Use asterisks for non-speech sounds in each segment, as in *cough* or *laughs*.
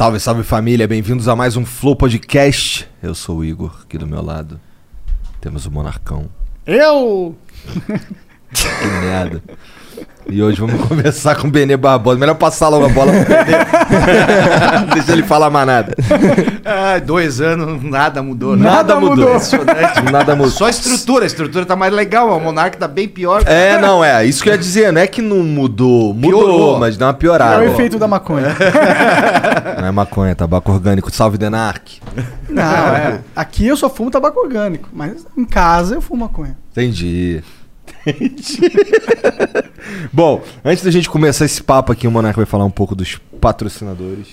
Salve, salve família, bem-vindos a mais um Flow Podcast. Eu sou o Igor, aqui do meu lado. Temos o Monarcão. Eu! Que merda. E hoje vamos *laughs* conversar com o Benê Barbosa. Melhor passar logo a bola pro Benê. *laughs* Deixa ele falar mais nada. Ah, dois anos, nada mudou. né? Nada mudou. Impressionante. *laughs* Nada mudou. Só a estrutura, a estrutura tá mais legal, o Monark tá bem pior. É, não, é. Isso que eu ia dizer, não é que não mudou. Mudou, Piorou. mas deu uma É piorada. o efeito da maconha. Não é maconha, tabaco orgânico. Salve, Denark. Não, é. Aqui eu só fumo tabaco orgânico, mas em casa eu fumo maconha. Entendi. *laughs* Bom, antes da gente começar esse papo aqui, o Monarca vai falar um pouco dos patrocinadores.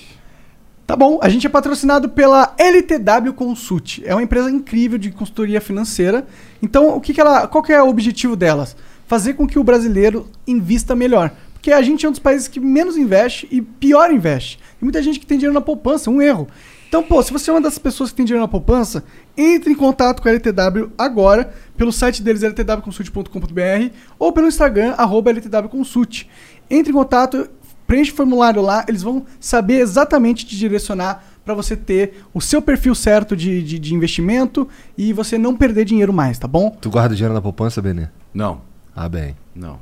Tá bom, a gente é patrocinado pela LTW Consult. É uma empresa incrível de consultoria financeira. Então, o que, que ela, qual que é o objetivo delas? Fazer com que o brasileiro invista melhor. Porque a gente é um dos países que menos investe e pior investe. Tem muita gente que tem dinheiro na poupança, um erro. Então, pô, se você é uma das pessoas que tem dinheiro na poupança, entre em contato com a LTW agora, pelo site deles ltwconsult.com.br ou pelo Instagram, arroba ltwconsult. Entre em contato, preenche o formulário lá, eles vão saber exatamente te direcionar para você ter o seu perfil certo de, de, de investimento e você não perder dinheiro mais, tá bom? Tu guarda dinheiro na poupança, Benê? Não, Ah, bem. não.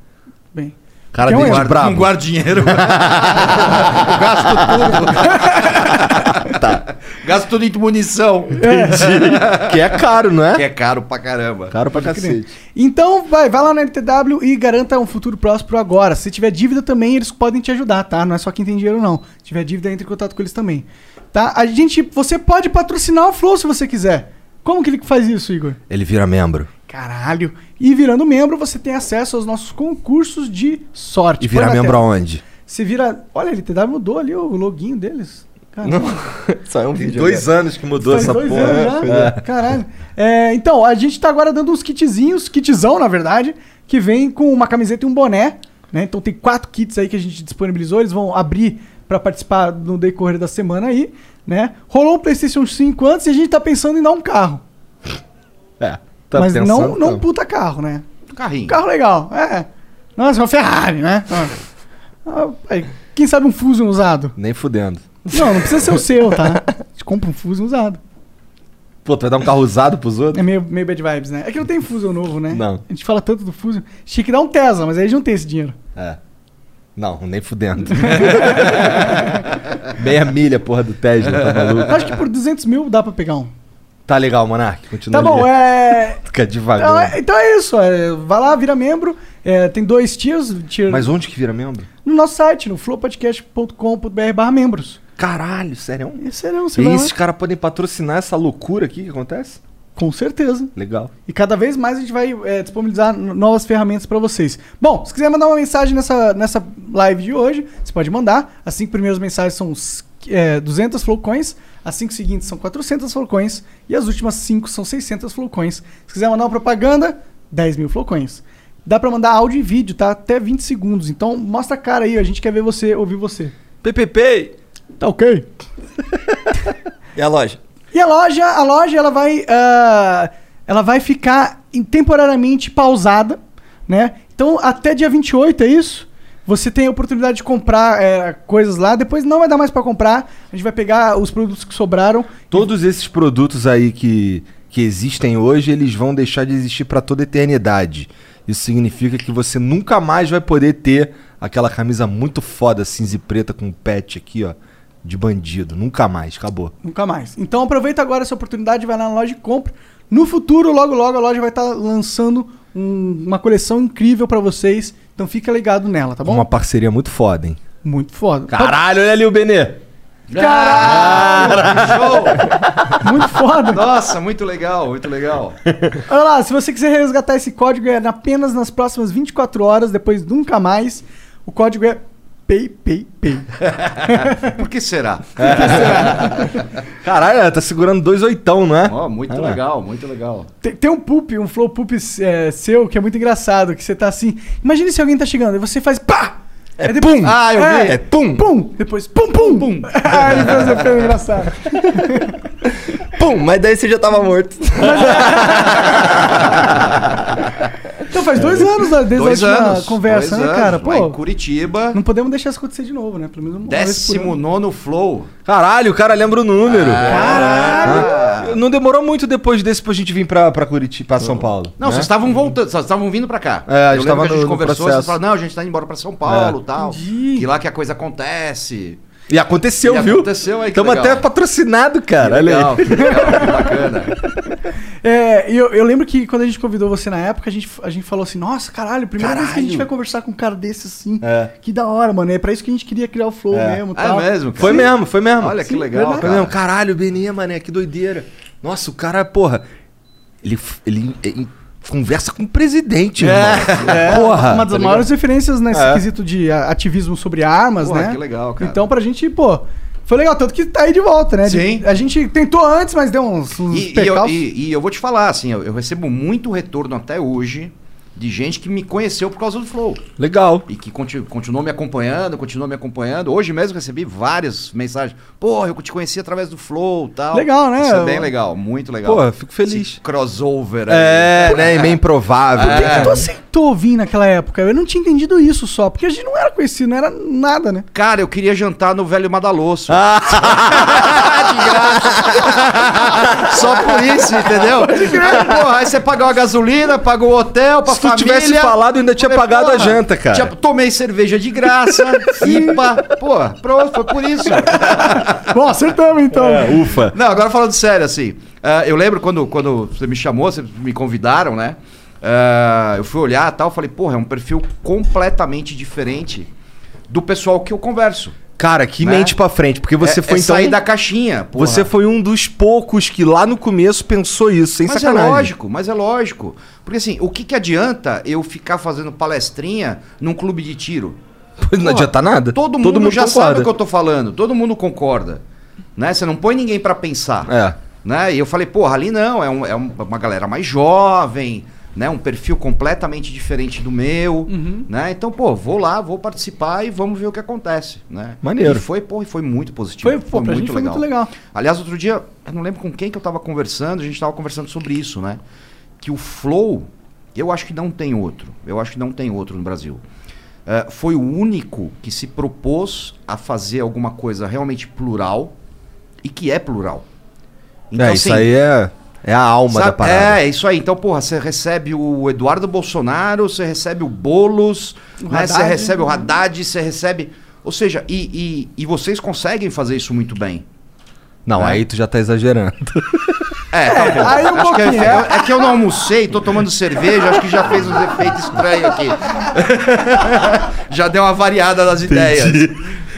Bem. Cara dele é, de Guardo- brabo. Não guardo dinheiro. *laughs* Eu gasto tudo. *laughs* Tá. Gasto tudo em munição. Que é caro, não é? Que é caro pra caramba. Caro pra cacete. Então, vai, vai lá na LTW e garanta um futuro próspero agora. Se tiver dívida também, eles podem te ajudar, tá? Não é só quem tem dinheiro, não. Se tiver dívida, entre em contato com eles também. Tá? A gente, você pode patrocinar o Flow se você quiser. Como que ele faz isso, Igor? Ele vira membro. Caralho. E virando membro, você tem acesso aos nossos concursos de sorte. E vira Põe na membro tela. aonde? Você vira. Olha, a LTW mudou ali o loginho deles. Caralho. *laughs* Saiu um Tem vídeo. dois anos que mudou Faz essa dois porra. anos já? Caralho. É, então, a gente tá agora dando uns kitzinhos, kitzão, na verdade, que vem com uma camiseta e um boné. Né? Então tem quatro kits aí que a gente disponibilizou. Eles vão abrir pra participar no decorrer da semana aí. Né? Rolou um PlayStation 5 antes e a gente tá pensando em dar um carro. É. Tá mas pensando, não, não tá. um puta carro, né? Carrinho. Carro legal, é. Nossa, uma Ferrari, né? Ah. Ah, aí, quem sabe um Fusion usado? Nem fudendo. Não, não precisa ser o seu, tá? A gente compra um Fusion usado. Pô, tu vai dar um carro usado pros outros? É meio, meio bad vibes, né? É que não tem Fusion novo, né? Não. A gente fala tanto do Fusion. Tinha que dar um Tesla, mas aí a gente não tem esse dinheiro. É. Não, nem fudendo. *laughs* Meia milha, porra, do Tesla, tá maluco? Acho que por 200 mil dá pra pegar um. Tá legal, Monark. Continua Tá bom, ali. é... *laughs* Fica Então devagar. é, então é isso. é, vai lá, vira membro. É, tem dois tiers. Tier Mas onde que vira membro? No nosso site, no flowpodcast.com.br barra membros. Caralho, sério? É não, você E esses caras podem patrocinar essa loucura aqui que acontece? Com certeza. Legal. E cada vez mais a gente vai é, disponibilizar novas ferramentas para vocês. Bom, se quiser mandar uma mensagem nessa, nessa live de hoje, você pode mandar. As cinco primeiras mensagens são é, 200 flowcoins, as cinco seguintes são 400 flowcoins e as últimas cinco são 600 flowcoins. Se quiser mandar uma propaganda, 10 mil flowcoins. Dá para mandar áudio e vídeo, tá? Até 20 segundos. Então mostra a cara aí, a gente quer ver você, ouvir você. PPP! Tá ok? *laughs* E a loja? E a loja, a loja ela vai, ah, ela vai ficar em- temporariamente pausada, né? Então até dia 28 é isso. Você tem a oportunidade de comprar é, coisas lá. Depois não vai dar mais pra comprar. A gente vai pegar os produtos que sobraram. Todos esses produtos aí que, que existem hoje, eles vão deixar de existir pra toda a eternidade. Isso significa que você nunca mais vai poder ter aquela camisa muito foda, cinza e preta com patch aqui, ó. de bandido. Nunca mais, acabou. Nunca mais. Então aproveita agora essa oportunidade, vai lá na loja e compra. No futuro, logo logo, a loja vai estar lançando um- uma coleção incrível pra vocês. Então fica ligado nela, tá bom? Uma parceria muito foda, hein? Muito foda. Caralho, olha ali o Benê. *laughs* Muito foda. Nossa, muito legal, muito legal. Olha lá, se você quiser resgatar esse código é apenas nas próximas 24 horas, depois nunca mais. O código é PayPayPay. *laughs* Por que será? *laughs* Caralho, tá segurando dois oitão, não é? Ó, muito lá. legal, muito legal. Tem, tem um poop, um flow poop é, seu que é muito engraçado, que você tá assim. Imagine se alguém tá chegando e você faz pá! É depois- pum! Ah, eu vi. É pum! Pum! Depois pum pum! pum. Aí faz o efeito engraçado. Pum, mas daí você já tava morto. *laughs* Então faz dois anos né, desde Dois a última anos. conversa, dois né, anos, cara? lá em Pô, Curitiba, não podemos deixar isso acontecer de novo, né? Pelo menos uma por ano. 19 Flow. Caralho, o cara lembra o número. Caralho! Ah, Não demorou muito depois desse pra gente vir pra, pra Curitiba, pra São Paulo. Não, né? vocês estavam voltando, vocês estavam vindo pra cá. É, a gente tava que a gente no- no conversou, processo. vocês falaram, não, a gente tá indo embora pra São Paulo É. e tal. Entendi. Que lá que a coisa acontece. E aconteceu, E viu? aconteceu aí, que Tamo legal. até patrocinado, cara. Olha legal, aí. que legal, que bacana. *laughs* É, e eu, eu lembro que quando a gente convidou você na época, a gente, a gente falou assim, nossa, caralho, primeira vez que a gente Caralho. vai conversar com um cara desse assim. É. Que da hora, mano. É pra isso que a gente queria criar o flow É. mesmo. É tal. mesmo? cara? Foi mesmo, foi mesmo. Olha que Sim, legal, verdade. Foi mesmo. Caralho, o Benê, mané, que doideira. Nossa, o cara, porra, ele, ele, ele conversa com o presidente, irmão. Porra. Uma das tá maiores referências nesse É. quesito de ativismo sobre armas, Porra, né? que legal, cara. Então pra gente, pô, foi legal. Tanto que tá aí de volta, né? De- Sim. a gente tentou antes, mas deu uns, uns E, e eu, e- e eu vou te falar, assim, eu, eu recebo muito retorno até hoje de gente que me conheceu por causa do Flow. Legal. E que conti- continuou me acompanhando, continuou me acompanhando. Hoje mesmo recebi várias mensagens. Porra, eu te conheci através do Flow e tal. Legal, né? Isso é bem legal, muito legal. Porra, fico feliz. Esse crossover aí. É, né? e Meio improvável. Por que, É. que tu aceitou vir naquela época? Eu não tinha entendido isso só, porque a gente não era conhecido, não era nada, né? Cara, eu queria jantar no Velho Madalosso. Ah. *laughs* Só por isso, entendeu? Porra, aí você pagou a gasolina, pagou o hotel pra tu tivesse falado, eu ainda tinha Falei, pagado a janta, cara. tinha- tomei cerveja de graça, *laughs* IPA. Pô, pronto, foi por isso. Bom, acertamos então. É, ufa. Não, agora falando sério, assim. ah, eu lembro quando, quando você me chamou, vocês me convidaram, né? Ah, eu fui olhar e tal, falei, porra, é um perfil completamente diferente do pessoal que eu converso. Cara, que Né? mente pra frente, porque você é, foi é então. sair da caixinha. porra. Você foi um dos poucos que lá no começo pensou isso, sem Mas sacanagem. é lógico, mas é lógico. Porque assim, o que, que adianta eu ficar fazendo palestrinha num clube de tiro? Pois *laughs* não Porra, adianta nada. Todo mundo, já concorda. sabe o que eu tô falando, todo mundo concorda. Né? Você não põe ninguém pra pensar. É. Né? E eu falei, porra, ali não, é, um- é um- uma galera mais jovem, né? Um perfil completamente diferente do meu, Uhum. né? Então, pô, vou lá, vou participar e vamos ver o que acontece, né? Maneiro. E foi, pô, e foi muito positivo. Foi, pô, pra gente foi muito legal. Aliás, outro dia, eu não lembro com quem que eu tava conversando, a gente tava conversando sobre isso, né? Que o Flow, eu acho que não tem outro. Eu acho que não tem outro no Brasil. Eh, foi o único que se propôs a fazer alguma coisa realmente plural e que é plural. é, isso aí é, é a alma da Sabe- parada. É, isso aí. Então, porra, você recebe o Eduardo Bolsonaro, você recebe o Boulos, O né? você recebe o né? Haddad, você recebe. Ou seja, e, e, e vocês conseguem fazer isso muito bem. Não, É. aí tu já tá exagerando. É, tá bom. aí um acho que é, é- é que eu não almocei, tô tomando cerveja, acho que já fez uns efeitos estranhos aqui. *laughs* já deu uma variada nas ideias.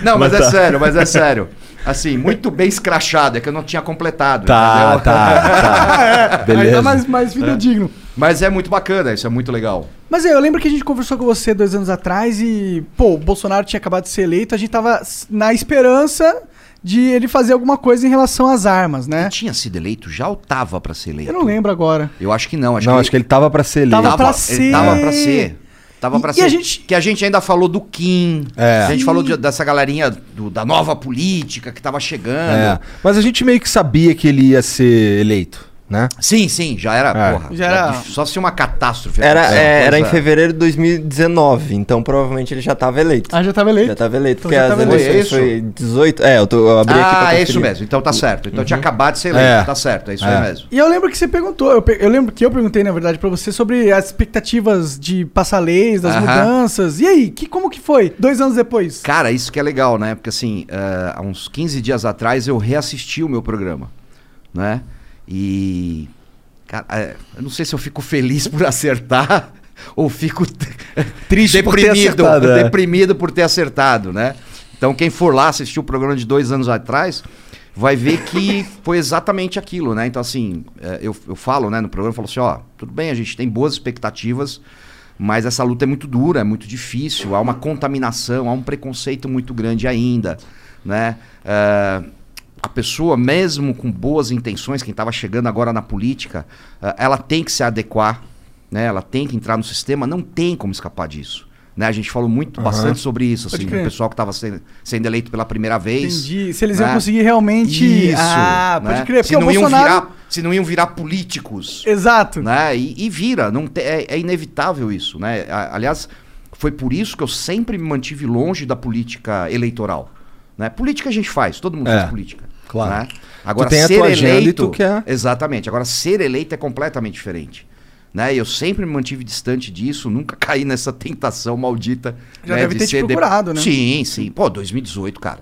Não, mas, Mas é tá. sério, mas é sério. Assim, muito bem escrachado, é que eu não tinha completado. Tá, entendeu? tá, tá. *laughs* Ainda Beleza. mais, mais fidedigno. Mas é muito bacana, isso é muito legal. Mas é, eu lembro que a gente conversou com você dois anos atrás e, pô, o Bolsonaro tinha acabado de ser eleito, a gente tava na esperança de ele fazer alguma coisa em relação às armas, né? Tinha sido eleito já ou tava pra ser eleito? Eu não lembro agora. Eu acho que não. Acho não, que acho que ele tava pra ser eleito. Tava tava, pra ele ser. tava pra ser. Tava pra e ser. a gente- Que a gente ainda falou do Kim. É. A gente falou de- dessa galerinha do- da nova política que tava chegando. É. Mas a gente meio que sabia que ele ia ser eleito. Né? Sim, sim, já era, É. porra. Já era- Só se uma catástrofe. Era, acontecer, é, era em fevereiro de 2019, então provavelmente ele já tava eleito. Ah, já tava eleito? Já tava eleito, Então porque as tava eleito. eleições Foi foi 18. É, eu, tô, eu abri aqui pra Ah, é isso mesmo. Então tá certo. Então tinha acabado de ser eleito. É. Tá certo, é isso É. aí mesmo. E eu lembro que você perguntou, eu, pe- eu lembro que eu perguntei, na verdade, pra você sobre as expectativas de passar leis, das mudanças. E aí, que, como que foi? Dois anos depois? Cara, isso que é legal, né? Porque assim, eh, há uns 15 dias atrás eu reassisti o meu programa, né? E. Cara, eh, eu não sei se eu fico feliz por acertar *laughs* ou fico Triste por ter deprimido, acertado, é. deprimido por ter acertado, né? Então quem for lá assistir o programa de dois anos atrás vai ver que *laughs* foi exatamente aquilo, né? Então assim, eh, eu, eu falo, né, no programa, eu falo assim, ó, tudo bem, a gente tem boas expectativas, mas essa luta é muito dura, é muito difícil, há uma contaminação, há um preconceito muito grande ainda, né? Eh, a pessoa, mesmo com boas intenções, quem estava chegando agora na política, eh, ela tem que se adequar, né? Ela tem que entrar no sistema, não tem como escapar disso. Né? A gente falou muito, bastante sobre isso, assim, o pessoal que estava sendo, sendo eleito pela primeira vez. Entendi. Se eles iam né? conseguir realmente. Isso, ah, né? pode crer. se não iam Bolsonaro. virar, se não iam virar políticos, Exato. né? E, e vira, não te- é, é inevitável isso, né? Aliás, foi por isso que eu sempre me mantive longe da política eleitoral, né? Política a gente faz, todo mundo É, faz política, claro. né? Agora tem a ser e eleito, tu quer- exatamente. Agora ser eleito é completamente diferente. Né? E Eu sempre me mantive distante disso, nunca *laughs* caí nessa tentação maldita. Já né, deve de ter te ser de- procurado, né? Sim, sim. Pô, 2018, cara.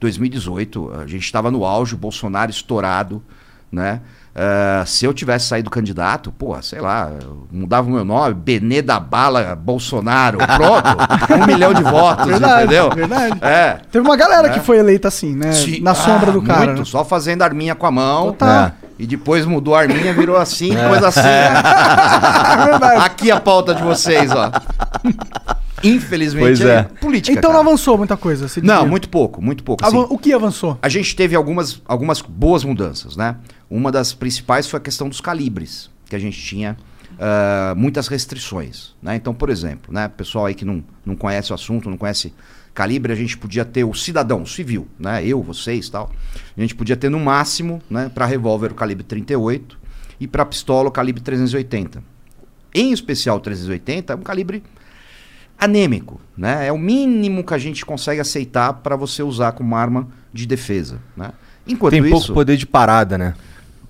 2018, a gente estava no auge, o Bolsonaro estourado, né? Ah, se eu tivesse saído candidato, pô, sei lá, mudava o meu nome, Benê da Bala Bolsonaro, pronto, *laughs* um milhão de votos, Verdade, entendeu? verdade. É. Teve uma galera que foi eleita assim, né? Sim. Na sombra Ah, do cara. Muito, né? só fazendo arminha com a mão. Total. É. E depois mudou a arminha, virou assim, coisa assim. *laughs* verdade. Aqui a pauta de vocês, ó. *laughs* Infelizmente, Pois é. política. Então cara. não avançou muita coisa. você Não, muito pouco, muito pouco. Avan- assim. O que avançou? A gente teve algumas, algumas boas mudanças, né? Uma das principais foi a questão dos calibres, que a gente tinha ah, muitas restrições, né? Então, por exemplo, né? Pessoal aí que não, não conhece o assunto, não conhece calibre, a gente podia ter o cidadão, o civil, né? Eu, vocês, tal. A gente podia ter no máximo, né? Para revólver o calibre 38 e para pistola o calibre 380. Em especial o 380 é um calibre anêmico, né? É o mínimo que a gente consegue aceitar para você usar como arma de defesa, né? Enquanto Tem isso, pouco poder de parada, né?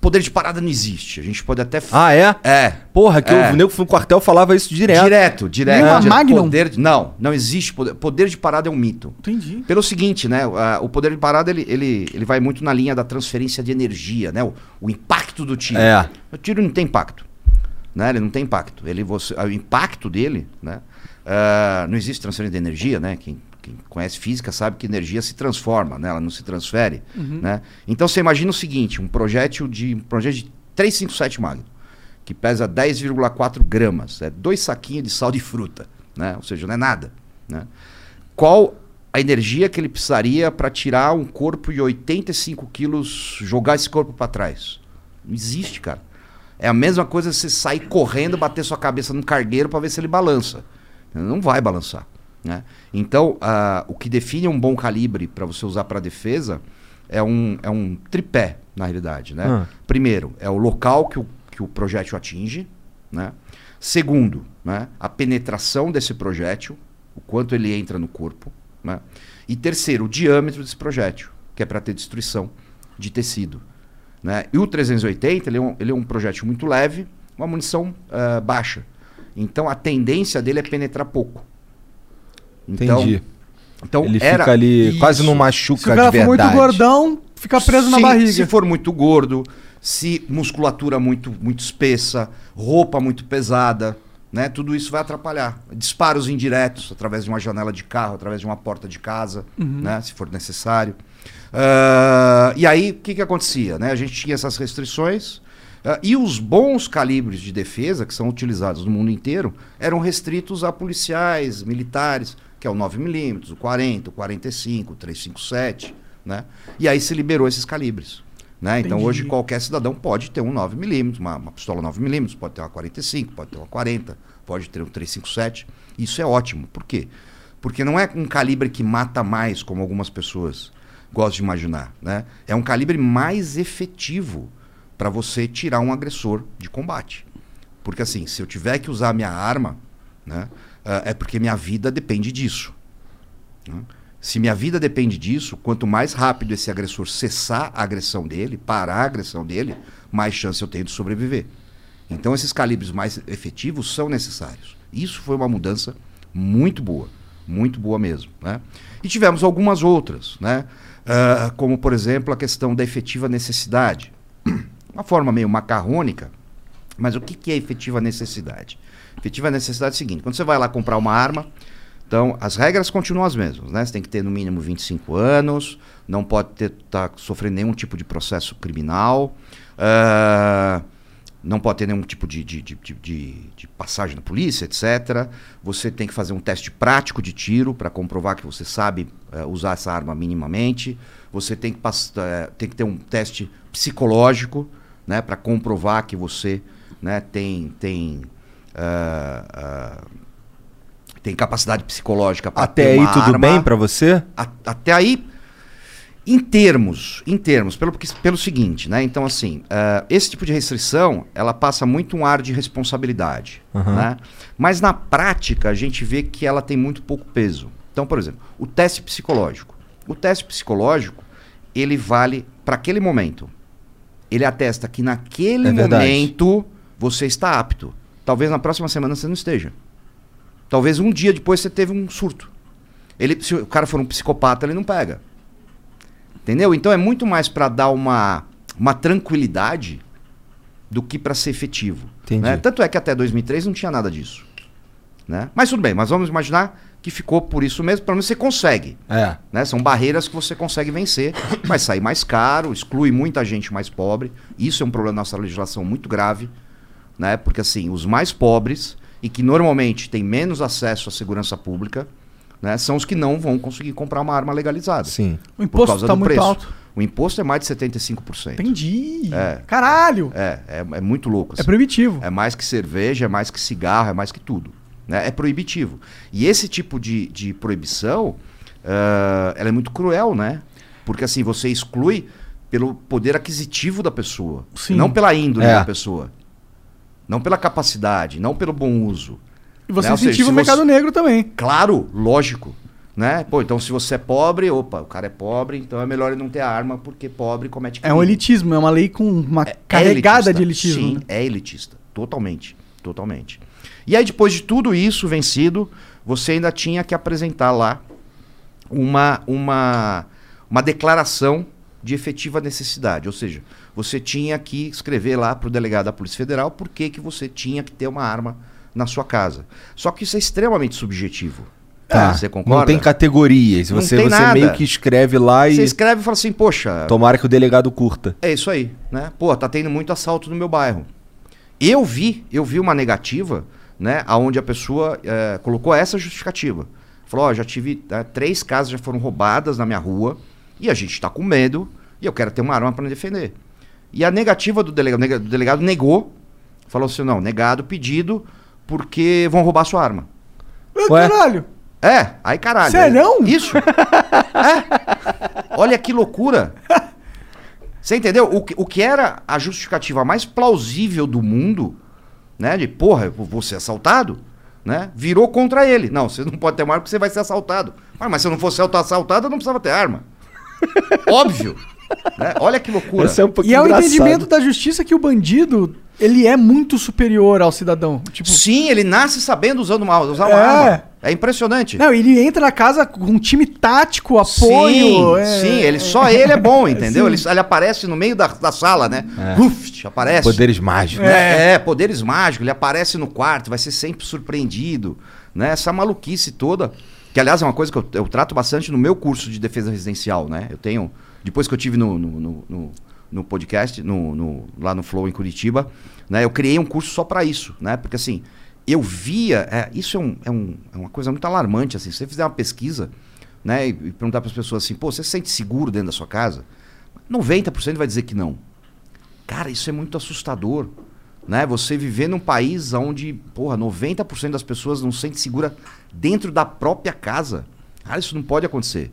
poder de parada não existe. A gente pode até Ah, é? é Porra, que É. o nego que foi no quartel falava isso direto. direto, direto. Nem uma direto. Magnum? Poder de- não, não existe poder. Poder de parada é um mito. Entendi. Pelo seguinte, né? O poder de parada ele, ele, ele vai muito na linha da transferência de energia, né? O, o impacto do tiro. É. O tiro não tem impacto. Né? Ele não tem impacto. Ele, você, o impacto dele, né? Ah, não existe transferência de energia, né? Quem, quem conhece física sabe que energia se transforma, né? Ela não se transfere. Né? Então você imagina o seguinte: um projétil de, um projétil de 357 Magnum, que pesa 10,4 gramas. É dois saquinhos de sal de fruta. Né? Ou seja, não é nada. Né? Qual a energia que ele precisaria para tirar um corpo de 85 quilos, jogar esse corpo para trás? Não existe, cara. É a mesma coisa você sair correndo, bater sua cabeça num cargueiro para ver se ele balança. Não vai balançar. Né? Então, ah, o que define um bom calibre para você usar para defesa é um, é um tripé, na realidade. Né? Ah. Primeiro, é o local que o, que o projétil atinge. Né? Segundo, né? a penetração desse projétil, o quanto ele entra no corpo. Né? E terceiro, o diâmetro desse projétil, que é para ter destruição de tecido. Né? E o 380 ele é, um, ele é um projétil muito leve, uma munição ah, baixa. Então a tendência dele é penetrar pouco. Então, Entendi. Então Ele era fica ali, isso. quase não Se o machuca cara de for muito verdade. gordão, fica preso na Se- barriga. Se for muito gordo, se musculatura muito, muito espessa, roupa muito pesada, né? Tudo isso vai atrapalhar. Disparos indiretos através de uma janela de carro, através de uma porta de casa, né? Se for necessário. Ah, e aí, o que, que acontecia? Né? A gente tinha essas restrições. Ah, e os bons calibres de defesa, que são utilizados no mundo inteiro, eram restritos a policiais, militares, que é o 9mm, o 40, o 45, o 357. Né? E aí se liberou esses calibres. Né? Então hoje qualquer cidadão pode ter um 9mm, uma, uma pistola 9mm, pode ter uma 45, pode ter uma 40, pode ter um 357. Isso é ótimo. Por quê? Porque não é um calibre que mata mais, como algumas pessoas gostam de imaginar. Né? É um calibre mais efetivo para você tirar um agressor de combate. Porque assim, se eu tiver que usar minha arma, né, ah, é porque minha vida depende disso. né? Se minha vida depende disso, quanto mais rápido esse agressor cessar a agressão dele, parar a agressão dele, mais chance eu tenho de sobreviver. Então esses calibres mais efetivos são necessários. Isso foi uma mudança muito boa, muito boa mesmo. Né? E tivemos algumas outras, né? Ah, como por exemplo a questão da efetiva necessidade. Uma forma meio macarrônica, mas o que, que é efetiva necessidade? Efetiva necessidade é o seguinte: quando você vai lá comprar uma arma, então as regras continuam as mesmas, né? Você tem que ter no mínimo 25 anos, não pode estar tá sofrendo nenhum tipo de processo criminal, ah, não pode ter nenhum tipo de, de, de, de- passagem na polícia, etc. Você tem que fazer um teste prático de tiro para comprovar que você sabe eh, usar essa arma minimamente. Você tem que, eh, tem que ter um teste psicológico né, para comprovar que você né, tem, tem, ah, ah, tem capacidade psicológica para Até aí tudo bem pra você? a- até aí, em termos, em termos, pelo, pelo seguinte, né? Então, assim, eh, esse tipo de restrição, ela passa muito um ar de responsabilidade, Aham. né? Mas na prática, a gente vê que ela tem muito pouco peso. Então, por exemplo, o teste psicológico. O teste psicológico, ele vale para aquele momento. Ele atesta que naquele É momento você está apto. Talvez na próxima semana você não esteja. Talvez um dia depois você teve um surto. Ele, se o cara for um psicopata, ele não pega. Entendeu? Então é muito mais para dar uma, uma tranquilidade do que para ser efetivo. Né? Tanto é que até 2003 não tinha nada disso. Né? Mas tudo bem, mas vamos imaginar que ficou por isso mesmo, pelo menos você consegue. É. Né? São barreiras que você consegue vencer, vai sair mais caro, exclui muita gente mais pobre. Isso é um problema da nossa legislação muito grave, né? Porque assim, os mais pobres e que normalmente têm menos acesso à segurança pública, né, são os que não vão conseguir comprar uma arma legalizada. Sim. O imposto causa tá do muito preço. alto. O imposto é mais de 75%. Entendi. É. Caralho. É, é, é muito louco. É assim. proibitivo. É mais que cerveja, é mais que cigarro, é mais que tudo. Né? É proibitivo. E esse tipo de, de proibição, ah, ela é muito cruel, né? Porque assim, você exclui pelo poder aquisitivo da pessoa. Sim. Não pela índole É. da pessoa. Não pela capacidade, não pelo bom uso. E você né? Seja, incentiva se o mercado você- negro também. Claro, lógico. Né? Pô, então se você é pobre, opa, o cara é pobre, então é melhor ele não ter arma, porque pobre comete É um crime. elitismo, é uma lei com uma É carregada elitista. de elitismo. Sim, né? é elitista. Totalmente. Totalmente. E aí, depois de tudo isso vencido, você ainda tinha que apresentar lá uma, uma, uma declaração de efetiva necessidade. Ou seja, você tinha que escrever lá para o delegado da Polícia Federal por que, que você tinha que ter uma arma na sua casa. Só que isso é extremamente subjetivo. Tá. Você concorda? Não tem categorias. Não Você, tem você nada. meio que escreve lá e Você escreve e fala assim, poxa, tomara que o delegado curta. É isso aí, né? Pô, tá tendo muito assalto no meu bairro. Eu vi, eu vi uma negativa, né? Aonde a pessoa eh, colocou essa justificativa. Falou, ó, já tive eh, três casas já foram roubadas na minha rua e a gente tá com medo e eu quero ter uma arma para me defender. E a negativa do delegado, nega- do delegado negou, falou assim, não, negado, pedido, porque vão roubar sua arma. Ah, Ué? Caralho. É, aí caralho. Sério? Isso. É. Olha que loucura. Você entendeu? O que, o que era a justificativa mais plausível do mundo, né? De, porra, eu vou ser assaltado, né? Virou contra ele. Não, você não pode ter uma arma porque você vai ser assaltado. Mas, mas se eu não fosse assaltado, eu não precisava ter arma. *laughs* Óbvio. né? Olha que loucura. É um E é o engraçado. entendimento da justiça que o bandido, ele é muito superior ao cidadão. Tipo, Sim, ele nasce sabendo usando uma, usar uma É. arma. É impressionante. não, ele entra na casa com um time tático, apoio. Sim, é- sim, ele, só ele é bom, *laughs* entendeu? Ele, ele aparece no meio da, da sala, né? É. Uf, aparece. Poderes mágicos. É. poderes mágicos, ele aparece no quarto, vai ser sempre surpreendido, né? Essa maluquice toda, que aliás é uma coisa que eu, eu trato bastante no meu curso de defesa residencial, né? Eu tenho, depois que eu tive no, no, no, no- no podcast, no, no- lá no Flow em Curitiba, né? Eu criei um curso só para isso, né? Porque assim, eu via, é, isso é, um, é, um- é uma coisa muito alarmante, assim, se você fizer uma pesquisa, né? E, e perguntar para as pessoas assim, pô, você se sente seguro dentro da sua casa? 90% vai dizer que não. Cara, isso é muito assustador. Né? Você viver num país onde, porra, 90% das pessoas não se sente segura dentro da própria casa. Cara, isso não pode acontecer.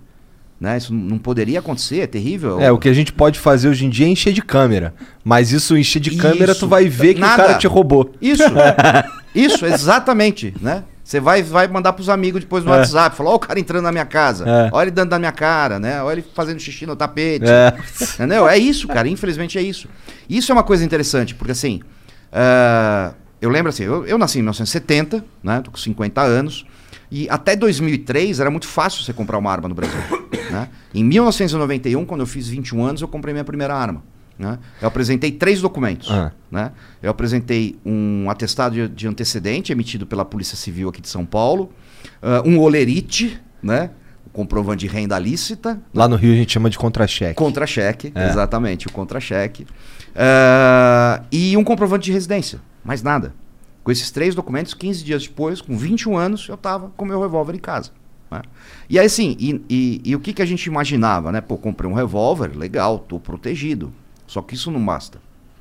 Né? Isso não poderia acontecer, é terrível. É, o que a gente pode fazer hoje em dia é encher de câmera. Mas isso, encher de câmera, Isso. tu vai ver que Nada. o cara te roubou. Isso, *laughs* isso, exatamente, né? Você vai, vai mandar pros amigos depois no É. WhatsApp, falar, ó o cara entrando na minha casa, É. olha ele dando na minha cara, né? Olha ele fazendo xixi no tapete. É. Entendeu? É isso, cara. Infelizmente é isso. Isso é uma coisa interessante, porque assim. ah, eu lembro assim, eu, eu nasci em 1970, né? Tô com 50 anos. E até 2003 era muito fácil você comprar uma arma no Brasil. né? Em 1991, quando eu fiz 21 anos, eu comprei minha primeira arma. Né? Eu apresentei três documentos. Ah. Né? Eu apresentei um atestado de, de antecedente emitido pela Polícia Civil aqui de São Paulo, ah, um olerite, né? o comprovante de renda lícita, Lá no Rio a gente chama de contra-cheque. Contra-cheque, É. exatamente, o contra-cheque. Ah, e um comprovante de residência, mais nada. Com esses três documentos, 15 dias depois, com 21 anos, eu estava com meu revólver em casa. né? E aí, assim, e, e- e o que, que a gente imaginava, né? Pô, comprei um revólver, legal, tô protegido. Só que isso não basta.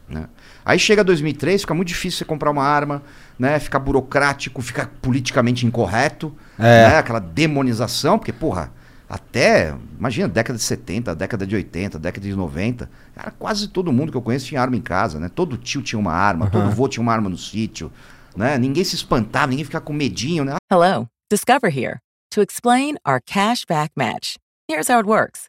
Né? Aí chega 2003, fica muito difícil você comprar uma arma, né? Fica burocrático, fica politicamente incorreto, É. né? Aquela demonização, porque, porra, até, imagina, década de 70, década de 80, década de 90, cara, quase todo mundo que eu conheço tinha arma em casa, né? Todo tio tinha uma arma, todo vô tinha uma arma no sítio, né? Ninguém se espantava, ninguém ficava com medinho, né? Hello, Discover here to explain our cash back match. Here's how it works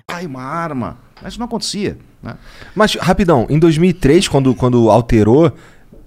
Ai, uma arma. Mas isso não acontecia, né? Mas, rapidão, em 2003, quando, quando alterou,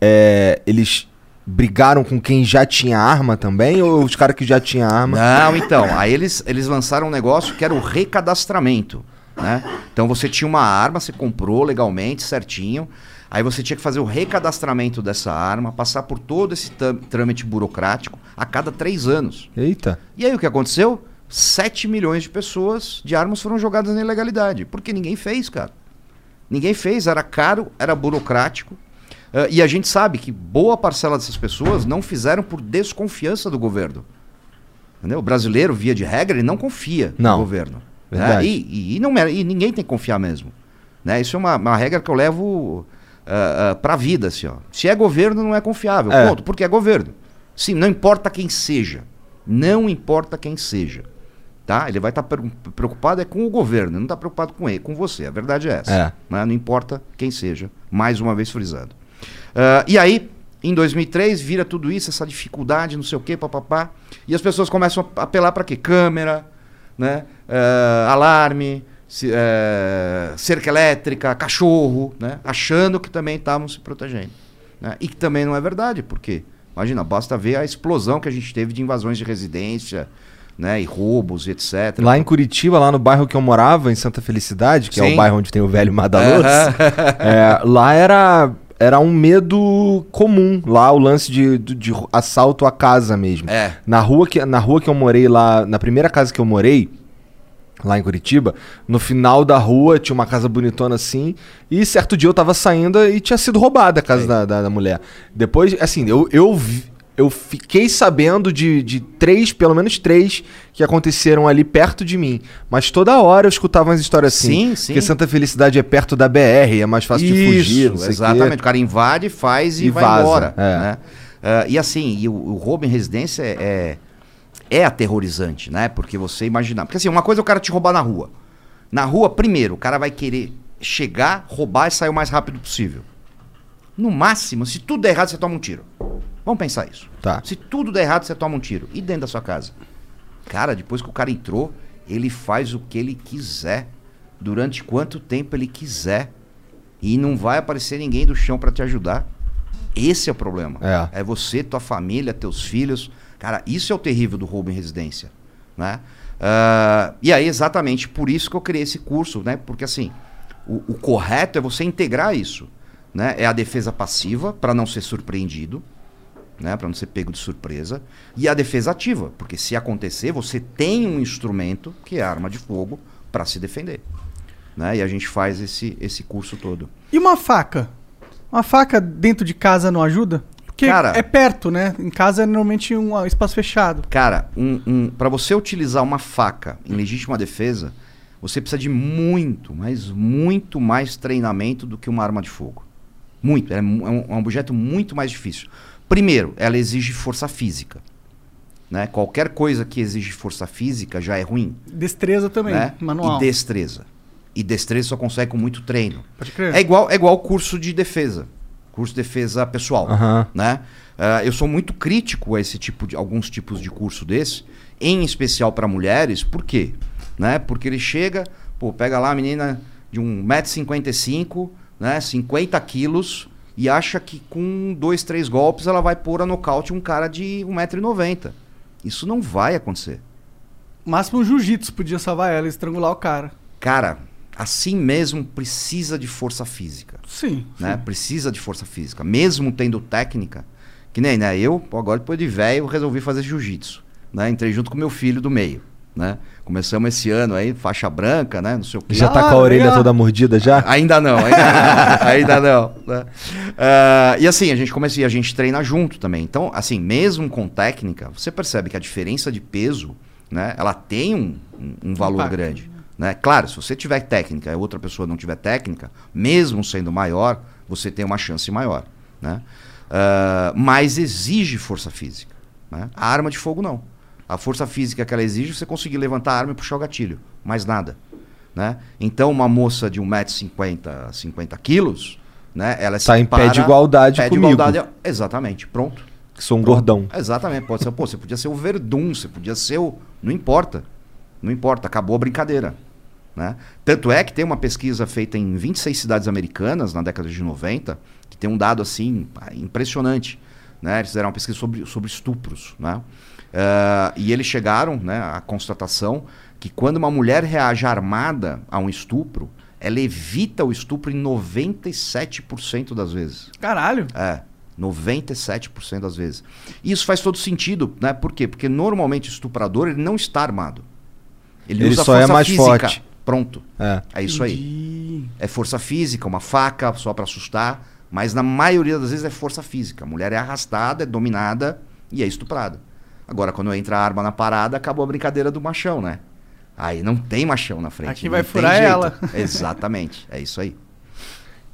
é, eles brigaram com quem já tinha arma também? Ou os caras que já tinham arma? Não, então, aí eles, eles lançaram um negócio que era o recadastramento, né? Então você tinha uma arma, você comprou legalmente, certinho, aí você tinha que fazer o recadastramento dessa arma, passar por todo esse trâmite burocrático a cada três anos. Eita. E aí o que aconteceu? 7 milhões de pessoas de armas foram jogadas na ilegalidade, porque ninguém fez, cara. Ninguém fez, era caro, era burocrático. Ah, e a gente sabe que boa parcela dessas pessoas não fizeram por desconfiança do governo. Entendeu? O brasileiro, via de regra, ele não confia Não. no governo. né? E, e- e não, e ninguém tem que confiar mesmo. Né? Isso é uma, uma regra que eu levo uh, pra vida. Assim, ó. Se é governo, não é confiável. É. Ponto. Porque é governo. Sim, não importa quem seja. Não importa quem seja. Tá? Ele vai estar preocupado é com o governo, não está preocupado com ele, com você. A verdade é essa. É. né? Não importa quem seja. Mais uma vez frisando. Ah, e aí, em 2003, vira tudo isso, essa dificuldade, não sei o quê, papapá. E as pessoas começam a apelar para quê? Câmera, né? Ah, alarme, se- eh, cerca elétrica, cachorro, né? Achando que também estavam se protegendo. né? E que também não é verdade, porque, imagina, basta ver a explosão que a gente teve de invasões de residência, né? E roubos, e etc. Lá em Curitiba, lá no bairro que eu morava, em Santa Felicidade, que é Sim. o bairro onde tem o velho Madaloso, *laughs* é, lá era, era um medo comum. Lá o lance de, de, de assalto à casa mesmo. É. Na rua, que, na rua que eu morei lá, na primeira casa que eu morei, lá em Curitiba, no final da rua tinha uma casa bonitona assim, e certo dia eu tava saindo e tinha sido roubada a casa da, da, da mulher. Depois, assim, eu, eu, vi- eu fiquei sabendo de, de três, pelo menos três, que aconteceram ali perto de mim. Mas toda hora eu escutava umas histórias assim. Sim, sim. Porque Santa Felicidade é perto da BR, é mais fácil de fugir. exatamente. O cara invade, faz e, E vai vaza, embora. é. né? Ah, e assim, e o, o roubo em residência é, é, é aterrorizante, né? Porque você imaginar. Porque assim, uma coisa é o cara te roubar na rua. Na rua, primeiro, o cara vai querer chegar, roubar e sair o mais rápido possível. No máximo, se tudo der errado, você toma um tiro. Vamos pensar isso. Tá. Se tudo der errado, você toma um tiro. E dentro da sua casa? Cara, depois que o cara entrou, ele faz o que ele quiser. Durante quanto tempo ele quiser. E não vai aparecer ninguém do chão para te ajudar. Esse é o problema. É. É você, tua família, teus filhos. Cara, isso é o terrível do roubo em residência. Né? Ah, e aí, exatamente por isso que eu criei esse curso, né? Porque assim, o, o correto é você integrar isso. Né? É a defesa passiva, para não ser surpreendido, né? para não ser pego de surpresa. E a defesa ativa, porque se acontecer, você tem um instrumento, que é a arma de fogo, para se defender. Né? E a gente faz esse, esse curso todo. E uma faca? Uma faca dentro de casa não ajuda? Porque Cara- é perto, né? Em casa é normalmente um espaço fechado. Cara, um, um, para você utilizar uma faca em legítima defesa, você precisa de muito, mas muito mais treinamento do que uma arma de fogo. Muito. É, é um, é um objeto muito mais difícil. Primeiro, ela exige força física. Né? Qualquer coisa que exige força física já é ruim. Destreza também, né? manual. E destreza. E destreza só consegue com muito treino. Pode crer. É igual, é igual curso de defesa. Curso de defesa pessoal. Aham. Né? Ah, eu sou muito crítico a esse tipo de alguns tipos de curso desse, em especial para mulheres, por quê? Né? Porque ele chega, pô, pega lá a menina de 1,55m, né? 50 quilos, e acha que com dois, três golpes ela vai pôr a nocaute um cara de 1,90m. Isso não vai acontecer. Máximo o jiu-jitsu podia salvar ela, estrangular o cara. Cara, assim mesmo precisa de força física. Sim. né? Precisa de força física. Mesmo tendo técnica, que nem, né? Eu, agora depois de velho, resolvi fazer jiu-jitsu. Né? Entrei junto com meu filho do meio. Né? Começamos esse ano aí, faixa branca, né? Não sei o quê. Já tá Ah, com a orelha legal. toda mordida já? Ainda não, ainda, *laughs* ainda não. né? Ah, e assim, a gente começa e a gente treina junto também. Então, assim, mesmo com técnica, você percebe que a diferença de peso, né? Ela tem um, um- um valor Impacto. grande. Né? Claro, se você tiver técnica e outra pessoa não tiver técnica, mesmo sendo maior, você tem uma chance maior. Né? Ah, mas exige força física. Né? A arma de fogo não. A força física que ela exige é você conseguir levantar a arma e puxar o gatilho. Mais nada. Né? Então, uma moça de 1,50m, 50 quilos, né? ela se Tá em pé de igualdade pé de comigo. igualdade, é- exatamente, pronto. Que sou um gordão. Exatamente, pode ser, pô, você podia ser o Verdun, você podia ser o. Não importa. Não importa, acabou a brincadeira. Né? Tanto é que tem uma pesquisa feita em 26 cidades americanas na década de 90, que tem um dado assim impressionante. Né? Eles fizeram uma pesquisa sobre, sobre estupros. Né? Ah, e eles chegaram né, à constatação que quando uma mulher reage armada a um estupro, ela evita o estupro em 97% das vezes. Caralho. É, 97% das vezes. E isso faz todo sentido, né? Por quê? Porque normalmente o estuprador ele não está armado. Ele, Ele usa só é força mais física. forte. Pronto. É. É isso aí. Entendi. É força física, uma faca só para assustar, mas na maioria das vezes é força física. A mulher é arrastada, é dominada e é estuprada. Agora, quando entra a arma na parada, acabou a brincadeira do machão, né? Aí não tem machão na frente. Aqui vai furar jeito. ela. *laughs* Exatamente, é isso aí.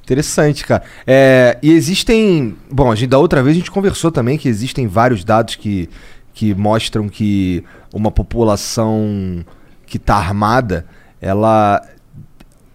Interessante, cara. É, e existem. Bom, a gente, da outra vez a gente conversou também que existem vários dados que, que mostram que uma população que tá armada, ela.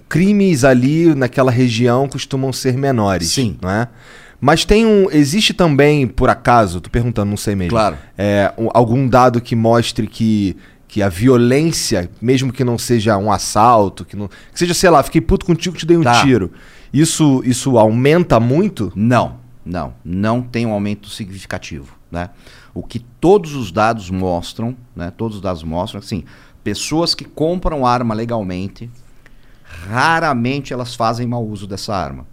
Crimes ali naquela região costumam ser menores. Sim. Não é? Mas tem um. Existe também, por acaso, tô perguntando, não sei mesmo. Claro. é, um- algum dado que mostre que, que a violência, mesmo que não seja um assalto, que, não, que seja, sei lá, fiquei puto contigo, te dei um Tá. tiro. Isso, isso aumenta muito? Não, não, não tem um aumento significativo, né? O que todos os dados mostram, né? Todos os dados mostram, assim, pessoas que compram arma legalmente, raramente elas fazem mau uso dessa arma.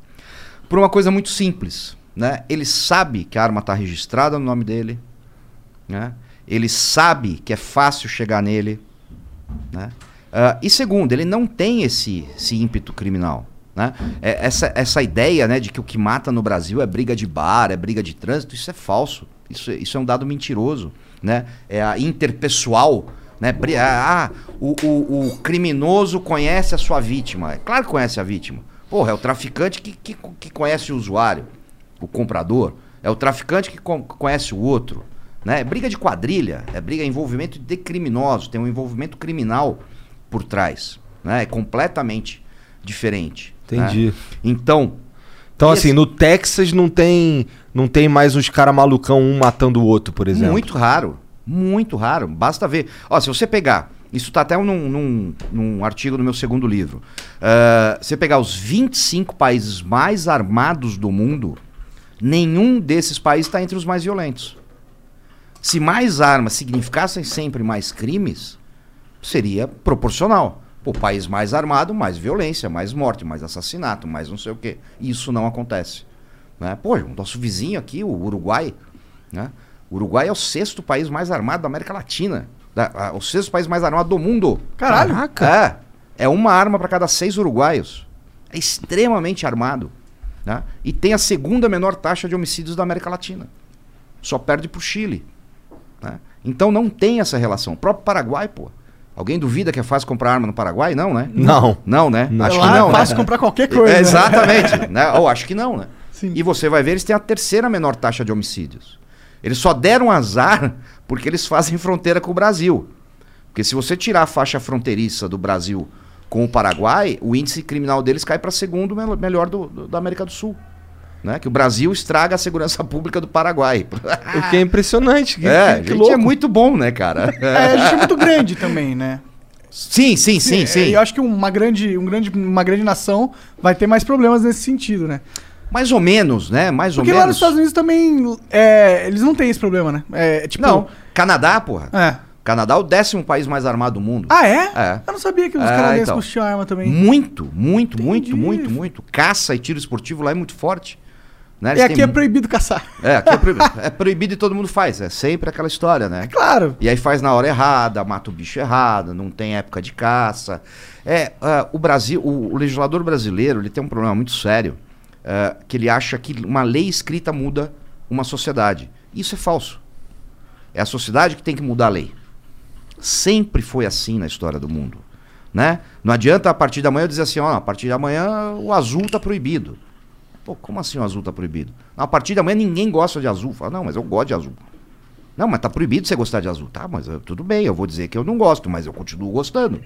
Por uma coisa muito simples, né? Ele sabe que a arma está registrada no nome dele, né? Ele sabe que é fácil chegar nele, né? Ah, e segundo, ele não tem esse, esse ímpeto criminal. Né? É, essa, essa ideia né, de que o que mata no Brasil é briga de bar, é briga de trânsito, isso é falso. Isso, isso é um dado mentiroso. Né? É a interpessoal. Né? Bri- Ah, o, o- o criminoso conhece a sua vítima. É claro que conhece a vítima. Porra, é o traficante que, que, que conhece o usuário, o comprador. É o traficante que con- conhece o outro. Né? É briga de quadrilha, é briga, é envolvimento de criminosos, tem um envolvimento criminal por trás. Né? É completamente diferente. né? Entendi. Então, Então, E assim, esse- no Texas não tem, não tem mais uns caras malucão um matando o outro, por exemplo. muito raro. Muito raro. Basta ver. Ó, se você pegar Isso está até num, num, num artigo do meu segundo livro. Ah, você pegar os 25 países mais armados do mundo, nenhum desses países está entre os mais violentos. Se mais armas significassem sempre mais crimes, seria proporcional. O país mais armado, mais violência, mais morte, mais assassinato, mais não sei o quê. Isso não acontece. Né? Pô, o nosso vizinho aqui, o Uruguai, né? o Uruguai é o sexto país mais armado da América Latina. Da- ah, o sexto país mais armado do mundo. Caralho. É. É uma arma para cada seis uruguaios. É extremamente armado. Né? E tem a segunda menor taxa de homicídios da América Latina. Só perde pro Chile. né? Então não tem essa relação. O próprio Paraguai, pô. Alguém duvida que é fácil comprar arma no Paraguai? Não, né? Não. Não, né? Não. Acho Lá que não, é né? fácil comprar qualquer coisa. É, né? exatamente. *laughs* né? Ou acho que não, né? Sim. E você vai ver, eles têm a terceira menor taxa de homicídios. Eles só deram azar porque eles fazem fronteira com o Brasil. Porque se você tirar a faixa fronteiriça do Brasil com o Paraguai, o índice criminal deles cai para segundo mel- melhor do, do- da América do Sul. Né? Que o Brasil estraga a segurança *laughs* pública do Paraguai. O que é impressionante. Que, é, que, que gente, louco. é muito bom, né, cara? É, a gente é muito *laughs* grande também, né? Sim, sim, sim, É, sim. Eu acho que uma grande, um grande, uma grande nação vai ter mais problemas nesse sentido, né? Mais ou menos, né? Mais Porque ou lá menos. nos Estados Unidos também, é, eles não têm esse problema, né? É, tipo, Não, Canadá, porra. É. Canadá é o décimo país mais armado do mundo. Ah, é? É. Eu não sabia que os É, canadenses então. tinham arma também. Muito, muito, Entendi. muito, muito, muito. Caça e tiro esportivo lá é muito forte. Né? E Eles aqui têm é proibido caçar. É, aqui é proibido. *laughs* é proibido e todo mundo faz. É sempre aquela história, né? Claro. E aí faz na hora errada, mata o bicho errado, não tem época de caça. É, ah, o Brasil, o, o legislador brasileiro, ele tem um problema muito sério, ah, que ele acha que uma lei escrita muda uma sociedade. Isso é falso. É a sociedade que tem que mudar a lei. Sempre foi assim na história do mundo, né? Não adianta a partir da manhã dizer assim, ó, a partir da manhã o azul tá proibido. Pô, como assim o azul tá proibido? A partir da manhã ninguém gosta de azul. Fala, não, mas eu gosto de azul. Não, mas tá proibido você gostar de azul. Tá, mas eu- tudo bem, eu vou dizer que eu não gosto, mas eu continuo gostando.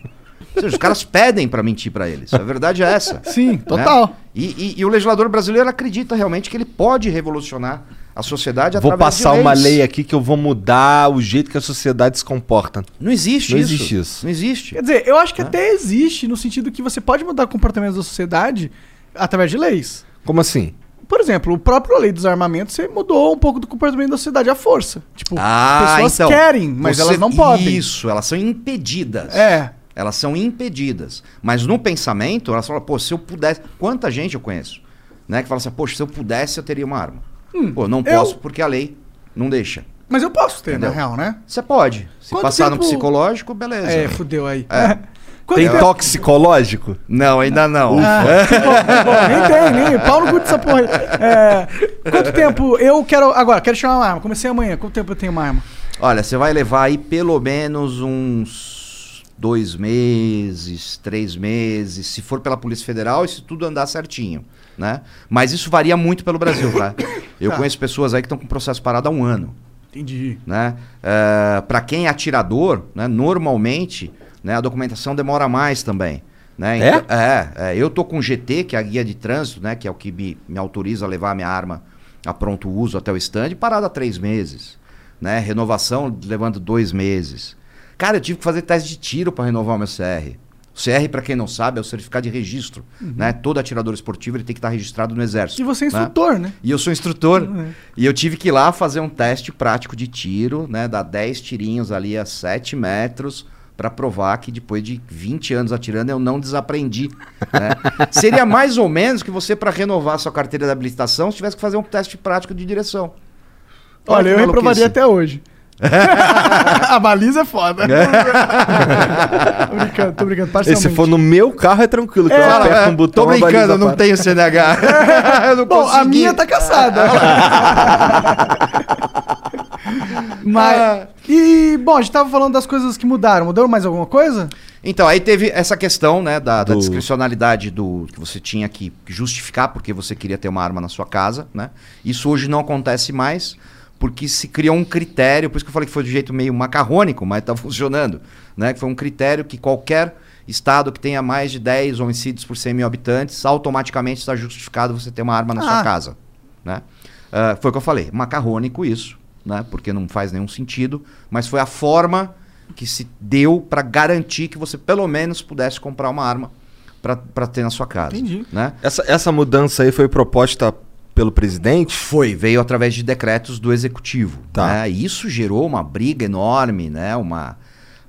Ou seja, os caras pedem pra mentir pra eles. A verdade é essa. *laughs* Sim, total. né? E, e- e o legislador brasileiro acredita realmente que ele pode revolucionar a sociedade Vou através de passar uma lei aqui que eu vou mudar o jeito que a sociedade se comporta. Não existe Não isso. existe isso. Não existe. Quer dizer, eu acho que até existe no sentido que você pode mudar o comportamento da sociedade através de leis. Como assim? Por exemplo, o próprio lei dos armamentos, você mudou um pouco do comportamento da sociedade à força. Tipo, Ah, pessoas então, querem, mas você- elas não podem. Isso, elas são impedidas. É. Elas são impedidas. Mas no pensamento, elas falam, pô, se eu pudesse. Quanta gente eu conheço? Né? Que fala assim, poxa, se eu pudesse, eu teria uma arma. pô, não Hum, eu- posso porque a lei não deixa. Mas eu posso ter, Entendeu? na real, né? Você pode. Se Quanto passar no tempo- psicológico, beleza. É, fudeu aí. É. *laughs* Quanto Tem tempo- toxicológico? Não, ainda não. Ah, *laughs* bom, bom. Nem tem, nem. Pau no cu dessa porra aí. É, quanto tempo eu quero. Agora, quero chamar uma arma. Comecei amanhã. Quanto tempo eu tenho uma arma? Olha, você vai levar aí pelo menos uns dois meses, três meses, se for pela Polícia Federal e se tudo andar certinho, né? Mas isso varia muito pelo Brasil, tá? *coughs* Eu Tá. conheço pessoas aí que estão com processo parado há um ano, Entendi. né? para quem é atirador, né, normalmente, né, a documentação demora mais também. Né? É? Então- é, é, eu tô com o GT, que é a guia de trânsito, né, que é o que me, me autoriza a levar a minha arma a pronto uso até o stand, parado há três meses. Né? Renovação levando dois meses. Cara, eu tive que fazer teste de tiro para renovar o meu CR. O CR, para quem não sabe, é o certificado de registro. Né? Todo atirador esportivo ele tem que estar registrado no Exército. E você é né? instrutor, né? E eu sou instrutor. Uhum. E eu tive que ir lá fazer um teste prático de tiro, né? Dar 10 tirinhos ali a 7 metros para provar que depois de 20 anos atirando eu não desaprendi. né? *laughs* Seria mais ou menos que você, para renovar sua carteira de habilitação, se tivesse que fazer um teste prático de direção. Olha, que eu reprovaria até hoje. *laughs* a baliza é foda. *laughs* tô brincando, tô brincando. E se for no meu carro é tranquilo, que É, eu aperto é, um botão tô a brincando, eu não para. tenho CNH. *laughs* eu não Bom, a consegui. minha tá caçada. Mas. Ah. E, bom, a gente tava falando das coisas que mudaram. Mudou mais alguma coisa? Então, aí teve essa questão, né, da, da Do- discricionalidade do que você tinha que justificar porque você queria ter uma arma na sua casa, né? Isso hoje não acontece mais, porque se criou um critério, por isso que eu falei que foi de jeito meio macarrônico, mas tá *laughs* funcionando, né? Que foi um critério que qualquer estado que tenha mais de 10 homicídios por 100 mil habitantes, automaticamente está justificado você ter uma arma na sua Ah. casa, né? Ah, foi o que eu falei, macarrônico isso, né? Porque não faz nenhum sentido, mas foi a forma que se deu para garantir que você pelo menos pudesse comprar uma arma para ter na sua casa. Entendi. Né? Essa, essa mudança aí foi proposta pelo presidente? Foi, veio através de decretos do executivo. Tá. né? Isso gerou uma briga enorme, né? Uma,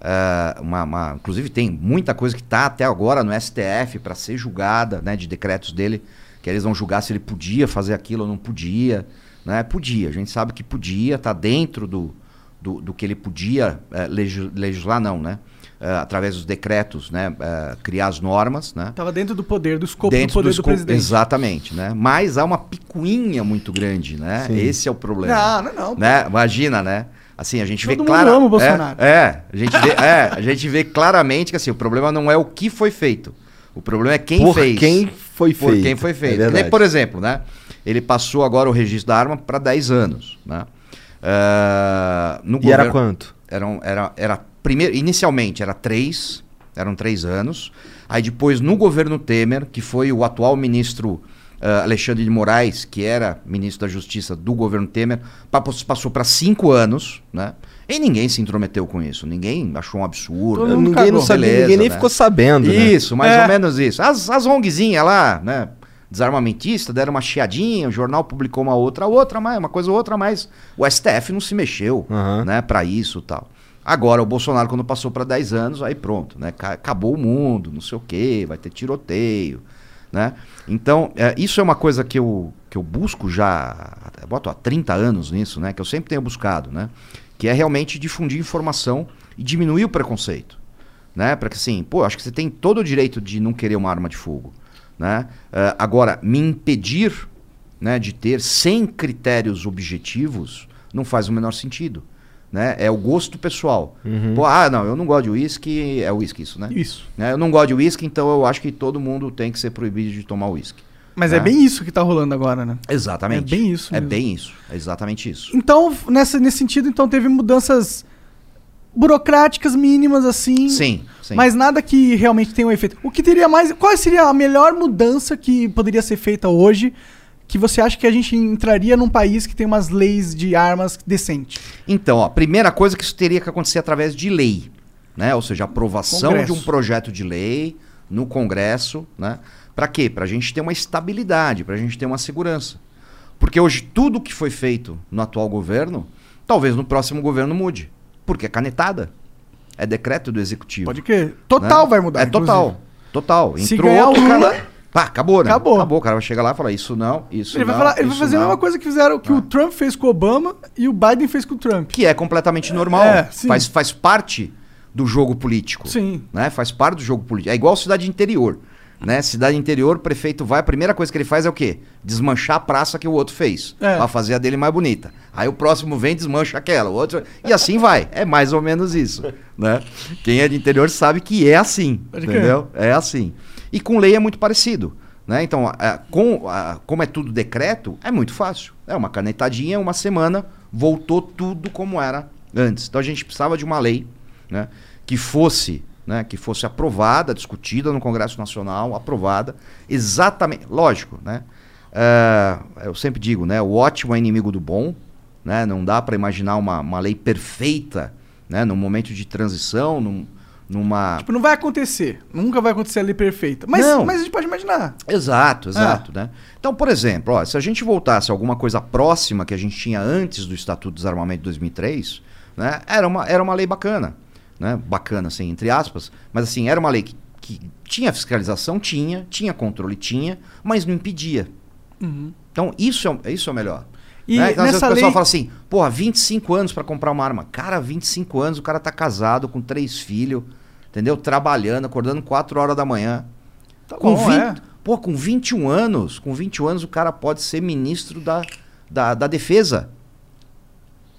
ah, uma, uma- inclusive tem muita coisa que está até agora no STF para ser julgada, né? De decretos dele, que eles vão julgar se ele podia fazer aquilo ou não podia. Né? Podia, a gente sabe que podia, está dentro do, do, do que ele podia eh, legis- legislar, não, né? Ah, através dos decretos, né? Ah, criar as normas, né? Tava dentro do poder, do escopo dentro do poder do, escopo- presidente. Exatamente, né? Mas há uma picuinha muito grande, né? Sim. Esse é o problema. Não, não, não. Né? Imagina, né? Assim, a gente Todo vê mundo clara- ama o Bolsonaro. É, é, a gente vê, é, a gente vê claramente que assim, o problema não é o que foi feito. O problema é quem Por fez. quem foi Por feito. quem foi É feito. Nem, por exemplo, né? Ele passou agora o registro da arma para 10 anos, né? No E era governo- quanto? eram, era, era primeiro, inicialmente era três, eram três anos. Aí depois, no governo Temer, que foi o atual ministro ah, Alexandre de Moraes, que era ministro da Justiça do governo Temer, pa- passou para cinco anos, né? E ninguém se intrometeu com isso. Ninguém achou um absurdo. Todo mundo Ninguém não sabia, Beleza, ninguém nem né? ficou sabendo, né? Isso, mais É. ou menos isso. As, as ONGzinhas lá, né? Desarmamentista, deram uma chiadinha, o jornal publicou uma outra, outra, mais, uma coisa ou outra, mas o STF não se mexeu, Aham. né, para isso e tal. Agora, o Bolsonaro, quando passou para 10 anos, aí pronto, né? ca- Acabou o mundo, não sei o quê, vai ter tiroteio, né? Então, é, isso é uma coisa que eu, que eu busco já, boto há 30 anos nisso, né? Que eu sempre tenho buscado, né? Que é realmente difundir informação e diminuir o preconceito né? Para que assim, pô, acho que você tem todo o direito de não querer uma arma de fogo, né? Eh, agora, me impedir, né, de ter sem critérios objetivos não faz o menor sentido, né? É o gosto pessoal. Pô, ah, não, eu não gosto de uísque, é uísque isso, né? Isso. Né, Eu não gosto de uísque, então eu acho que todo mundo tem que ser proibido de tomar uísque. Mas né? é bem isso que tá rolando agora, né? Exatamente. É bem isso É mesmo. bem isso. É exatamente isso. Então, nessa, nesse sentido, então teve mudanças burocráticas mínimas assim. Sim, sim. Mas nada que realmente tenha um efeito. O que teria mais. Qual seria a melhor mudança que poderia ser feita hoje? Que você acha que a gente entraria num país que tem umas leis de armas decentes? Então, ó, primeira coisa que isso teria que acontecer através de lei, né? Ou seja, aprovação Congresso. de um projeto de lei no Congresso, né? Para quê? Para a gente ter uma estabilidade, para a gente ter uma segurança. Porque hoje tudo que foi feito no atual governo, talvez no próximo governo mude, porque é canetada, é decreto do executivo. Pode crer. Total né? vai mudar. É total, inclusive. total. Se Entrou outro cara, pá, acabou, né? Acabou. Acabou. O cara vai chegar lá e falar isso não, isso Ele vai, não, falar, ele vai fazer a não. mesma coisa que fizeram que Ah. o Trump fez com o Obama e o Biden fez com o Trump. que é completamente normal. É, faz, faz parte do jogo político. Sim. Né? Faz parte do jogo político. É igual cidade interior. Né? Cidade interior, o prefeito vai, a primeira coisa que ele faz é o quê? Desmanchar a praça que o outro fez. É. Pra fazer a dele mais bonita. Aí o próximo vem e desmancha aquela, o outro. E assim vai. É mais ou menos isso. Né? Quem é de interior sabe que é assim. Pode entendeu? É assim. E com lei é muito parecido. Né? Então, a- com, a- como é tudo decreto, é muito fácil. É uma canetadinha, uma semana, voltou tudo como era antes. Então a gente precisava de uma lei né, que fosse. Né, que fosse aprovada, discutida no Congresso Nacional, aprovada, exatamente, lógico, né? é, eu sempre digo, né? O ótimo é inimigo do bom, né? Não dá para imaginar uma, uma lei perfeita, né? Num momento de transição, num, numa Tipo, não vai acontecer. Nunca vai acontecer ali perfeita. Mas, Não. mas a gente pode imaginar. Exato, exato, né? Então, por exemplo, ó, se a gente voltasse a alguma coisa próxima que a gente tinha antes do Estatuto de Desarmamento de 2003, né? Era uma, era uma lei bacana, né? Bacana, assim, entre aspas, mas assim, era uma lei que, que tinha fiscalização, tinha, tinha controle, tinha, mas não impedia. Então, isso é, isso é o melhor. E né? Então, às vezes nessa o pessoal lei- fala assim, porra, 25 anos pra comprar uma arma. Cara, 25 anos, o cara tá casado, com três filhos, entendeu? Trabalhando, acordando 4 horas da manhã. Tá com, bom, 20, é. pô, com 21 anos, com 21 anos o cara pode ser ministro da, da, da defesa.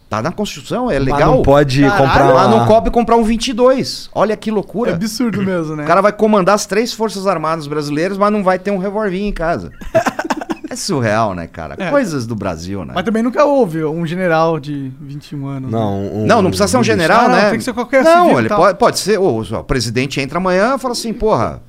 Tá na Constituição, é Mas legal. não pode Caralho, comprar Mas uma... não cobre comprar um 22. Olha que É loucura. absurdo mesmo, né? O cara vai comandar as três forças armadas brasileiras, mas não vai ter um revolvinho em casa. *laughs* é surreal, né, cara? É. Coisas do Brasil, né? Mas também nunca houve um general de 21 anos. né? Não, um- Não, não precisa ser um general, Ah, não, né? tem que ser qualquer Não, civil ele pode, pode ser. O, o presidente entra amanhã e fala assim, porra,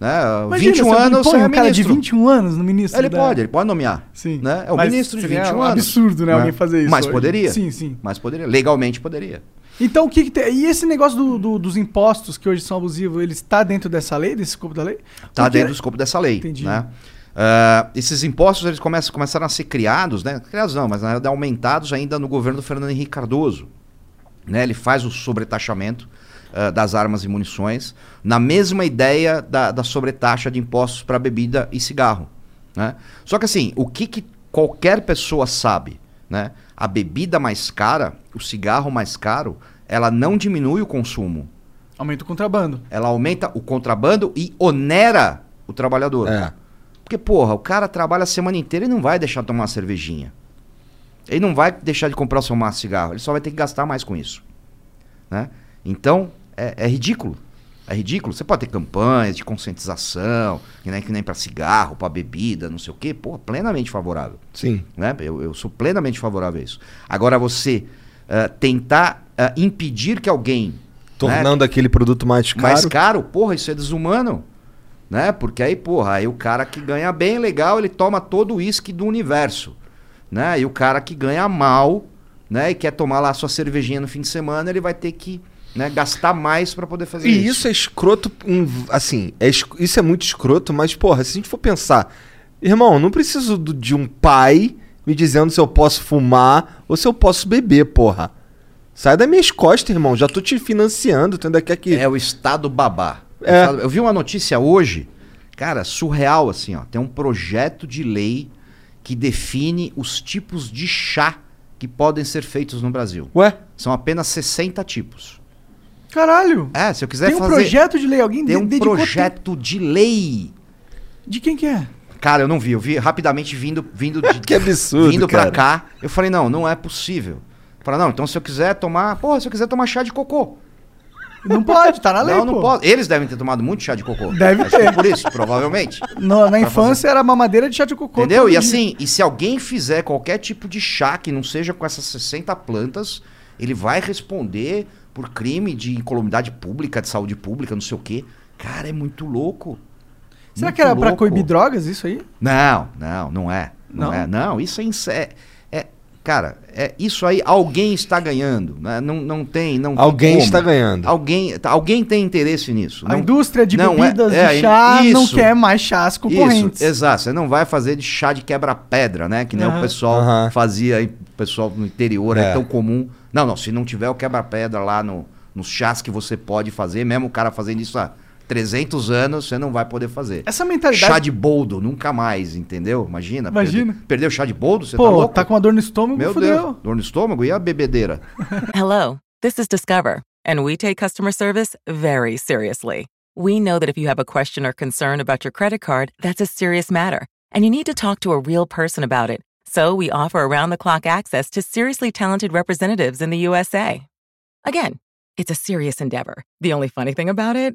né? Imagina, 21 você anos, você é um cara de ministro. 21 anos no ministro. Ele da- pode, ele pode nomear. Sim. Né? É o Mas ministro de seria 21 um anos. absurdo, né, alguém fazer isso Mas hoje. poderia. Sim, sim. Mas poderia. Legalmente poderia. Então, o que, que tem. E esse negócio do- do- dos impostos que hoje são abusivos, ele está dentro dessa lei, desse escopo da lei? Está Porque- dentro do escopo dessa lei. Entendi. Né? Ah, esses impostos eles começam, começaram a ser criados, né? Criados não, mas na verdade aumentados ainda no governo do Fernando Henrique Cardoso. Né? Ele faz o sobretaxamento ah, das armas e munições na mesma ideia da, da sobretaxa de impostos para bebida e cigarro. Né? Só que assim, o que, que qualquer pessoa sabe, né? A bebida mais cara, o cigarro mais caro, ela não diminui o consumo. Aumenta o contrabando. Ela aumenta o contrabando e onera o trabalhador. É. Porque, porra, o cara trabalha a semana inteira e não vai deixar de tomar uma cervejinha. Ele não vai deixar de comprar o seu maço de cigarro. Ele só vai ter que gastar mais com isso. Né? Então, é, é ridículo. É ridículo. Você pode ter campanhas de conscientização, que nem, que nem para cigarro, para bebida, não sei o quê. Porra, plenamente favorável Sim. né? Eu, eu sou plenamente favorável a isso. Agora, você eh, tentar eh, impedir que alguém Tornando aquele produto mais caro. mais caro, porra, isso é desumano. Né? Porque aí, porra, aí o cara que ganha bem legal, ele toma todo o uísque do universo. Né? E o cara que ganha mal, né, e quer tomar lá sua cervejinha no fim de semana, ele vai ter que né, gastar mais para poder fazer E isso. isso é escroto, assim, é isso é muito escroto, mas, porra, se a gente for pensar, irmão, não preciso de um pai me dizendo se eu posso fumar ou se eu posso beber, porra. Sai das minhas costas, irmão, já tô te financiando, tu ainda quer que... É o Estado babá. É. Eu vi uma notícia hoje, cara, surreal assim, ó. Tem um projeto de lei que define os tipos de chá que podem ser feitos no Brasil. Ué? São apenas 60 tipos. Caralho! É, se eu quiser Tem um fazer... projeto de lei, alguém Tem um projeto de lei. tempo- De quem que é? Cara, eu não vi. Eu vi rapidamente vindo, vindo de, *laughs* Que absurdo, vindo cara. pra cá. Eu falei, não, não é possível. Falei, não, então se eu quiser tomar... Porra, se eu quiser tomar chá de cocô. Não pode, tá na lei, não, não pô. pode. Eles devem ter tomado muito chá de cocô. Deve Acho ter. por isso, provavelmente. Na, na infância era mamadeira de chá de cocô. Entendeu? E assim, e se alguém fizer qualquer tipo de chá que não seja com essas 60 plantas, ele vai responder por crime de incolumidade pública, de saúde pública, não sei o quê. Cara, é muito louco. Será Muito que era pra louco. coibir drogas, isso aí? Não, não, não é. Não, Não? é. Não, isso é- Cara, é, isso aí alguém está ganhando. Né? Não, não tem. Não tem Alguém como. está ganhando. Alguém, tá- alguém tem interesse nisso. A Não- indústria de não é- bebidas é, de chá não isso. quer mais chás concorrentes. Isso, exato. Você não vai fazer de chá de quebra-pedra, né? Que nem Aham. o pessoal Aham. fazia aí, o pessoal no interior, é. É. tão comum. Não, não, se não tiver o quebra-pedra lá no, nos chás que você pode fazer, mesmo o cara fazendo isso há 300 anos, você não vai poder fazer. Essa mentalidade. Chá de boldo, nunca mais, entendeu? Imagina. Imagina. Perdeu, perdeu chá de boldo, você Pô, tá louco? tá com uma dor no estômago, Meu fudeu. Deus, dor no estômago e a bebedeira. *laughs* Hello, this is Discover, and we take customer service very seriously. We know that if you have a question or concern about your credit card, that's a serious matter, and you need to talk to a real person about it. So we offer around the clock access to seriously talented representatives in the USA. Again, it's a serious endeavor. The only funny thing about it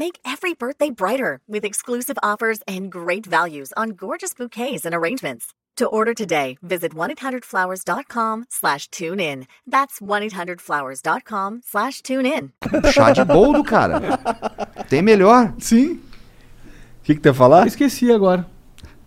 Make every birthday brighter with exclusive offers and great values on gorgeous bouquets and arrangements. To order today, visit 1-800-Flowers.com slash tune in. That's 1-800-Flowers.com slash tune in. *laughs* Chá de boldo, cara. Tem melhor. Sim, O que, que tu ia falar? eu esqueci agora.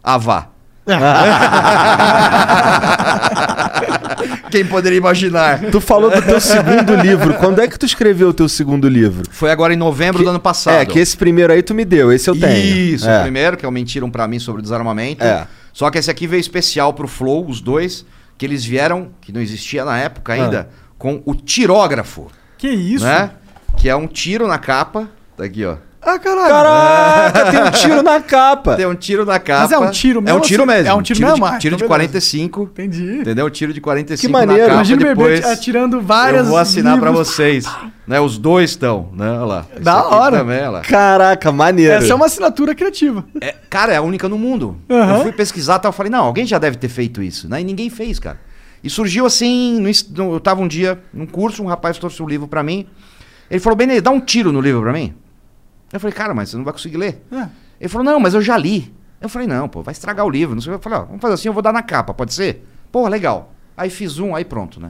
Ah, vá. *laughs* Quem poderia imaginar? Tu falou do teu segundo livro. Quando é que tu escreveu o teu segundo livro? Foi agora em novembro do ano passado. É, que esse primeiro aí tu me deu, esse eu tenho. Isso, é. o primeiro, que é o Mentiram Pra Mim sobre o desarmamento. É. Só que esse aqui veio especial pro Flow, os dois, que eles vieram, que não existia na época ainda, com o tirógrafo, Que isso? né? Que é um tiro na capa. Tá aqui, ó. Ah, caralho. Caraca, tem um tiro na capa. Tem um tiro na capa. Mas é um tiro É mesmo um tiro mesmo. é um tiro de, mesmo? Ah, Tiro de então beleza. 45. Entendi. Entendeu? Tiro de 45 Que maneiro. na capa. Imagina depois... atirando várias. Eu vou assinar pra livros. vocês. Né, os dois estão, né? Olha lá. Esse Da hora. Também, olha lá. Caraca, maneiro. Essa é uma assinatura criativa. É, cara, é a única no mundo. Aham. Eu fui pesquisar e eu falei, não, alguém já deve ter feito isso, né? E ninguém fez, cara. E surgiu assim, no eu tava um dia num curso, um rapaz trouxe o livro pra mim. Ele falou, Benê, dá um tiro no livro pra mim. Eu falei, cara, mas você não vai conseguir ler. É. Ele falou, não, mas eu já li. Eu falei, não, pô, vai estragar o livro. Não sei. Eu falei, ó, vamos fazer assim, eu vou dar na capa, pode ser? Pô, legal. Aí fiz um, aí pronto, né?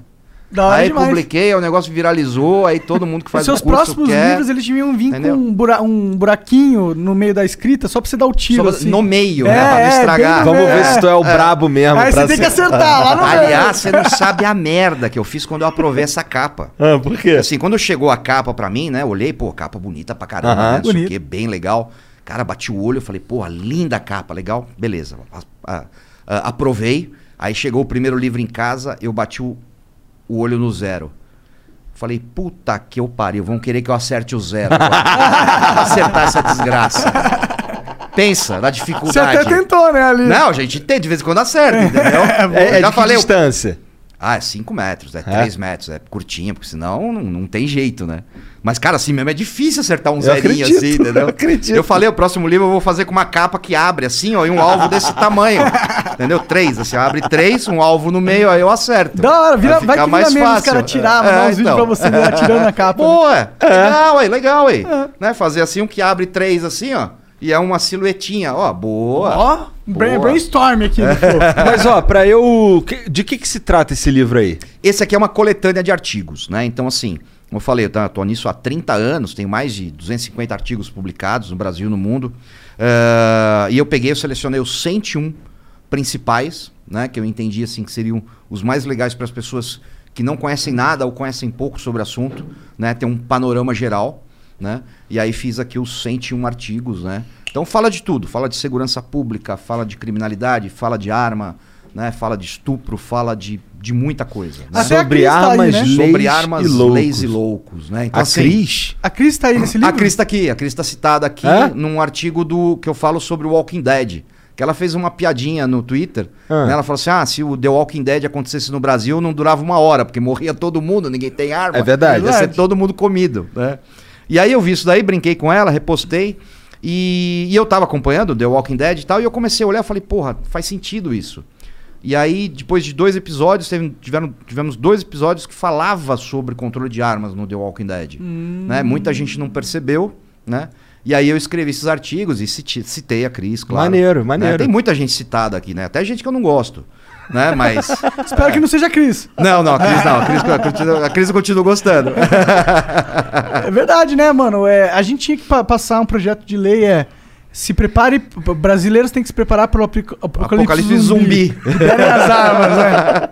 Aí demais. publiquei, o negócio viralizou, aí todo mundo que Os faz seus o curso próximos quer. livros, eles deviam vir Entendeu? com um, bura- um buraquinho no meio da escrita, só pra você dar o tiro, Só assim. No meio, É, né? Pra não é, estragar. Vamos É. ver se tu é o brabo mesmo. Aí você tem que acertar, lá no meio. Aliás, você não sabe a merda que eu fiz quando eu aprovei essa capa. *laughs* Ah, por quê? Assim, quando chegou a capa pra mim, né? Olhei, pô, capa bonita pra caramba, Aham. né? Não sei o Bonito. quê, bem legal. Cara, bati o olho, eu falei, pô, linda capa, legal, beleza. A- a- a- aprovei. Aí chegou o primeiro livro em casa, eu bati o, o olho no zero. Falei, puta que eu pariu, vão querer que eu acerte o zero. agora. *laughs* Acertar essa desgraça. Pensa na Você dificuldade. até tentou, né, ali. Não, a gente tem, de vez em quando acerta, entendeu? É, é já de que falei, distância? ah, é 5 metros, é 3 metros, é curtinha, porque senão não, não tem jeito, né? Mas, cara, assim mesmo é difícil acertar um zerinho acredito, assim, entendeu? eu acredito. Eu falei, o próximo livro eu vou fazer com uma capa que abre assim, ó, e um alvo desse *laughs* tamanho. entendeu? Três, assim, abre três, um alvo no meio, aí eu acerto. Da hora, vira, vai, ficar que vira mesmo, os caras É, tiravam, dar uns vídeos então. pra você ir atirando na *laughs* capa. né? Boa! Legal, aí, legal, aí. Né? Fazer assim, um que abre três assim, ó, e é uma silhuetinha, ó, boa. Ó, Boa. brainstorm aqui. flow. *laughs* Mas, ó, pra eu. De que que se trata esse livro aí? Esse aqui é uma coletânea de artigos, né? Então, assim, como eu falei, eu tá- tô nisso há 30 anos, tenho mais de 250 artigos publicados no Brasil e no mundo. Eh, e eu peguei, eu selecionei os 101 principais, né? Que eu entendi, assim, que seriam os mais legais para as pessoas que não conhecem nada ou conhecem pouco sobre o assunto, né? Tem um panorama geral, né? E aí fiz aqui os 101 artigos, né? Então fala de tudo, fala de segurança pública, fala de criminalidade, fala de arma, né? Fala de estupro, fala de, de muita coisa. né? Sobre Cris tá aí, armas, né? sobre armas, e loucos. leis e loucos, né? Então, A assim, Cris? A Cris tá aí nesse livro? a Cris tá aqui, a Cris tá citada aqui É? num artigo do que eu falo sobre o Walking Dead. Que ela fez uma piadinha no Twitter. Ah. né? Ela falou assim: ah, se o The Walking Dead acontecesse no Brasil, não durava uma hora, porque morria todo mundo, ninguém tem arma. É verdade. Ia ser todo mundo comido, né? E aí eu vi isso daí, brinquei com ela, repostei. E, e eu tava acompanhando The Walking Dead e tal, e eu comecei a olhar e falei, porra, faz sentido isso. E aí, depois de dois episódios, teve- tiveram, tivemos dois episódios que falava sobre controle de armas no The Walking Dead. Né? Muita gente não percebeu, né? E aí eu escrevi esses artigos e citei a Cris, claro. Maneiro, Né? maneiro. Tem muita gente citada aqui, né? Até gente que eu não gosto, né? Mas... *laughs* Espero que não seja a Cris. não, não, a Cris não. A Cris, a Cris, a Cris eu continuo gostando. É verdade, né, mano? É, a gente tinha que pa- passar um projeto de lei, é... Se prepare... Brasileiros têm que se preparar pro apic- apocalipse, Apocalipse zumbi. Liberem *laughs* as armas, né?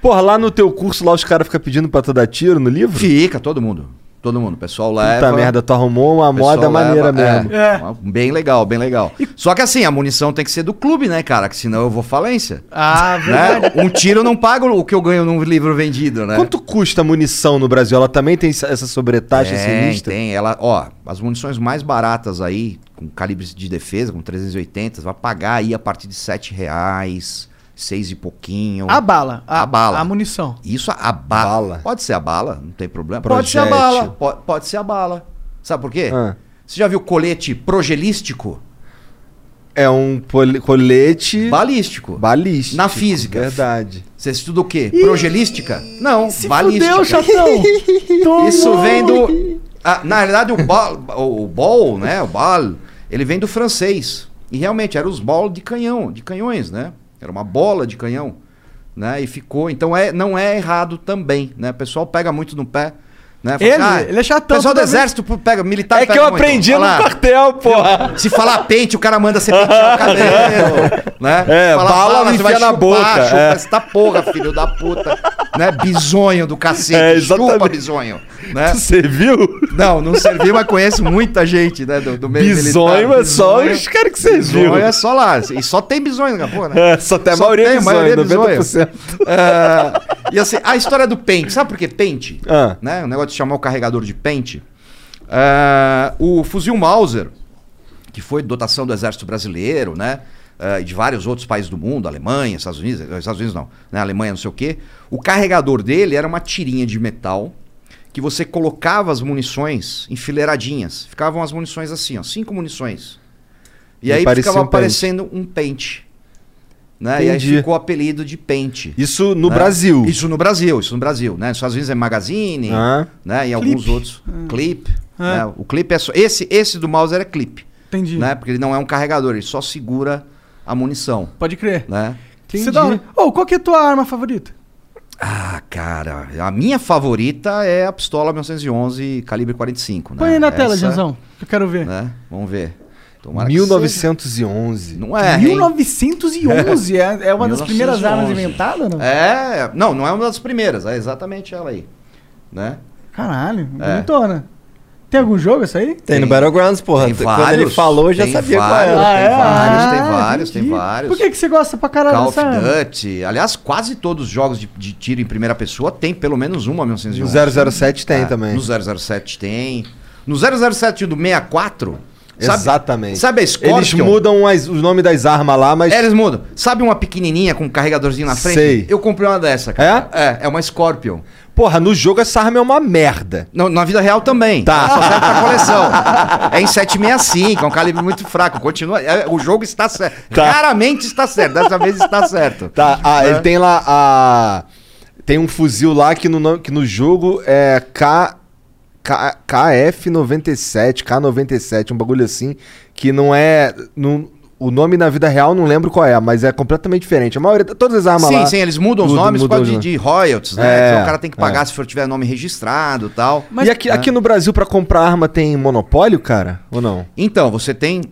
Porra, lá no teu curso, lá os caras ficam pedindo pra tu dar tiro no livro? Fica, todo mundo. Todo mundo. O pessoal leva. Puta merda, tu arrumou uma moda maneira leva, mesmo. É, É. Bem legal, bem legal. Só que assim, a munição tem que ser do clube, né, cara? Que senão eu vou falência. Ah, verdade. Né? Um tiro não paga o que eu ganho num livro vendido, né? Quanto custa a munição no Brasil? Ela também tem essa- essa sobretaxa tem, sinistra? tem. Ela, ó, as munições mais baratas aí, com calibres de defesa, com 380, vai pagar aí a partir de 7 reais, 6 e pouquinho. A bala. A bala. A munição. Isso a bala. Bala. Pode ser a bala, não tem problema. Pode ser a Projétil. bala. Pode, pode ser a bala. Sabe por quê? Ah. Você já viu colete progelístico? É um colete Balístico. balístico. Na física. Verdade. Você estuda o quê? Progelística? Não, Se balística. fudeu, chatão. *laughs* Isso vem do. Ah, na realidade, o ball, o ball, né? O ball, ele vem do francês. E realmente eram os ball de canhão, de canhões, né? Era uma bola de canhão, né? E ficou. Então é, não é errado também, né? O pessoal pega muito no pé. Né? Fala Ele- assim, ele é chatão pessoal do exército pega, militar É que pega eu muito. aprendi Olha no lá, quartel, porra. Se falar pente, o cara manda você pentear o cabelo, *laughs* né? É, Fala bala você enfia vai na chupar, boca, Chupa é. esta porra, filho da puta. né? Bisonho do cacete. *laughs* É, chupa, exatamente. bisonho. Né? Você viu? Não, não serviu, mas conheço muita gente, né? Do, do meio Bisonho militar. é só Bisonho- os caras que você viu. Bisonho é só lá. E só tem bisonho na porra, né? É, só tem a Só maioria tem, bisonho, maioria 90%. É, e assim, a história do pente. Sabe por que pente? Ah. Né? O negócio de chamar o carregador de pente. É, o fuzil Mauser, que foi dotação do Exército Brasileiro, né? e de vários outros países do mundo, Alemanha, Estados Unidos, Estados Unidos não, né? Alemanha, não sei o quê. O carregador dele era uma tirinha de metal que você colocava as munições enfileiradinhas. Ficavam as munições assim, ó, cinco munições. E, E aí ficava um pente. aparecendo um pente. né? E aí Entendi. ficou o apelido de pente. Isso no né? Brasil. Isso no Brasil, isso no Brasil, né? Nos Estados Unidos é Magazine, Ah. né? E alguns outros. Clip. É. né? O clipe é só. Esse, esse do Mauser é clipe, Entendi. né? Porque ele não é um carregador, ele só segura a munição, Pode crer. né? É da hora. Ô, qual que é a tua arma favorita? Ah, cara, a minha favorita é a pistola 1911 calibre 45, né? Põe aí na tela, Essa, Janzão, que eu quero ver. Né? Vamos ver. Tomara que 1911. seja. Não é, hein? 1911 é, é uma das primeiras 1911. armas inventadas, não? É, não, não é uma das primeiras, é exatamente ela aí, né? Caralho, É. bonitona. Tem algum jogo essa aí? Tem no Battlegrounds, porra. Tem Quando ele vários, falou, eu já tem sabia qual vários. era. tem vários, Ah, tem vários, tem entendi. vários. Por que, que você gosta pra caralho Call of? Duty. Aliás, quase todos os jogos de, de tiro em primeira pessoa tem pelo menos uma No 1911. 007 tem É, também. No 007 tem. No 007 do 64, sabe, Exatamente. sabe a Scorpion? Eles mudam as- o nome das armas lá, mas. É, eles mudam. Sabe uma pequenininha com um carregadorzinho na frente? Sei. Eu comprei uma dessa, cara. É? É, uma Scorpion. Porra, no jogo essa arma é uma merda. Na vida real também. Tá. Só serve pra coleção. *laughs* É em 765, é um calibre muito fraco. Continua. é, o jogo está certo. Tá. Raramente está certo. Dessa vez está certo. Tá, ah, Né? ele tem lá a. Tem um fuzil lá que no, que no jogo é K. K- KF97, K97, um bagulho assim, que não é. Não, o nome na vida real não lembro qual é, mas é completamente diferente. A maioria, todas as armas Sim, lá. sim, eles mudam os nomes por mudam causa de, os de royalties, né? É, Então o cara tem que pagar é. se for tiver nome registrado e tal. Mas- e aqui, aqui no Brasil, pra comprar arma, tem monopólio, cara? Ou não? Então, você tem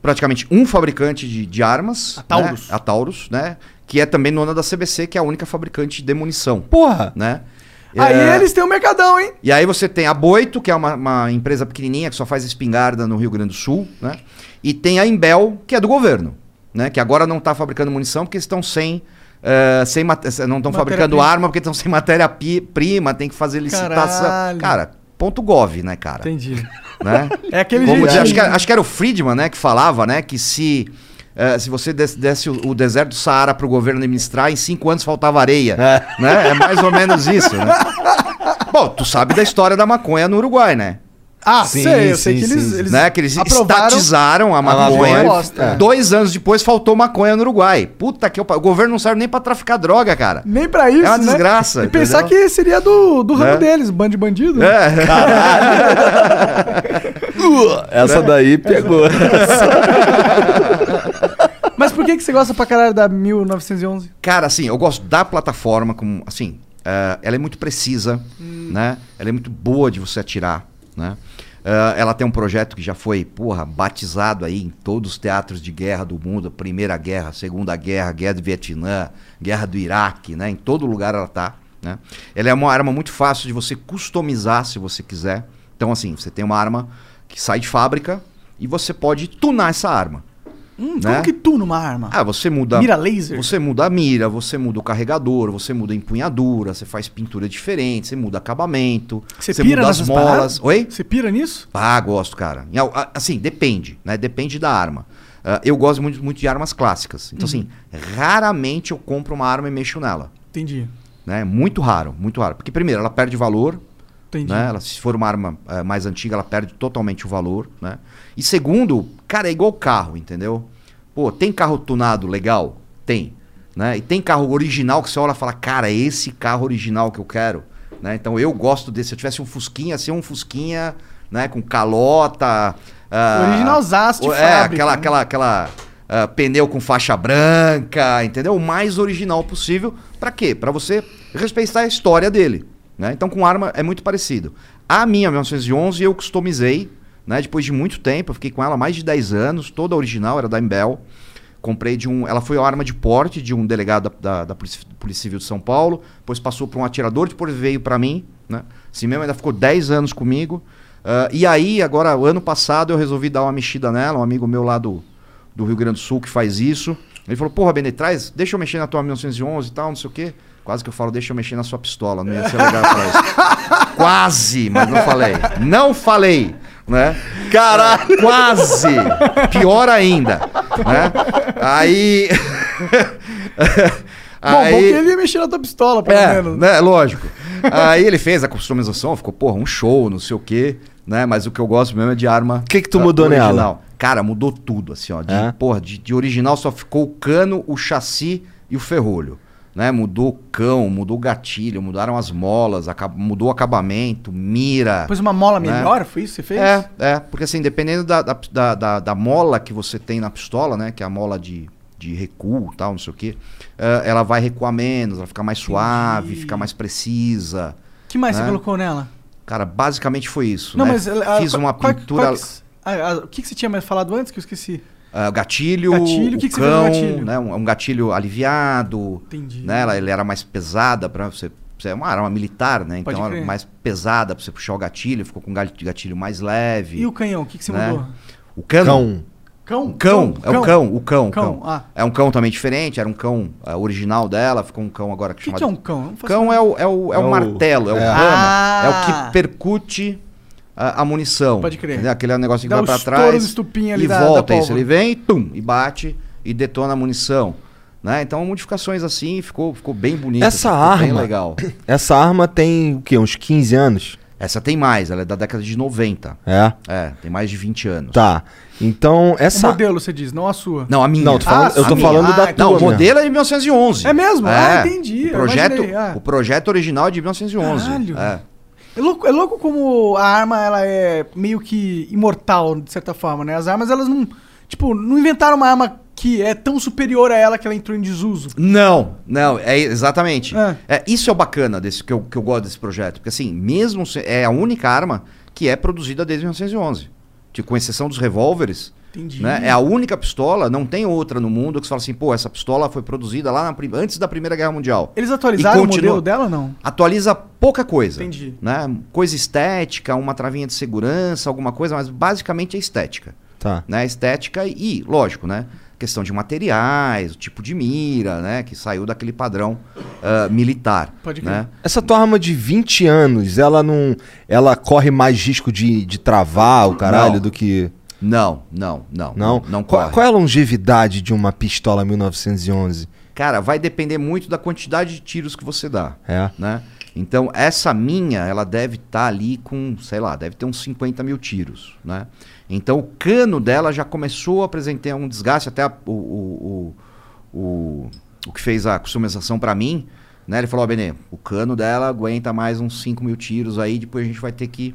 praticamente um fabricante de, de armas. A Taurus. Né? A Taurus, né? Que é também dona da CBC, que é a única fabricante de munição, Porra! né? Aí É, eles têm um mercadão, hein? E aí você tem a Boito, que é uma, uma empresa pequenininha que só faz espingarda no Rio Grande do Sul, né? E tem a Imbel, que é do governo, né? Que agora não está fabricando munição porque estão sem... eh, sem mate- não estão fabricando arma porque estão sem matéria-prima, tem que fazer licitação. Caralho. Cara, ponto gov, né, cara? Entendi. Né? *laughs* É aquele Como acho, que, era- acho que era o Friedman, né, que falava, né, que se, eh, se você desse, desse o, o deserto do Saara para o governo administrar, em cinco anos faltava areia. É. Né? é mais ou menos isso, né? *laughs* Bom, tu sabe da história da maconha no Uruguai, né? Ah, Sim, sei, eu sei sim, que eles, sim. eles né? Que eles estatizaram a maconha, é. Dois anos depois faltou maconha no Uruguai. Puta que eu, o governo não serve nem para traficar droga, cara. Nem pra isso, É uma né? desgraça, E pensar entendeu? que seria do, do ramo É. deles, bando de bandido. É. *laughs* Essa daí pegou. *laughs* Mas por que, que você gosta pra caralho da 1911? Cara, assim, eu gosto da plataforma como, assim, eh, ela é muito precisa, né? Ela é muito boa de você atirar, né? Eh, ela tem um projeto que já foi, porra, batizado aí em todos os teatros de guerra do mundo, Primeira Guerra, Segunda Guerra, Guerra do Vietnã, Guerra do Iraque, né? Em todo lugar ela tá, né? Ela é uma arma muito fácil de você customizar se você quiser. Então, assim, você tem uma arma que sai de fábrica e você pode tunar essa arma. Hum, Né? Como que tu numa arma? Ah, você muda. Mira laser? Você muda a mira, você muda o carregador, você muda a empunhadura, você faz pintura diferente, você muda acabamento, Você você pira muda as molas. paradas? Oi? Você pira nisso? Ah, gosto, cara. Assim, depende, né? Depende da arma. Ah, eu gosto muito, muito de armas clássicas. Então, assim, raramente eu compro uma arma e mexo nela. Entendi. Né? Muito raro, muito raro. Porque, primeiro, ela perde valor, Entendi. né? Ela, se for uma arma eh, mais antiga, ela perde totalmente o valor, né? E segundo, cara, é igual carro, entendeu? Pô, tem carro tunado legal? Tem. Né? E tem carro original que você olha e fala, cara, é esse carro original que eu quero. Né? Então eu gosto desse. Se eu tivesse um Fusquinha, ser um Fusquinha, né? Com calota. ah, Originalzaço de É, fábrica, aquela, né? aquela, aquela ah, pneu com faixa branca, entendeu? O mais original possível. Pra quê? Pra você respeitar a história dele. Né? Então com arma é muito parecido. A minha 1911 eu customizei, né? Depois de muito tempo, eu fiquei com ela mais de 10 anos, toda original, era da Embel. Comprei de um. Ela foi a arma de porte de um delegado da, da, da Polícia, Polícia Civil de São Paulo, depois passou para um atirador, depois veio para mim, né? Assim mesmo, ainda ficou 10 anos comigo. Ah, e aí, agora, ano passado, eu resolvi dar uma mexida nela, um amigo meu lá do, do Rio Grande do Sul que faz isso. Ele falou, porra, Benê, traz, deixa eu mexer na tua 1911 e tal, não sei o quê. Quase que eu falo, deixa eu mexer na sua pistola, não ia ser legal falar isso. *laughs* Quase, mas não falei. Não falei, né? Caralho! Quase! Pior ainda, né? Aí... *laughs* Bom, bom que ele ia mexer na tua pistola, pelo é, menos. né? Lógico. Aí ele fez a customização, ficou, porra, um show, não sei o quê, né? Mas o que eu gosto mesmo é de arma. O que que tu mudou nela? Cara, mudou tudo, assim, ó. De, É? porra, de, de original só ficou o cano, o chassi e o ferrolho. Né? Mudou o cão, mudou o gatilho, mudaram as molas, mudou o acabamento, mira. Depois uma mola Né? melhor, foi isso que você fez? É, é, porque assim, dependendo da, da, da, da- mola que você tem na pistola, né? Que é a mola de, de recuo e tal, não sei o quê, eh, ela vai recuar menos, ela fica mais suave, fica mais precisa. O que mais Né? você colocou nela? Cara, basicamente foi isso. Não, né? mas ela- Fiz qual- uma qual- pintura. qual que ah, ah, o que, que você tinha mais falado antes que eu esqueci? Ah, gatilho, Gatilho, o o que que cão, gatilho? né? Um, um gatilho aliviado. Entendi. Né? Ela, ele era mais pesada para você. você é uma arma militar, né? Então era mais pesada pra você puxar o gatilho, ficou com um gatilho mais leve. E o canhão, o que, que você né? mudou? O cano. Cão. Cão? O cão, é o cão, o cão, o Cão, cão. ah. É um cão também diferente, era um cão ah, original dela, ficou um cão agora O que que, chama que é um cão? Cão é o, é o, é É o o- martelo, é o é. rama, é o Ah. que percute a, a munição. Pode crer. Entendeu? Aquele negócio que Dá vai o pra estouro trás e da- da volta isso. pólvora. Ele vem, tum, e bate e detona a munição. Né? Então, modificações assim, ficou, ficou bem bonito. Essa ficou Bem arma- legal. *coughs* Essa arma tem o quê? Uns 15 anos? Essa tem mais, ela é da década de 90. É. É, tem mais de 20 anos. Tá. Então, O essa. modelo, você diz, não a sua. Não, a minha. Não, tô falando- Ah, eu tô minha. falando da Ah, tua. Não, o modelo é de 1911. É mesmo? Ah, entendi, O projeto, ah. o projeto original é de 1911. Caralho. É. É louco, é louco como a arma ela é meio que imortal, de certa forma, né? As armas, elas não. Tipo, não inventaram uma arma que é tão superior a ela que ela entrou em desuso. Não, não, é exatamente. É. É, isso é o bacana desse que eu, que eu gosto desse projeto. Porque assim, mesmo se- é a única arma que é produzida desde 1911. Tipo, com exceção dos revólveres. Entendi. Né? É a única pistola, não tem outra no mundo que você fala assim, pô, essa pistola foi produzida lá na antes da Primeira Guerra Mundial. Eles atualizaram E o continua- modelo dela ou não? Atualiza pouca coisa. Entendi. Né? Coisa estética, uma travinha de segurança, alguma coisa, mas basicamente é estética. Tá. né? Estética e, lógico, né? Questão de materiais, o tipo de mira, né? Que saiu daquele padrão ah, militar. Pode crer. né? Essa tua arma de 20 anos, ela não. Ela corre mais risco de, de travar o caralho Não. do que. Não, não, não. Não? Não qual, qual é a longevidade de uma pistola 1911? Cara, vai depender muito da quantidade de tiros que você dá. É. Né? Então, essa minha, ela deve estar ali com, sei lá, deve ter uns 50 mil tiros, né? Então, o cano dela já começou a apresentar um desgaste, até a- o, o, o, o, que fez a customização para mim, né? Ele falou, ó, Benê, o cano dela aguenta mais uns 5 mil tiros aí, depois a gente vai ter que,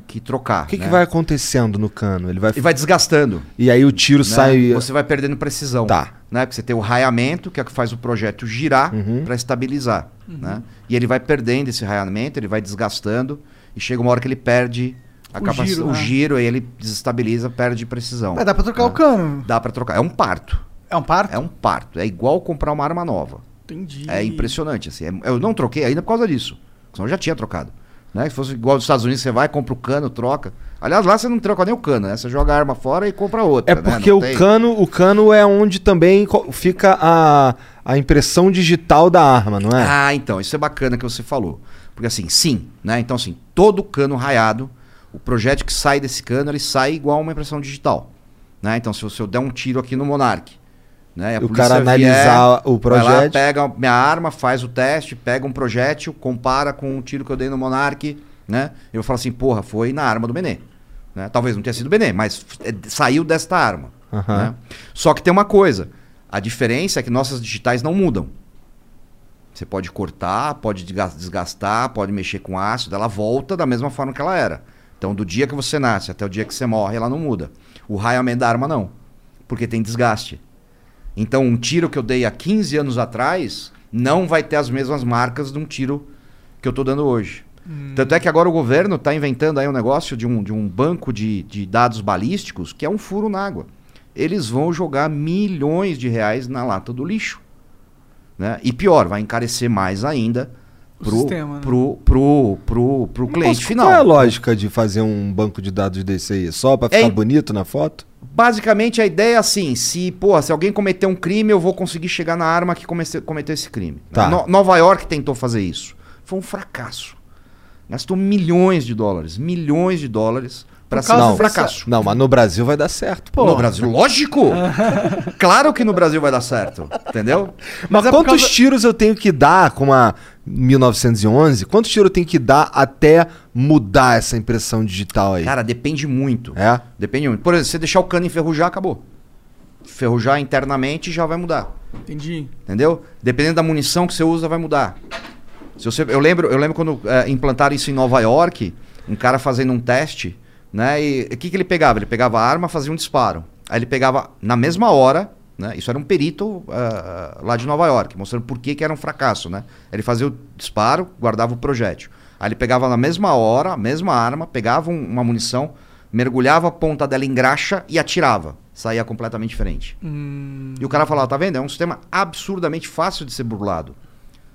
que, que trocar, O que, que né? vai acontecendo no cano? Ele vai. E vai desgastando. E aí o tiro né? sai. Você vai perdendo precisão. Tá. Né? Porque você tem o raiamento, que é o que faz o projeto girar Uhum. para estabilizar. Né? E ele vai perdendo esse raiamento, ele vai desgastando, e chega uma hora que ele perde a O capaci- giro, o né? giro, aí ele desestabiliza, perde precisão. Mas dá pra trocar né? o cano. Dá para trocar. É um parto. É um parto? É um parto. É igual comprar uma arma nova. Entendi. É impressionante. Assim. É- Eu não troquei ainda por causa disso. Senão eu já tinha trocado. Né? Se fosse igual nos Estados Unidos, você vai, compra o cano, troca. Aliás, lá você não troca nem o cano, né? Você joga a arma fora e compra outra. É né? porque Não o tem- cano, o cano é onde também fica a, a impressão digital da arma, não é? Ah, então, isso é bacana que você falou. Porque assim, sim, né? Então, assim, todo cano raiado, o projeto que sai desse cano, ele sai igual uma impressão digital. Né? Então, se eu, se eu der um tiro aqui no Monark, né? e O cara analisar o Vai lá, pega minha arma, faz o teste, pega um projétil, compara com o tiro que eu dei no Monark, né? Eu falo assim, porra, foi na arma do Benê. Né? Talvez não tenha sido o Benê, mas é, saiu desta arma. Né? Só que tem uma coisa, a diferença é que nossas digitais não mudam. Você pode cortar, pode desgas- desgastar, pode mexer com ácido, ela volta da mesma forma que ela era. Então, do dia que você nasce até o dia que você morre, ela não muda. O raiamento da arma não, porque tem desgaste. Então, um tiro que eu dei há 15 anos atrás não vai ter as mesmas marcas de um tiro que eu estou dando hoje. Tanto é que agora o governo está inventando aí um negócio de um, de um banco de, de dados balísticos que é um furo na água. Eles vão jogar milhões de reais na lata do lixo. Né? E pior, vai encarecer mais ainda O pro, sistema, né? pro, pro, pro, pro cliente Mas final. Qual é a lógica de fazer um banco de dados desse aí? Só pra ficar É- bonito na foto? Basicamente a ideia é assim: se, pô, se alguém cometer um crime, eu vou conseguir chegar na arma que comece- cometeu esse crime. Tá. No- Nova York tentou fazer isso. Foi um fracasso. Gastou milhões de dólares, milhões de dólares para ser um fracasso. Não, mas no Brasil vai dar certo, pô. No Brasil, lógico! *laughs* claro que no Brasil vai dar certo, entendeu? Mas, Mas é quantos causa- tiros eu tenho que dar com uma. 1911, quantos tiros tem que dar até mudar essa impressão digital aí? Cara, depende muito. É? Depende muito. Por exemplo, se você deixar o cano enferrujar, acabou. Ferrujar internamente já vai mudar. Entendi. Entendeu? Dependendo da munição que você usa, vai mudar. Se você, eu, lembro, eu lembro quando é, implantaram isso em Nova York, um cara fazendo um teste, né? E o que, que ele pegava? Ele pegava a arma, fazia um disparo. Aí ele pegava na mesma hora, né? Isso era um perito ah, lá de Nova York, mostrando por que, que era um fracasso, né? Ele fazia o disparo, guardava o projétil. Aí ele pegava na mesma hora, a mesma arma, pegava um- uma munição, mergulhava a ponta dela em graxa e atirava. Saía completamente diferente. E o cara falava, tá vendo? É um sistema absurdamente fácil de ser burlado.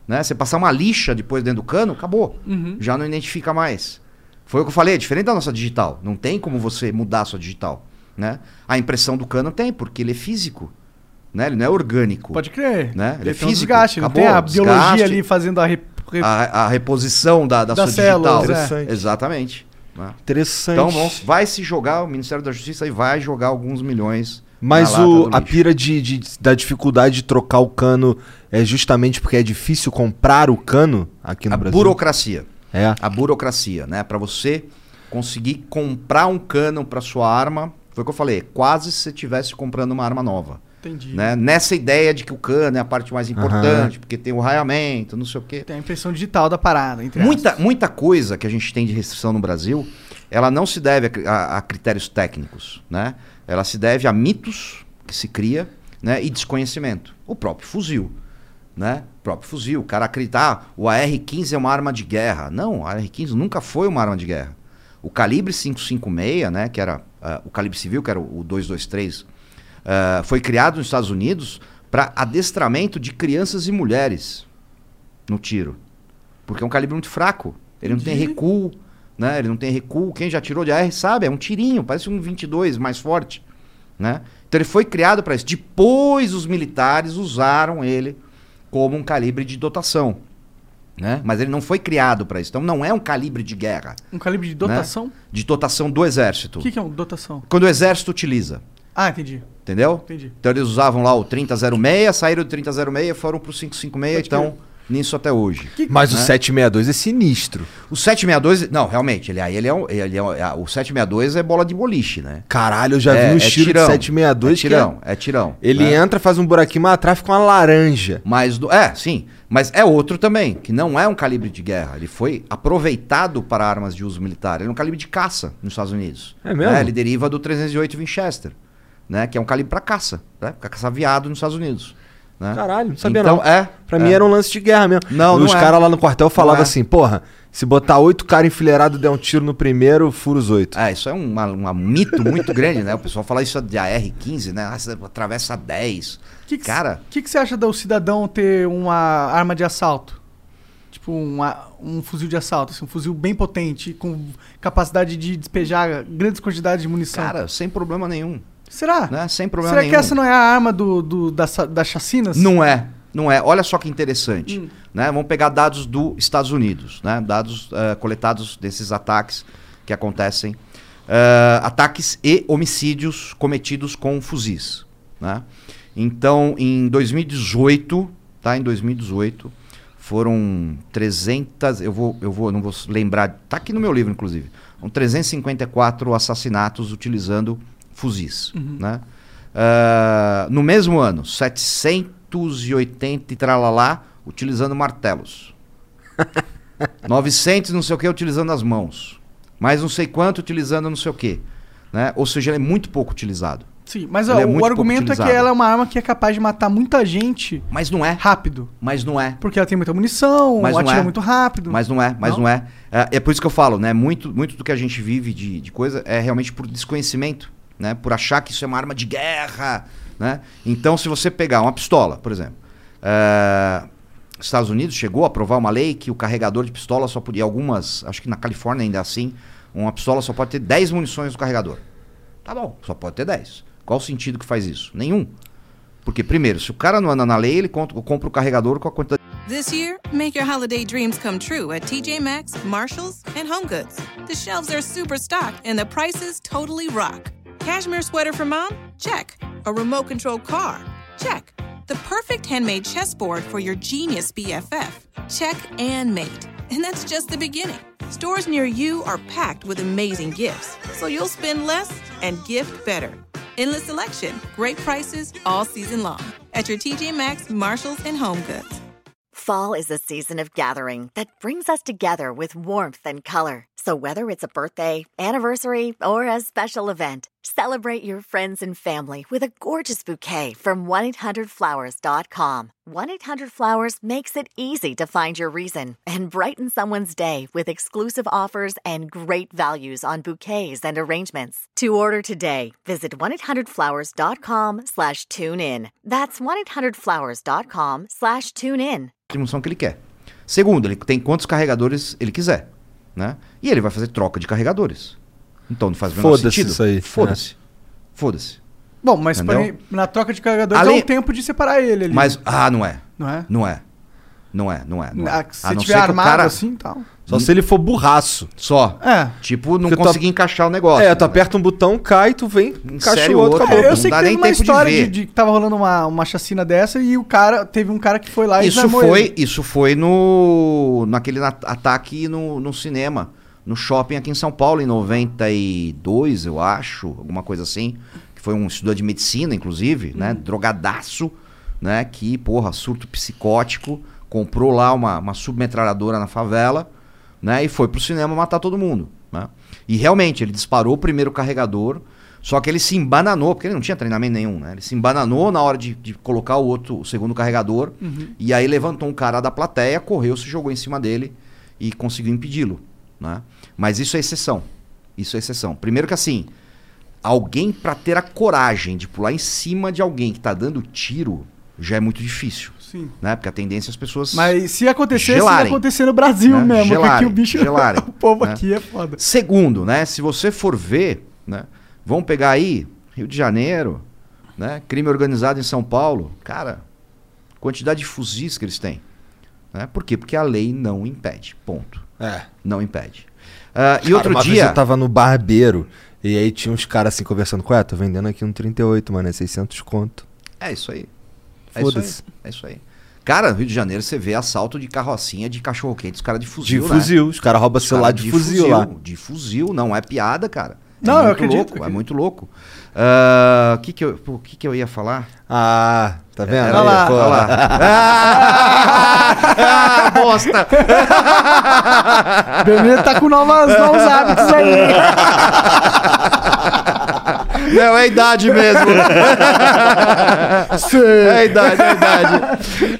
Né? Você passar uma lixa depois dentro do cano, acabou. Já não identifica mais. Foi o que eu falei, é diferente da nossa digital. Não tem como você mudar a sua digital. Né? A impressão do cano tem, porque ele é físico. Né? Ele não é orgânico. Pode crer. Né? Ele é tem um físico, desgaste, não acabou, tem a biologia desgaste. ali fazendo a... Rep... A, a reposição da, da Das sua células, digital. é. Interessante. Exatamente. né? Interessante. Então vamos, vai se jogar, o Ministério da Justiça aí vai jogar alguns milhões. Mas o, a pira de, de- da dificuldade de trocar o cano é justamente porque é difícil comprar o cano aqui no A Brasil? burocracia. É. a burocracia, né? Para você conseguir comprar um cano para sua arma, foi o que eu falei, é quase se você estivesse comprando uma arma nova, Entendi. né? Nessa ideia de que o cano é a parte mais importante, porque tem o raiamento, não sei o quê. Tem a impressão digital da parada, entre Muita, aspas. muita coisa que a gente tem de restrição no Brasil, ela não se deve a a, a critérios técnicos, né? Ela se deve a mitos que se cria, né? E desconhecimento. O próprio fuzil, né? O próprio fuzil. O cara acreditar, ah, o AR-15 é uma arma de guerra. Não, o AR-15 nunca foi uma arma de guerra. O calibre 556, né? Que era ah, o calibre civil, que era o, o 223, ah, foi criado nos Estados Unidos para adestramento de crianças e mulheres no tiro. Porque é um calibre muito fraco. Ele não tem recuo, né? Ele não tem recuo. Quem já tirou de AR sabe, é um tirinho, parece um 22 mais forte, né? Então ele foi criado para isso. Depois os militares usaram ele como um calibre de dotação, né? Mas ele não foi criado para isso. Então não é um calibre de guerra, Um calibre de dotação? de dotação do exército. O que, que é um dotação? Quando o exército utiliza, Ah, entendi. entendeu? Entendi. Então eles usavam lá o 3006, saíram do 3006 e foram pro 556, Pode então nisso até hoje. Mas o né? 762 é sinistro. O 762, não, realmente, ele, aí ele é, um, ele é um- é- o 762 é bola de boliche, né? Caralho, eu já é, vi um é estilo tirão, de 762 é que tirão, é tirão. Ele né? entra, faz um buraquinho, mas atrás fica uma laranja. Mas, do- é, sim. Mas é outro também, que não é um calibre de guerra. Ele foi aproveitado para armas de uso militar. Ele é um calibre de caça nos Estados Unidos. É mesmo? Né? Ele deriva do 308 Winchester, né? Que é um calibre para caça, né? Pra caçar viado nos Estados Unidos. Né? Caralho, não sabia então, não. É. Pra é. mim era um lance de guerra mesmo. Não, Os não é. caras lá no quartel falavam é. assim, porra, se botar oito caras enfileirados der um tiro no primeiro, fura os oito. É, isso é um uma- um mito muito grande, né? O pessoal fala isso de AR-15, né? Ah, você atravessa 10. Que que Cara, O que, que você acha do cidadão ter uma arma de assalto? Tipo, um, um fuzil de assalto, assim, um fuzil bem potente, com capacidade de despejar grandes quantidades de munição. cara, sem problema nenhum, Será? né? Sem problema Será nenhum. que essa não é a arma do, do, das, sa- das chacinas? Não é, não é. Olha só que interessante. Hum. Né? Vamos pegar dados dos Estados Unidos, né? dados eh, coletados desses ataques que acontecem. eh, ataques e homicídios cometidos com fuzis. Né? Então, em 2018, tá? Em 2018, foram 300, eu vou, eu vou, não vou lembrar, tá aqui no meu livro, inclusive. São 354 assassinatos utilizando fuzis, né? Ah, no mesmo ano, 780 e tralalá utilizando martelos. *laughs* 900 não sei o que utilizando as mãos. Mais não sei quanto utilizando não sei o que. Né? Ou seja, ele é muito pouco utilizado. Sim, mas ó, é o argumento é que ela é uma arma que é capaz de matar muita gente Mas não é. rápido. Mas não é. Porque ela tem muita munição, Mas atira é. muito rápido. Mas não é, mas Não? não, é. é. é por isso que eu falo, né? Muito, muito do que a gente vive de, de coisa é realmente por desconhecimento, né? Por achar que isso é uma arma de guerra, né? Então, se você pegar uma pistola, por exemplo, é, Estados Unidos chegou a aprovar uma lei que o carregador de pistola só podia, algumas, acho que na Califórnia ainda é assim, uma pistola só pode ter 10 munições no carregador. Tá bom, só pode ter 10. Qual o sentido que faz isso? Nenhum. Porque, primeiro, se o cara não anda na lei, ele compra o carregador com a quantidade This year, make your holiday dreams come true at TJ Maxx, Marshalls, and HomeGoods. The shelves are super stocked and the prices totally rock. Cashmere sweater for mom? Check. A remote control car? Check. The perfect handmade chessboard for your genius BFF. Check and mate. And that's just the beginning. Stores near you are packed with amazing gifts, so you'll spend less and gift better. Endless selection, great prices all season long at your TJ Maxx, Marshalls, and Home Goods. Fall is a season of gathering that brings us together with warmth and color. So whether it's a birthday, anniversary, or a special event, celebrate your friends and family with a gorgeous bouquet from 1-800-Flowers.com. 1-800-Flowers makes it easy to find your reason and brighten someone's day with exclusive offers and great values on bouquets and arrangements. To order today, visit 1-800-Flowers.com slash tune in. That's 1-800-Flowers.com slash tune in. função que ele quer. Segundo, ele tem quantos carregadores ele quiser, né? E ele vai fazer troca de carregadores. Então não faz o menor Foda-se sentido. isso aí, Foda-se. Foda-se. Bom, mas Entendeu? na troca de carregadores Além- é um tempo de separar ele ali. Mas, ah, não é. Não é? Não é. Não é, não é. Não é. Ah, se A não tiver ser que o armado cara- assim e tal. Só se ele for burraço. Só. É. Tipo, não Porque tu- conseguir encaixar o negócio. É, tu né? aperta um botão, cai, tu vem, encaixa Insere o outro, outro. acabou. É, eu não sei dá que teve nem uma tempo de história de, ver. de que tava rolando uma, uma chacina dessa e o cara teve um cara que foi lá e Isso desarmou foi, ele. isso foi no naquele na- ataque no, no cinema, no shopping aqui em São Paulo, em 92, eu acho, alguma coisa assim. Que foi um estudante de medicina, inclusive, né? Drogadaço, né? Que, porra, surto psicótico, comprou lá uma, uma submetralhadora na favela, né? E foi pro cinema matar todo mundo, né? E realmente, ele disparou o primeiro carregador, só que ele se embananou, porque ele não tinha treinamento nenhum, né? Ele se embananou na hora de, de colocar o outro, o segundo carregador, e aí levantou um cara da plateia, correu, se jogou em cima dele e conseguiu impedi-lo, né? Mas isso é exceção. Isso é exceção. Primeiro que assim, alguém pra ter a coragem de pular em cima de alguém que tá dando tiro já é muito difícil, Sim. né? Porque a tendência é as pessoas Mas se acontecer, se Gelarem. acontecer no Brasil Né? mesmo, porque aqui Gelarem, o bicho, *laughs* gelarem, o povo né? aqui é foda. Segundo, né? Se você for ver, né? Vamos pegar aí Rio de Janeiro, né? Crime organizado em São Paulo, cara, quantidade de fuzis que eles têm, né? Por quê? Porque a lei não impede. Ponto. É. Não impede. Ah, e Cara, outro vez dia, eu tava no barbeiro e aí tinha uns caras assim conversando com, é, tô vendendo aqui um 38, mano, é 600 conto. é isso aí. É isso aí. Foda-se. É isso aí. Cara, no Rio de Janeiro você vê assalto de carrocinha de cachorro quente, os caras de De fuzil, né? fuzil, os caras roubam celular cara de, fuzil, lá. De fuzil, não é piada, cara. É Não, eu muito acredito, louco, é muito louco. Ah, O que que eu, o que que eu ia falar? Ah, tá vendo? Era- Olha lá. Olha lá. ah, *laughs* bosta! Benê tá com novas, novos hábitos aí. Não, é a idade mesmo. é a idade, é a idade.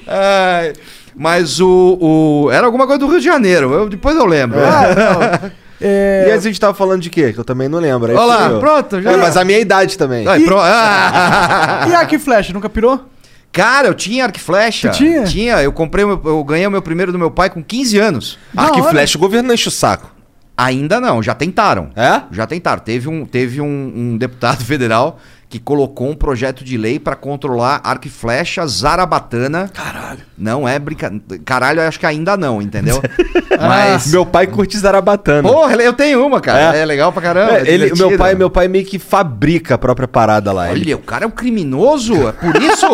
Ai, mas o, o- Era alguma coisa do Rio de Janeiro. eu- depois eu lembro. É, E antes a gente tava falando de quê? Que eu também não lembro. aí Olha lá, pronto, já. É, mas a minha idade também. Ai, pro- *laughs* Ah! E arco e flecha, nunca pirou? Cara, eu tinha arco e flecha. Tinha? Tinha. Eu comprei, o meu- eu ganhei o meu primeiro do meu pai com 15 anos. Arco Da e hora. flecha, o governo não enche o saco. Ainda não, já tentaram. É? Já tentaram. Teve um, teve um, um deputado *laughs* federal que colocou um projeto de lei pra controlar arco e flecha zarabatana. Caralho. Não é brincadeira. Caralho, eu acho que ainda não, entendeu? *laughs* Mas. Meu pai curte Zarabatana. Porra, eu tenho uma, cara. É, É? legal pra caramba. É, é ele, o meu pai, meu pai meio que fabrica a própria parada lá. Ele- Olha, o cara é um criminoso. É por isso?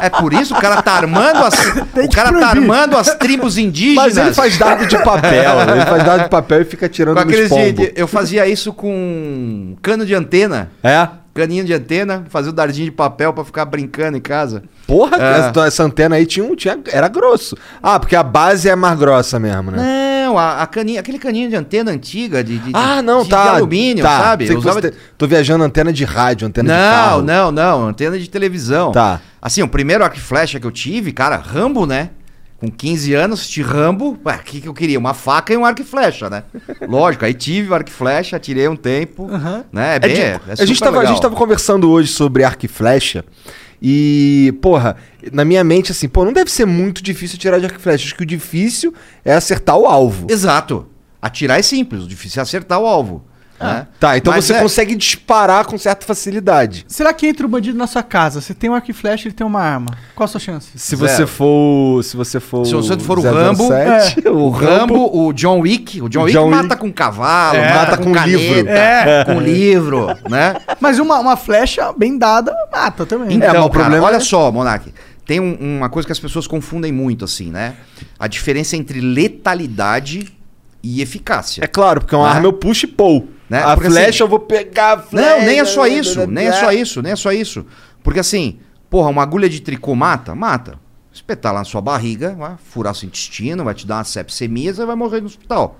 É por isso o cara tá armando as. *laughs* O cara tá armando as tribos indígenas. Mas ele faz dado de papel. *laughs* ele faz dado de papel e fica tirando com aqueles de- Eu fazia isso com cano de antena. É? Caninho de antena, fazia o dardinho de papel pra ficar brincando em casa. Porra, É. essa, antena aí tinha, um- tinha, era grosso. Ah, porque a base é mais grossa mesmo, né? Não, a, a caninha, aquele caninho de antena antiga, de, de- Ah, de- não, de, tá. de alumínio, tá. sabe? Sei usava- te- Tô viajando antena de rádio, antena de Não, carro. não, não, antena de televisão. Tá. Assim, o primeiro arco flecha que eu tive, cara, Rambo, né? Com 15 anos, assisti Rambo. O que, que eu queria? Uma faca e um arco e flecha, né? Lógico, aí tive o arco e flecha, tirei um tempo. Né? É É bem. de- é a, gente tava, a legal. gente tava conversando hoje sobre arco e flecha. E, porra, na minha mente, assim, pô, não deve ser muito difícil tirar de arco e flecha. Acho que o difícil é acertar o alvo. Exato. Atirar é simples, o difícil é acertar o alvo. Né? Tá, então Mas você é- consegue disparar com certa facilidade. Será que entra o bandido na sua casa? Você tem um arco e flecha, ele tem uma arma. Qual a sua chance? Se Zero. você for. Se você for. Se você for o 007, Rambo, *laughs* o O Rambo, o John Wick, o John Wick John mata Wick. com cavalo, É, mata, com, com caneta, livro. É. com livro, né? Mas uma, uma flecha bem dada mata também. Então, mas o cara, problema olha é- só, Monark, tem um- uma coisa que as pessoas confundem muito, assim, né? A diferença entre letalidade e eficácia. É claro, porque é uma Né? arma eu puxo e pou. Né? A Porque, flecha assim, eu vou pegar a flecha. Não, nem é só isso, nem é só isso, nem é só isso. Porque assim, porra, uma agulha de tricô mata? Mata. Espetar lá na sua barriga, vai furar seu intestino, vai te dar uma sepsemia, você vai morrer no hospital.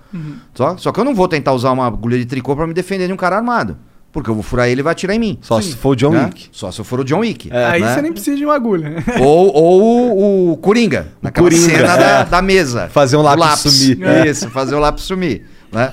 Só, só que eu não vou tentar usar uma agulha de tricô pra me defender de um cara armado. Porque eu vou furar ele e vai atirar em mim. Só se for o John né? Wick. Só se eu for o John Wick. Aí né? você nem precisa de uma agulha. *laughs* Ou, ou o Coringa, naquela Coringa, cena da, é. *laughs* da mesa. Fazer um O lápis sumir. É. Isso, fazer o lápis sumir. Né?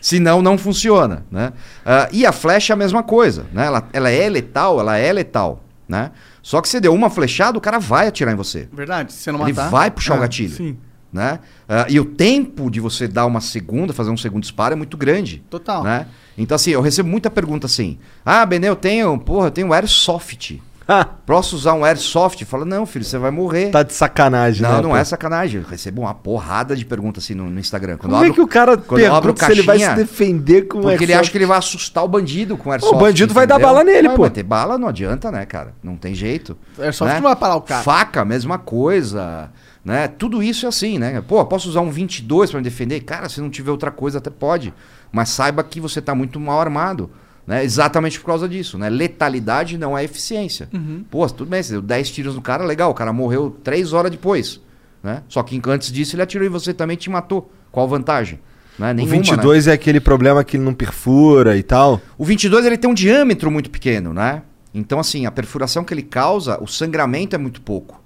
Senão não funciona. Né? Ah, e a flecha é a mesma coisa. Né? Ela, ela é letal, ela é letal. Né? Só que você deu uma flechada, o cara vai atirar em você. Verdade, se você não Ele matar... vai puxar o Ah, gatilho. Sim, Né? Ah, e o tempo de você dar uma segunda, fazer um segundo disparo é muito grande. total. Né? Então, assim, eu recebo muita pergunta assim: Ah, Benê, eu tenho, porra, eu tenho Airsoft. *laughs* Posso usar um Airsoft? Fala, não, filho, você vai morrer. tá de sacanagem, Não, né? não pô? é sacanagem. Eu recebo uma porrada de perguntas assim no, no Instagram. Quando Como eu é abro- que o cara pergunta se ele vai se caixinha, defender com Porque ele airsoft? acha que ele vai assustar o bandido com airsoft. O bandido vai dar entendeu? bala nele, vai, pô. Vai ter bala, não adianta, né, cara? Não tem jeito. Airsoft né? não vai parar o cara. Faca, mesma coisa. Né? Tudo isso é assim, né? Pô, posso usar um 22 pra me defender? Cara, se não tiver outra coisa, até pode. Mas saiba que você tá muito mal armado. Né? Exatamente por causa disso, né? Letalidade não é eficiência. Uhum. Pô, tudo bem, você deu 10 tiros no cara, legal, o cara morreu 3 horas depois. Né? Só que antes disso ele atirou em você também e te matou. Qual vantagem? Né? O Nenhuma, né? 22 é aquele problema que ele não perfura e tal. O 22 ele tem um diâmetro muito pequeno, né? Então, assim, a perfuração que ele causa, o sangramento é muito pouco.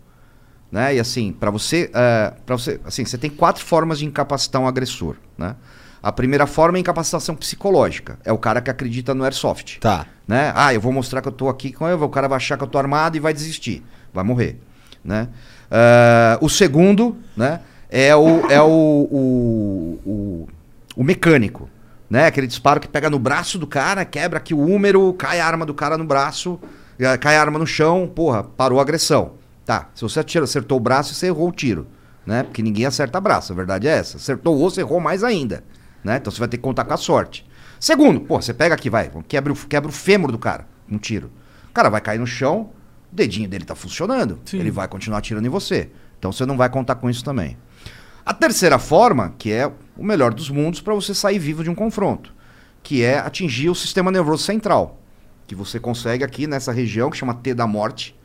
Né? E assim, para você, para você, assim, você tem quatro formas de incapacitar um agressor, né? A primeira forma é incapacitação psicológica. É o cara que acredita no airsoft. Tá. Né? Ah, eu vou mostrar que eu tô aqui com ele, o cara vai achar que eu tô armado e vai desistir. Vai morrer. Né? Ah, o segundo né, é, o, é o, o, o, o mecânico. Né? Aquele disparo que pega no braço do cara, quebra aqui o húmero, cai a arma do cara no braço, eh, cai a arma no chão, porra, parou a agressão. Tá, se você atira, acertou o braço, você errou o tiro. Né? Porque ninguém acerta braço, a verdade é essa. Acertou o osso, errou mais ainda. Né? Então você vai ter que contar com a sorte. Segundo, pô, você pega aqui, vai, quebra o, quebra o fêmur do cara, um tiro. O cara vai cair no chão, o dedinho dele tá funcionando. Sim. Ele vai continuar atirando em você. Então você não vai contar com isso também. A terceira forma, que é o melhor dos mundos para você sair vivo de um confronto, que é atingir o sistema nervoso central, que você consegue aqui nessa região que chama T da morte,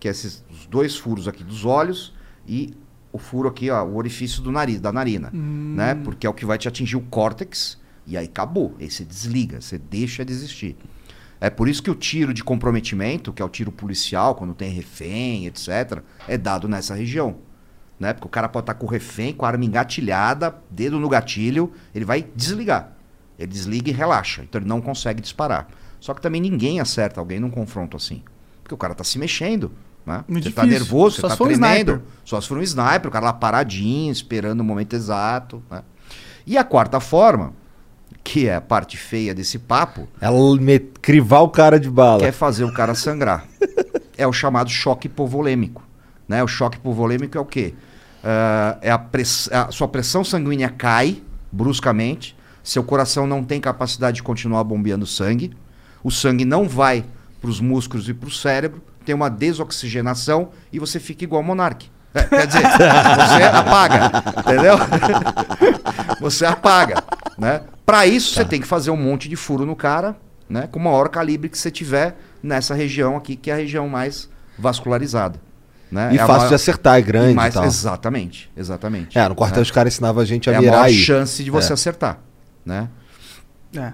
que é esses dois furos aqui dos olhos e o furo aqui, ó, o orifício do nariz, da narina, né? Porque é o que vai te atingir o córtex e aí acabou, aí você desliga, você deixa de existir. É por isso que o tiro de comprometimento, que é o tiro policial, quando tem refém, etc., é dado nessa região. Né? Porque o cara pode estar com o refém, com a arma engatilhada, dedo no gatilho, ele vai desligar. Ele desliga e relaxa. Então ele não consegue disparar. Só que também ninguém acerta alguém num confronto assim. Porque o cara tá se mexendo. Né? Muito você tá difícil. nervoso, Só você tá um tremendo. sniper. Só se for um sniper, o cara lá paradinho, esperando o momento exato. Né? E a quarta forma, que é a parte feia desse papo, Ela me... crivar o cara de bala. quer fazer o cara sangrar. *laughs* é o chamado choque hipovolêmico. Né? O choque hipovolêmico é o quê? Ah, é a, press- a sua pressão sanguínea cai bruscamente, seu coração não tem capacidade de continuar bombeando sangue, o sangue não vai para os músculos e para o cérebro, tem uma desoxigenação e você fica igual monarque. É, quer dizer, você apaga, entendeu? *laughs* você apaga, né? Para isso você tem que fazer um monte de furo no cara, né? Com o maior calibre que você tiver nessa região aqui, que é a região mais vascularizada, né? E É a fácil maior- de acertar, é grande e e, tal. Exatamente, exatamente. É, no quartel né? os caras ensinavam a gente a é a virar maior aí. chance de você É. acertar, né? É.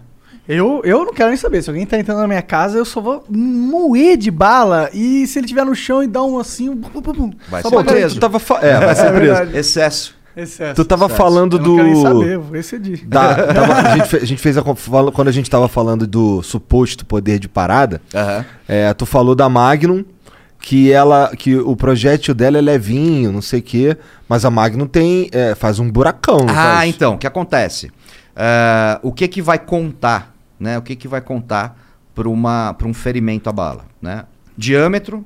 Eu, eu não quero nem saber. Se alguém tá entrando na minha casa, eu só vou moer de bala. E se ele tiver no chão e dar um assim. um pum, Vai ser preso. tu tava fa- É, vai ser É preso. verdade. Excesso. Excesso. Tu tava Excesso. falando Eu do. não quero nem saber, vou exceder. da- *laughs* tava- a, gente fe- a gente fez a, quando a gente tava falando do suposto poder de parada, Aham. é, tu falou da Magnum que ela que o projétil dela é levinho, não sei o quê, mas a Magnum tem é, faz um buracão, Ah, faz? então, o que acontece? Ah, o que que vai contar né? O que, que vai contar para um ferimento à bala, né? Diâmetro,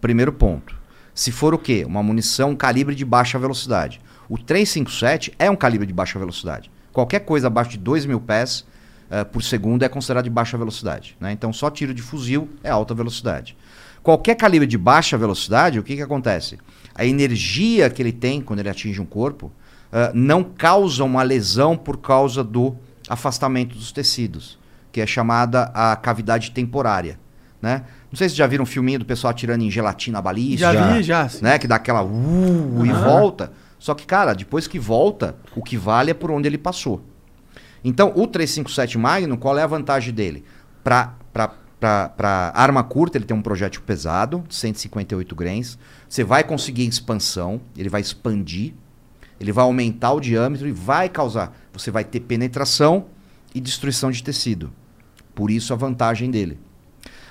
primeiro ponto. Se for o quê? Uma munição calibre de baixa velocidade. O 357 é um calibre de baixa velocidade. Qualquer coisa abaixo de 2 mil pés eh, por segundo é considerado de baixa velocidade. Né? Então, só tiro de fuzil é alta velocidade. Qualquer calibre de baixa velocidade, o que, que acontece? A energia que ele tem quando ele atinge um corpo eh, não causa uma lesão por causa do afastamento dos tecidos, que é chamada a cavidade temporária. Né? Não sei se já viram um filminho do pessoal atirando em gelatina balística. Já vi, já. sim. Né? Que dá aquela uh, e volta. Só que, cara, depois que volta, o que vale é por onde ele passou. Então, o 357 Magnum, qual é a vantagem dele? Para arma curta, ele tem um projétil pesado, 158 grains. Você vai conseguir expansão, ele vai expandir, ele vai aumentar o diâmetro e vai causar. Você vai ter penetração e destruição de tecido. Por isso a vantagem dele.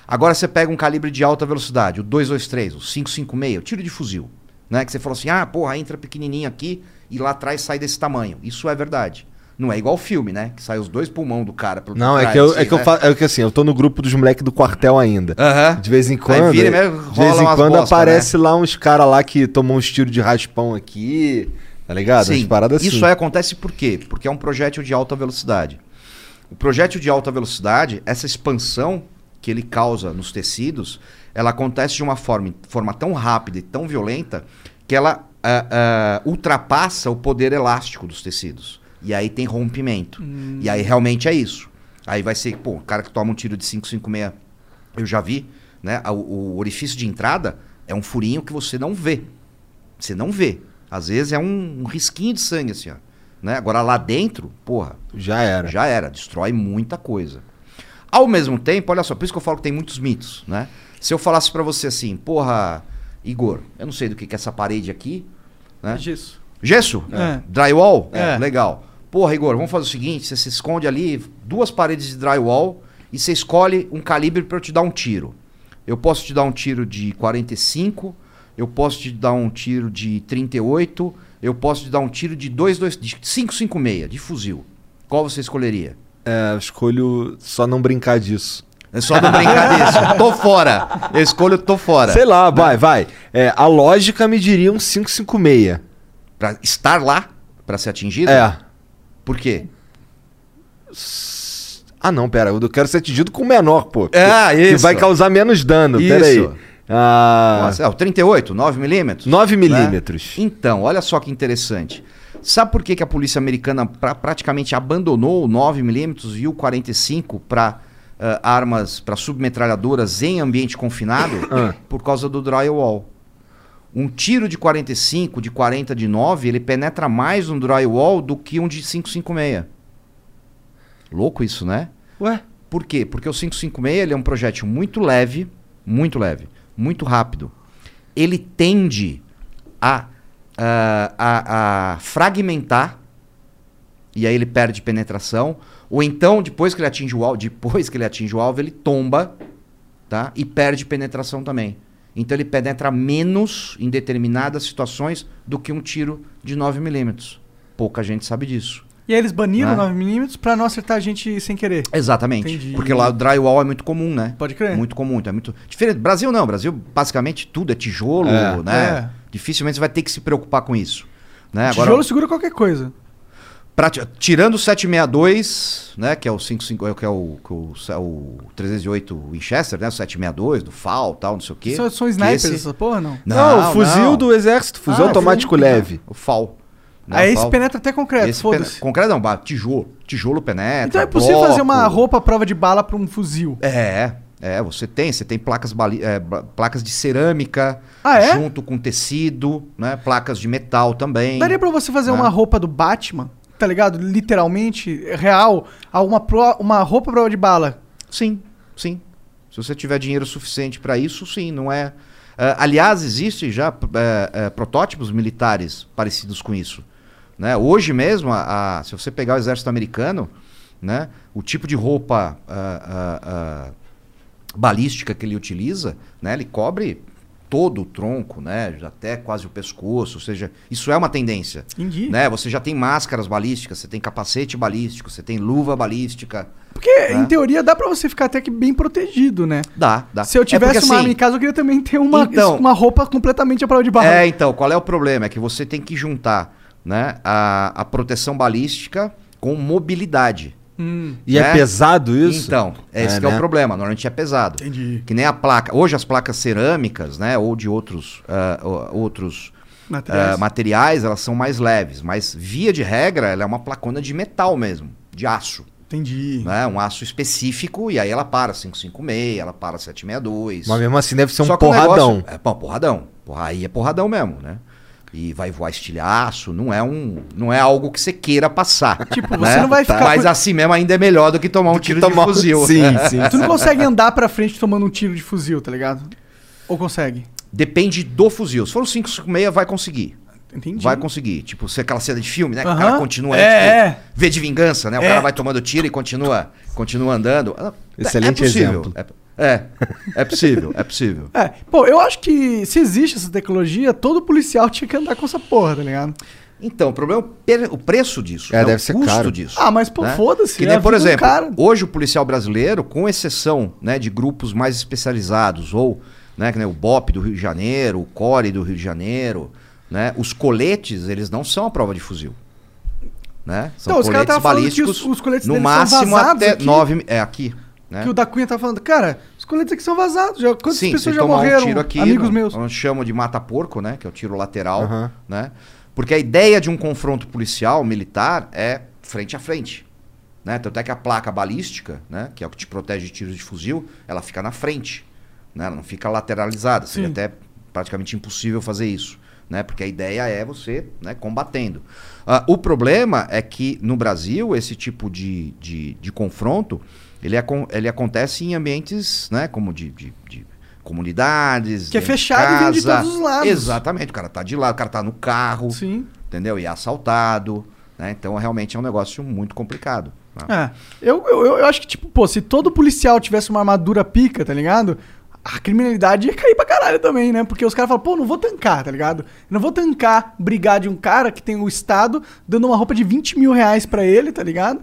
Agora você pega um calibre de alta velocidade, o 223, o 556, o tiro de fuzil. Né? Que você falou assim, ah, porra, entra pequenininho aqui e lá atrás sai desse tamanho. Isso é verdade. Não é igual filme, né? Que sai os dois pulmão do cara pelo Não, é que, eu, é que eu né? fa- é que assim, eu tô no grupo dos moleques do quartel ainda. De vez em quando. vira mexe, de vez em quando bosta, aparece lá uns caras lá que tomam uns tiros de raspão aqui. Tá ligado? Sim, paradas assim. isso aí acontece por quê? Porque é um projétil de alta velocidade. O projétil de alta velocidade, essa expansão que ele causa nos tecidos, ela acontece de uma forma, forma tão rápida e tão violenta que ela ah, ah, ultrapassa o poder elástico dos tecidos. E aí tem rompimento. E aí realmente é isso. Aí vai ser, pô, o cara que toma um tiro de 556, eu já vi, né? O, o orifício de entrada é um furinho que você não vê. Você não vê. Às vezes é um, um risquinho de sangue, assim, ó. Né? Agora lá dentro, porra, Já era. já era, destrói muita coisa. Ao mesmo tempo, olha só, por isso que eu falo que tem muitos mitos, né? Se eu falasse pra você assim, porra, Igor, eu não sei do que, que é essa parede aqui, né? Disso. Gesso? É. Drywall? É. Legal. Porra, Igor, vamos fazer o seguinte: você se esconde ali, duas paredes de drywall, e você escolhe um calibre para eu te dar um tiro. Eu posso te dar um tiro de 45, eu posso te dar um tiro de 38, eu posso te dar um tiro de 22, de 556, de fuzil. Qual você escolheria? É, eu escolho só não brincar disso. É só não brincar disso. *laughs* Tô fora. Eu escolho tô fora. Sei lá, vai, vai. É, a lógica me diria um 556. Pra estar lá, pra ser atingido? É. Por quê? Ah, não, pera. Eu quero ser atingido com o menor, pô. Que isso. vai causar menos dano. Isso. Pera aí. Ah, Nossa, é, o 38, 9 milímetros? 9 né? milímetros. Então, olha só que interessante. Sabe por que, que a polícia americana pra- praticamente abandonou o 9mm e o 45 para armas, para submetralhadoras em ambiente confinado? *coughs* Ah. Por causa do drywall. Um tiro de 45, de 40 de 9, ele penetra mais no drywall do que um de 556. Louco isso, né? Ué? Por quê? Porque o 556 ele é um projétil muito leve, muito leve, muito rápido. Ele tende a, ah, a, a fragmentar e aí ele perde penetração. Ou então, depois que ele atinge o alvo, depois que ele atinge o alvo, ele tomba, tá? E perde penetração também. Então ele penetra menos em determinadas situações do que um tiro de 9 milímetros. Pouca gente sabe disso. E aí eles baniram Ah. 9mm pra não acertar a gente sem querer. Exatamente. Entendi. Porque lá o drywall é muito comum, né? Pode crer. Muito comum. Então é muito diferente. Brasil não. Brasil basicamente tudo é tijolo, É. né? É. Dificilmente você vai ter que se preocupar com isso. Né? Tijolo segura qualquer coisa. pra- tirando o 762, né? Que é o 55, que é o, que o, o 308 Winchester, né? O 762 do FAL, tal, não sei o quê. São, são snipers, esse- essa porra, não? Não, o fuzil não. do exército, fuzil Ah, automático fuzil. leve. O FAL. Aí esse penetra até concreto, foda-se. pene- Concreto não, tijolo. Tijolo penetra. Então é possível bloco. fazer uma roupa à prova de bala pra um fuzil. É, é, você tem, você tem placas, bali- é, placas de cerâmica Ah, é? junto com tecido, né? Placas de metal também. Daria pra você fazer né? uma roupa do Batman, tá ligado? Literalmente, real, uma, pro- uma roupa à prova de bala. Sim, sim. Se você tiver dinheiro suficiente para isso, sim, não é. Ah, aliás, existem já eh, eh, protótipos militares parecidos com isso. Né? Hoje mesmo, a- a- se você pegar o exército americano, né, o tipo de roupa ah, ah, ah, balística que ele utiliza, né, ele cobre todo o tronco, né? Até quase o pescoço. Ou seja, isso é uma tendência. Entendi. Né? Você já tem máscaras balísticas, você tem capacete balístico, você tem luva balística. Porque, em teoria, dá pra você ficar até que bem protegido, né? Dá, dá. Se eu É tivesse porque, uma assim, arma em casa, eu queria também ter uma, Então- uma roupa completamente à prova de bala. É, então, qual é o problema? É que você tem que juntar né, a, a proteção balística com mobilidade. Hum, E é né? pesado isso? Então, esse É, que é né? o problema. Normalmente é pesado. entendi. Que nem a placa. Hoje as placas cerâmicas, né? Ou de outros, o- outros Materiais. ah, materiais, elas são mais leves. Mas, via de regra, ela é uma placona de metal mesmo, de aço. Entendi. Né? Um aço específico, e aí ela para 556, ela para 762. Mas mesmo assim deve ser um Só porradão. negócio- é, pô, porradão. Porra, aí é porradão mesmo, né? E vai voar estilhaço, não é um, não é algo que você queira passar. Tipo, né? você não vai ficar Mas assim mesmo ainda é melhor do que tomar um tiro tomar- de fuzil. Sim, *laughs* sim. Tu não consegue andar pra frente tomando um tiro de fuzil, tá ligado? Ou consegue? Depende do fuzil. Se for um 556, vai conseguir. Entendi. Vai conseguir. Tipo, você aquela cena de filme, né? Que o Aham. cara continua É, tipo, é. V de vingança, né? O É. cara vai tomando tiro e continua, continua andando. Ah, é- Excelente é possível. exemplo. É, é, é possível, é possível. É, pô, eu acho que se existe essa tecnologia, todo policial tinha que andar com essa porra, tá ligado? Então, o problema é o preço disso. É, né? deve o ser custo caro. disso. Ah, mas pô, né? foda-se. Que é nem, por exemplo, cara. hoje o policial brasileiro, com exceção né, de grupos mais especializados, ou né, que nem o BOP do Rio de Janeiro, o CORE do Rio de Janeiro, né, os coletes, eles não são a prova de fuzil. Né? São Então, os caras coletes balísticos, os- os coletes no máximo até aqui. 9... É, aqui. Né? Que o da Cunha tá falando, cara, coletes aqui são vazados. Já, quantas Sim, pessoas já morreram? um tiro aqui, amigos não- meus. Nós chamamos de mata-porco, né? Que é o tiro lateral, Aham. né? Porque a ideia de um confronto policial, militar, é frente a frente. Né? Tanto é que a placa balística, né? Que é o que te protege de tiros de fuzil, ela fica na frente. Né? Ela não fica lateralizada. Seria Sim. até praticamente impossível fazer isso. Né? Porque a ideia é você né, combatendo. Ah, o problema é que no Brasil, esse tipo de, de, de confronto, ele, acon- ele acontece em ambientes né, como de, de, de comunidades. Que é dentro de fechado e vem de casa. todos os lados. Exatamente. O cara tá de lado, o cara tá no carro, Sim. entendeu? E é assaltado. Né? Então, realmente é um negócio muito complicado. né? É. Eu, eu, eu acho que, tipo, pô, se todo policial tivesse uma armadura pica, tá ligado? A criminalidade ia cair pra caralho também, né? Porque os caras falam, pô, não vou tancar, tá ligado? Não vou tancar brigar de um cara que tem o Estado dando uma roupa de 20 mil reais pra ele, tá ligado?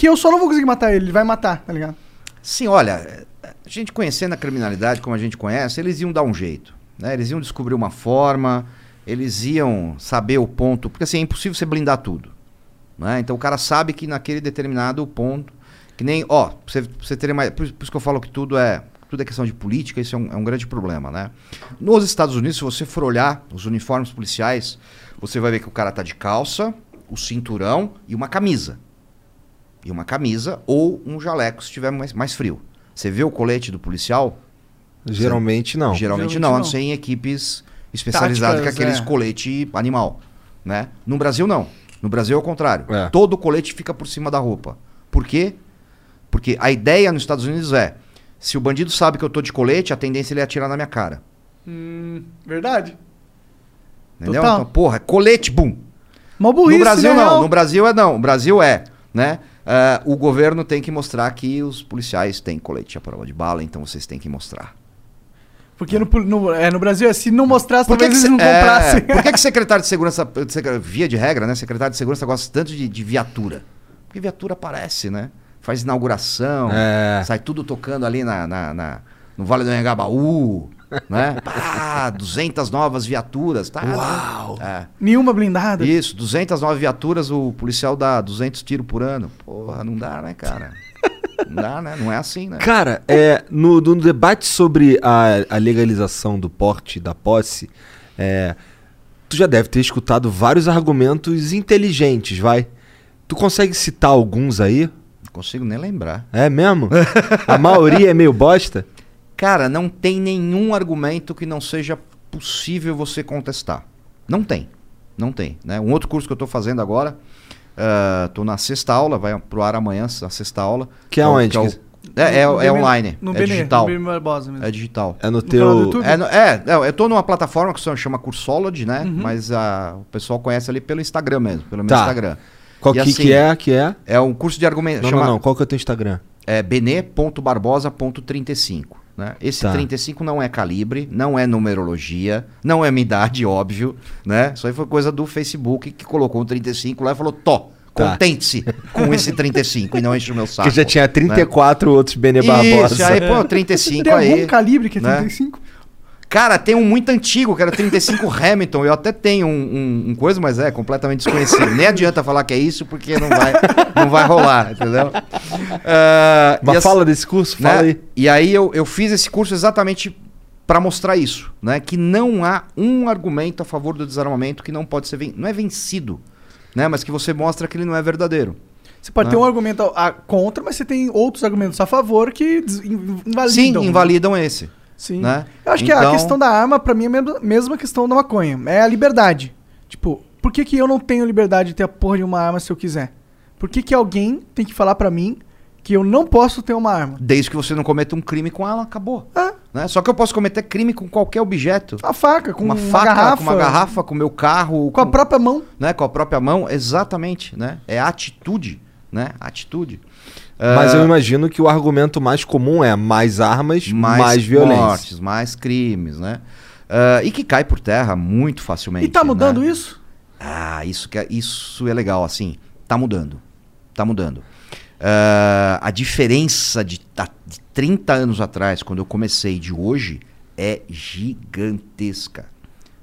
Que eu só não vou conseguir matar ele, ele vai matar, tá ligado? Sim, olha, a gente conhecendo a criminalidade como a gente conhece, eles iam dar um jeito. Né? Eles iam descobrir uma forma, eles iam saber o ponto. Porque assim, é impossível você blindar tudo. Né? Então o cara sabe que naquele determinado ponto. Que nem, ó, você, você ter mais. Por, por isso que eu falo que tudo é. Tudo é questão de política, isso é um, é um grande problema, né? Nos Estados Unidos, se você for olhar os uniformes policiais, você vai ver que o cara tá de calça, o cinturão e uma camisa e uma camisa ou um jaleco se estiver mais, mais frio. Você vê o colete do policial? Geralmente não. Geralmente, Geralmente não, a não não. ser em equipes especializadas Táticas, com aqueles é. colete animal, né? No Brasil não. No Brasil é o contrário. É. Todo o colete fica por cima da roupa. Por quê? Porque a ideia nos Estados Unidos é, se o bandido sabe que eu tô de colete, a tendência é ele atirar na minha cara. Hum, verdade. Entendeu? Total. Então, porra, colete, bum. Mó burrice, no Brasil né, não, no Brasil é não. O Brasil é, né? Ah, o governo tem que mostrar que os policiais têm colete à prova de bala, então vocês têm que mostrar. Porque no, no, é, no Brasil, é, se não mostrasse, Por que, talvez que, eles não é, comprassem. por que, que *laughs* secretário de segurança, via de regra, né? Secretário de segurança gosta tanto de, de viatura? Porque viatura aparece, né? Faz inauguração, É. sai tudo tocando ali na, na- na- no Vale do Anhangabaú, né? Pá, 200 novas viaturas, tá? Uau! É. Nenhuma blindada. Isso, 209 viaturas, o policial dá 200 tiros por ano. Porra, não dá, né, cara? Não dá, né? Não é assim, né? Cara, é, no, no debate sobre a, a legalização do porte e da posse, é, tu já deve ter escutado vários argumentos inteligentes, vai. Tu consegue citar alguns aí? Não consigo nem lembrar. É mesmo? A maioria é meio bosta? *laughs* Cara, não tem nenhum argumento que não seja possível você contestar. Não tem. Não tem. Né? Um outro curso que eu estou fazendo agora, estou na sexta aula, vai pro ar amanhã, a sexta aula. Que é o- onde? é, o- Que- é, é, No é online, No é Benê, digital. No Benê Barbosa mesmo. É digital. É no teu. É, no- é, eu tô numa plataforma que se chama Cursolid, né? Uhum. Mas ah, o pessoal conhece ali pelo Instagram mesmo, pelo meu Tá. Instagram. Qual que, assim, que é? Que é? É um curso de argumento. Não, chama, não, não. Qual que é o teu Instagram? É bene.barbosa.35. Né? Esse Tá. 35 não é calibre, não é numerologia, não é minha idade, óbvio. Né? Isso aí foi coisa do Facebook que colocou um 35 lá e falou: Tó, Tá. contente-se com esse 35 e não enche o meu saco. Que já tinha 34 outros Bene Isso, Barbosa. aí, pô, 35 Tem aí. algum calibre que é né? 35? Cara, tem um muito antigo, que era 35 *laughs* Hamilton. Eu até tenho um, um- um coisa, mas é completamente desconhecido. Nem adianta falar que é isso, porque não vai, não vai rolar, entendeu? E Mas as- fala desse curso, né? fala aí. E aí eu, eu fiz esse curso exatamente para mostrar isso, né? Que não há um argumento a favor do desarmamento que não pode ser ven- não é vencido, né? Mas que você mostra que ele não é verdadeiro. Você pode Ah. ter um argumento a- contra, mas você tem outros argumentos a favor que invalidam. Sim, né? invalidam esse. Sim. né? Eu acho que a Então- questão da arma, pra mim, é a mesma- questão da maconha. É a liberdade. Tipo, por que, que eu não tenho liberdade de ter a porra de uma arma se eu quiser? Por que, que alguém tem que falar pra mim que eu não posso ter uma arma? Desde que você não cometa um crime com ela, acabou. Ah, Né? Só que eu posso cometer crime com qualquer objeto. uma faca, com Com uma, uma, faca, garrafa, com uma garrafa, com o meu carro, com a própria mão. né, com a própria mão, exatamente, né? É atitude, né? Atitude. Mas Ah, eu imagino que o argumento mais comum é mais armas, mais, violência. mortes, mais crimes, né? Ah, e que cai por terra muito facilmente. E tá mudando né? isso? Ah, isso, que é, isso é legal, assim. Tá mudando. Tá mudando. Ah, a diferença de, de 30 anos atrás, quando eu comecei, de hoje, é gigantesca.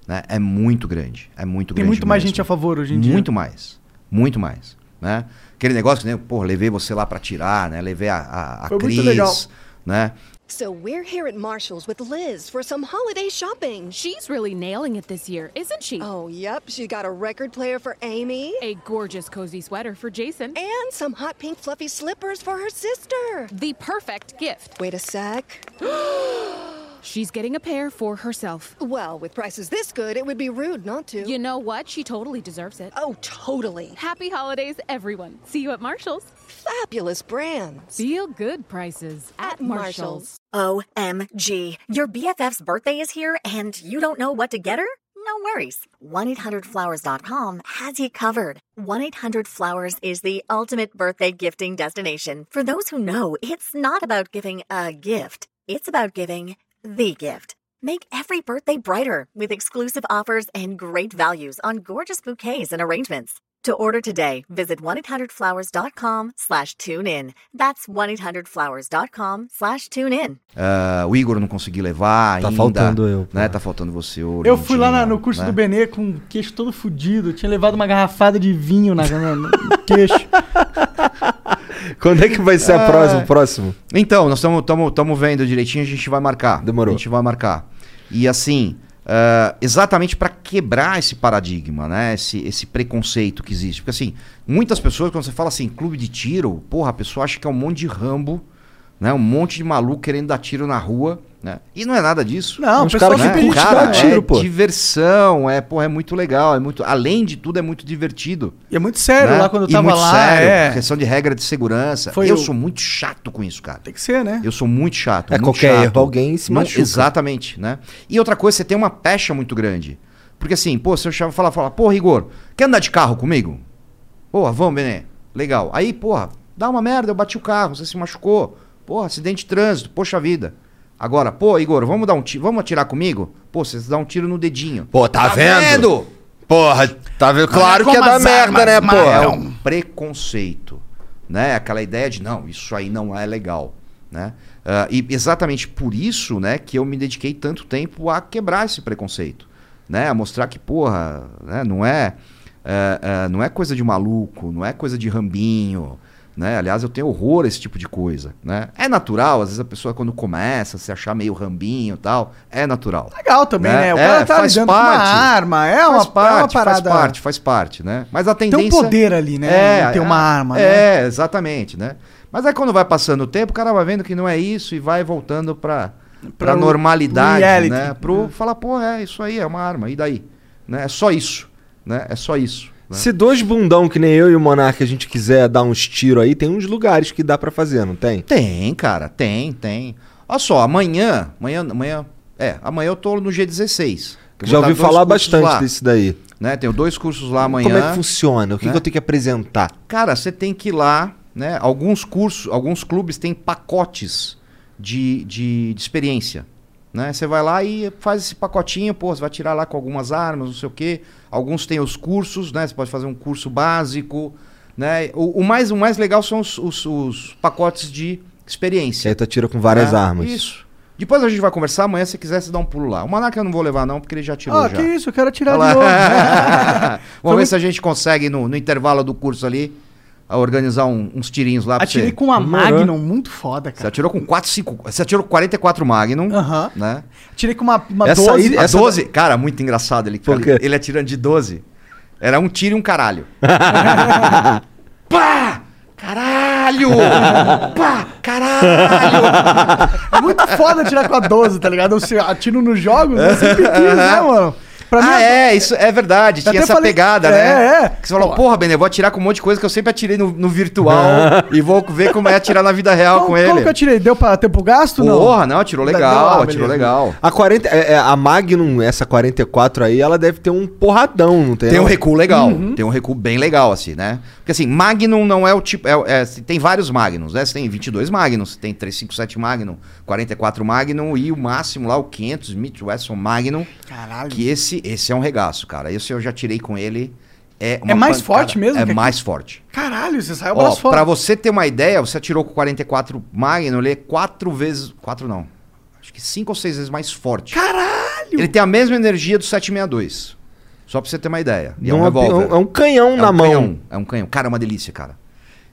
Né? É muito grande. É muito Tem grande. muito mais mesmo. gente a favor hoje em dia. Muito mais. Muito mais. Né? Aquele negócio né, pô, levei você lá pra tirar, né? Levei a, a, a Foi muito legal. né? So we're here at Marshall's with Liz for some holiday shopping. She's really nailing it this year, isn't she? Oh, yep, She's got a record player for Amy A gorgeous cozy sweater for Jason. and some hot pink fluffy slippers for her sister. The perfect gift. Wait a sec. *gasps* *gasps* *gasps* She's getting a pair for herself. Well, with prices this good, it would be rude not to. You know what? She totally deserves it. oh, totally. Happy holidays, everyone. See you at Marshall's. Fabulous brands. Feel good prices at, At Marshall's. OMG. Your BFF's birthday is here and you don't know what to get her? No worries. 1-800-Flowers.com has you covered. 1-800-Flowers is the ultimate birthday gifting destination. For those who know, it's not about giving a gift. It's about giving the gift. Make every birthday brighter with exclusive offers and great values on gorgeous bouquets and arrangements. To order today, visit 1-800-Flowers.com slash tune in. That's 1-800-Flowers.com slash tune in. Ah, o Igor não consegui levar Tá ainda. faltando eu, Né? Tá faltando você, o Eu fui lá na- no curso né? do Benê com o queixo todo fudido. Tinha levado uma garrafada de vinho na, na- no queixo. *laughs* *laughs* Quando é que vai ser a Ah. próxima, o próximo? Então, nós estamos vendo direitinho, a gente vai marcar. Demorou. A gente vai marcar. E assim, ah, exatamente para quebrar esse paradigma, né? Esse, esse preconceito que existe. Porque assim, muitas pessoas, quando você fala assim, clube de tiro, porra, a pessoa acha que é um monte de rambo, né? Um monte de maluco querendo dar tiro na rua, né? E não é nada disso. Não, o pessoal caras que curtem dar dar tiro. é pô. diversão, é, porra, é muito legal, é muito, além de tudo é muito divertido. E é muito sério né? lá quando eu E tava muito lá. sério, é. questão de regra de segurança. Foi eu o- sou muito chato com isso, cara. Tem que ser, né? Eu sou muito chato. É, muito qualquer chato. erro, alguém se Não- machuca. Exatamente, né? E outra coisa, você tem uma pecha muito grande. Porque assim, pô, se eu chamo- falar, falar, pô, Rigor, quer andar de carro comigo? Porra, vamos, Benê. Legal. Aí, porra, dá uma merda, eu bati o carro, você se machucou. Porra, acidente de trânsito, poxa vida. Agora, pô, Igor, vamos dar um tiro, vamos atirar comigo? Pô, você dá um tiro no dedinho. Pô, tá vendo? Porra, tá vendo? Claro que é da merda, né, É pô? um preconceito, né? Aquela ideia de não, isso aí não é legal, né? Ah, e exatamente por isso, né, que eu me dediquei tanto tempo a quebrar esse preconceito, né? A mostrar que porra, né, não é, é, é, não é coisa de maluco, não é coisa de rambinho, né? Aliás, eu tenho horror a esse tipo de coisa, né? É natural, às vezes a pessoa quando começa a se achar meio rambinho e tal, é natural. Legal também, Né? né? O É, cara tá faz lidando com uma parte. arma. É uma, faz parte, é uma parada. faz parte, faz parte, né? Mas a Tem tendência um poder ali, né? É, Ter uma é, arma, né? É, exatamente, né? Mas aí quando vai passando o tempo, o cara vai vendo que não é isso e vai voltando pra, pra Pro normalidade, reality. né? Pro falar, pô, é isso aí, é uma arma, e daí? Né? É só isso, né? É só isso. Né? Se dois bundão que nem eu e o Monark a gente quiser dar uns tiros aí, tem uns lugares que dá pra fazer, não tem? Tem, cara, tem, tem. Olha só, amanhã, amanhã, amanhã, é, amanhã eu tô no G16. que eu Já ouvi falar bastante lá, desse daí. Né? Tenho dois cursos lá amanhã. Como é que funciona? O que, né? que eu tenho que apresentar? Cara, você tem que ir lá, né? Alguns cursos, alguns clubes têm pacotes de, de, de experiência. Né? Você vai lá e faz esse pacotinho, pô, você vai tirar lá com algumas armas, não sei o quê. Alguns têm os cursos, né? Você pode fazer um curso básico. Né? O, o mais, o mais legal são os, os- os pacotes de experiência. aí tu atira com várias né? armas. Isso. Depois a gente vai conversar, amanhã se quiser você dá um pulo lá. O Monarca eu não vou levar não, porque ele já tirou Ah, já. que isso, eu quero atirar Olha de novo. lá. *laughs* *laughs* Vamos ver se a gente consegue, no, no intervalo do curso ali, a organizar um- uns tirinhos lá pra Atirei você. com uma Demorou. Magnum muito foda, Você cara. atirou com 4, 5. Você atirou com 44 Magnum, Aham. né? Atirei com uma, uma Essa 12. aí- A Essa 12, cara, muito engraçado ele, quê? ele atirando de 12. Era um tiro e um caralho. *laughs* Pá! Caralho! Pá! Caralho! É muito foda atirar com a 12, tá ligado? Eu atiro nos jogos, eu sempre quis, né, mano? Pra ah, é, isso é verdade. Tinha essa falei- pegada, É, né? é. Que você falou, porra, Bené, eu vou atirar com um monte de coisa que eu sempre atirei no, no virtual *laughs* e vou ver como é atirar na vida real Como, com ele. como que eu atirei? Deu pra tempo gasto? Não. Porra, não, atirou legal, ah, atirou beleza. legal. A 40, é, é, a Magnum, essa 44 aí, ela deve ter um porradão, não tem? Tem um recuo legal, Uhum. tem um recuo bem legal, assim, né? Porque assim, Magnum não é o tipo. é- é- tem vários Magnums, né? Você tem 22 Magnums, você tem 357 Magnum, 44 Magnum e o máximo lá, o 500 Smith Wesson Magnum. Caralho. Que esse, esse é um regaço, cara. Esse eu já tirei com ele. É, É mais pancada- forte mesmo É mais forte. Caralho, você saiu Ó, braço fora. pra você ter uma ideia, você atirou com 44 Magnum, ele é quatro vezes. Quatro não. Acho que cinco ou seis vezes mais forte. Caralho! Ele tem a mesma energia do 762. Só pra você ter uma ideia. E é um Não, revólver. é um canhão É na um mão. Canhão, é um canhão. Cara, é uma delícia, cara.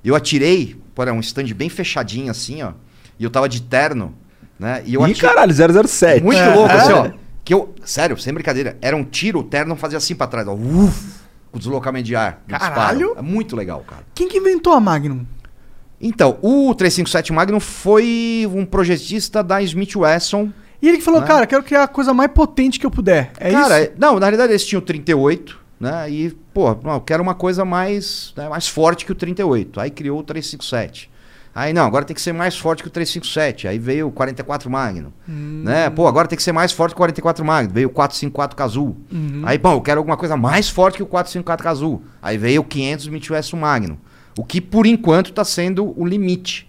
Eu atirei, pô, era um stand bem fechadinho assim, ó. E eu tava de terno, né? E eu Ih, atirei. caralho, 007. Muito É. louco, assim, É. ó. Que eu, sério, sem brincadeira, era um tiro, o terno fazia assim pra trás, ó. Uf, com deslocamento de ar. Caralho. disparo. É muito legal, cara. Quem que inventou a Magnum? Então, o 357 Magnum foi um projetista da Smith Wesson. E ele que falou, Né? cara, quero criar a coisa mais potente que eu puder. É Cara, isso? não, na realidade eles tinham 38, né? E, pô, não, eu quero uma coisa mais, né, mais forte que o 38. Aí criou o 357. Aí, não, agora tem que ser mais forte que o 357. Aí veio o 44 Magnum. Né? Pô, agora tem que ser mais forte que o 44 Magnum. Veio o 454 Kazoo. Aí, bom, eu quero alguma coisa mais forte que o 454 Kazoo. Aí veio o 500 Smith Wesson Magnum. O que, por enquanto, está sendo o limite.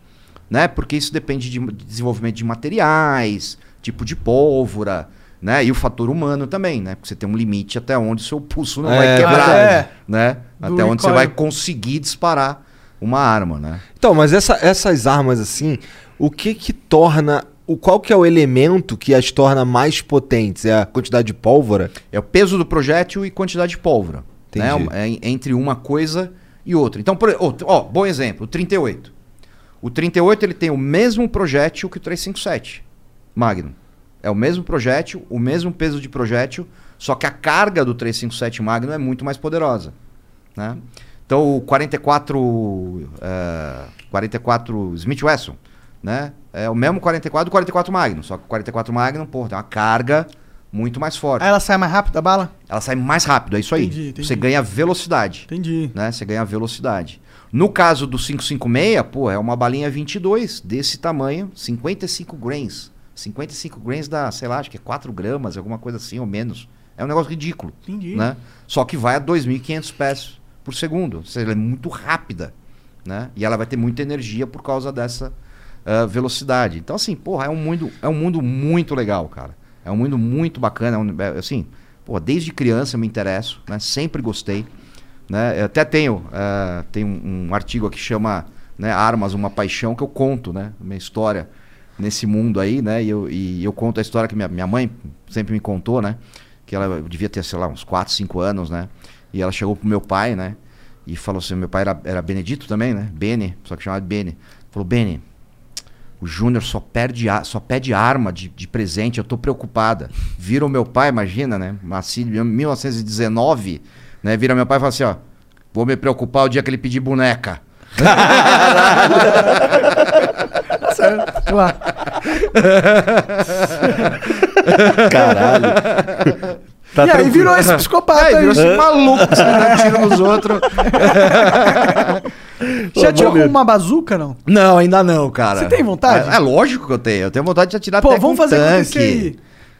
Né? Porque isso depende de de desenvolvimento de materiais, tipo de pólvora, né? E o fator humano também, né? Porque você tem um limite até onde o seu pulso não É, vai quebrar, verdade. né? Do Até onde você vai conseguir disparar uma arma, né? Então, mas essa- essas armas assim, o que que torna. O, qual que é o elemento que as torna mais potentes? É a quantidade de pólvora? É o peso do projétil e quantidade de pólvora. Né? Entendi. É en- entre uma coisa e outra. Então, por, ó, ó, bom exemplo, o 38. O 38 ele tem o mesmo projétil que o 357 Magnum. É o mesmo projétil, o mesmo peso de projétil, só que a carga do 357 Magnum é muito mais poderosa. Né? Então o 44, eh, 44 Smith Wesson, né? É o mesmo 44 do 44 Magnum, só que o 44 Magnum, pô, tem uma carga muito mais forte. Aí ela sai mais rápido da bala? Ela sai mais rápido, é isso aí. Entendi, entendi. Você ganha velocidade, Entendi. né? Você ganha velocidade. No caso do 556, pô, é uma balinha 22 desse tamanho, 55 grains. 55 grains dá, sei lá, acho que é 4 gramas, alguma coisa assim ou menos. É um negócio ridículo, Entendi. né? Só que vai a 2.500 pés por segundo. Ou seja, ela é muito rápida, né? E ela vai ter muita energia por causa dessa ah, velocidade. Então, assim, porra, é um mundo, é um mundo muito legal, cara. É um mundo muito bacana. é um- é, assim, pô, desde criança eu me interesso, né? Sempre gostei. Né? Eu até tenho, ah, tem um, um artigo aqui que chama né, Armas, uma Paixão, que eu conto, né? Minha história nesse mundo aí, né? E eu, e eu conto a história que minha, minha mãe sempre me contou, né? Que ela devia ter, sei lá, uns 4, 5 anos, né? E ela chegou pro meu pai, né? E falou assim, meu pai era, era Benedito também, né? Bene, só que chamava de Bene. Falou, Bene, o Júnior só, perde a- só pede arma de, de presente, eu tô preocupada. Vira o meu pai, imagina, né? Nascido em 1919, né? Vira meu pai e fala assim, ó, vou me preocupar o dia que ele pedir boneca. *laughs* *laughs* *laughs* Ué, Caralho. Tá e aí tranquilo. virou esse psicopata Aí aí. virou esse maluco, que tiro nos outros. *laughs* Já tirou com uma bazuca, não? Não, ainda não, cara. Você tem vontade? É, é lógico que eu tenho. Eu tenho vontade de atirar Pô, até vamos com fazer tanque. acontecer aí.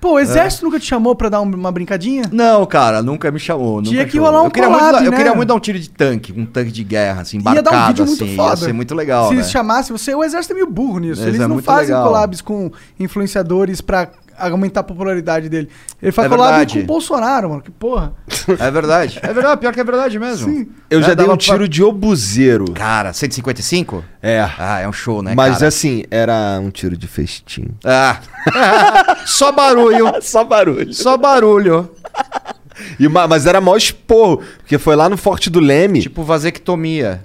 Pô, o exército nunca te chamou pra dar um- uma brincadinha? Não, cara, nunca me chamou. Tinha nunca que chamou. rolar um eu queria, collab, muito, dar- eu né? queria muito dar um tiro de tanque, um tanque de guerra, assim, Ia dar um embarcado, vídeo muito assim. foda. Ia ser muito legal, Se né? chamasse você, o exército é meio burro nisso. Mas Eles é não muito fazem legal. collabs com influenciadores pra aumentar a popularidade dele. Ele faz É collab com o Bolsonaro, mano. Que porra. É verdade. É verdade, pior que é verdade mesmo. Sim. Eu Né, já dei dava um tiro pra- de obuseiro. Cara, 155? É. Ah, é um show, né, Mas cara? assim, era um tiro de festim. Ah. *laughs* Só barulho. *laughs* Só barulho. Só barulho. E, ma- mas era maior esporro, porque foi lá no Forte do Leme. Tipo vasectomia.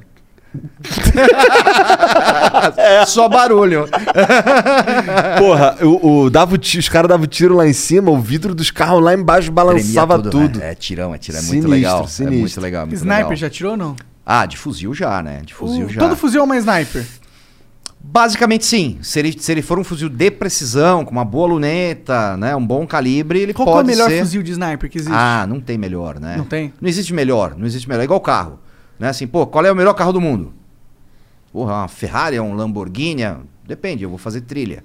Só barulho. Porra, o, o- dava o ti- os caras davam tiro lá em cima, o vidro dos carros lá embaixo balançava Tremia tudo. né? É tirão, é tirão. É Sinistro, muito legal. É sinistro. muito legal. Muito Sniper legal. já tirou ou não? Ah, de fuzil já, né? De fuzil O- já. Todo fuzil é uma sniper. Basicamente sim. Se ele, se ele for um fuzil de precisão, com uma boa luneta, né? Um bom calibre, ele Qual que é o pode melhor ser... fuzil de sniper que existe? Ah, não tem melhor, né? Não tem? Não existe melhor, não existe melhor. É igual carro. Né? Assim, pô, qual é o melhor carro do mundo? Porra, uma Ferrari, um Lamborghini? Depende, eu vou fazer trilha.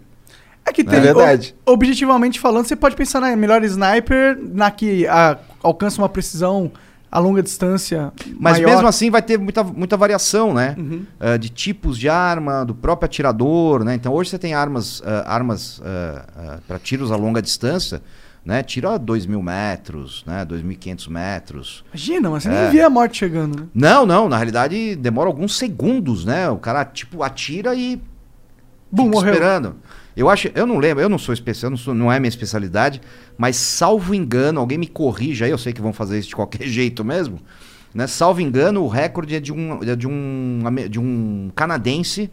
É que É tem. verdade. o- objetivamente falando, você pode pensar na melhor sniper, na que ah, alcança uma precisão a longa distância. Mas maior. mesmo assim vai ter muita, muita variação, né? Uhum. Ah, de tipos de arma, do próprio atirador, né? Então hoje você tem armas, ah, armas para tiros a longa distância, né? Tiro a 2 mil metros, né? 2.500 metros. Imagina, mas você É. nem vê a morte chegando, né? Não, não, na realidade demora alguns segundos, né? O cara, tipo, atira e Bum, morreu. esperando. Eu acho, eu não lembro, eu não sou especial, não, sou- não é minha especialidade, mas salvo engano, alguém me corrija aí, eu sei que vão fazer isso de qualquer *laughs* jeito mesmo, né? Salvo engano, o recorde é de um, é de um, de um canadense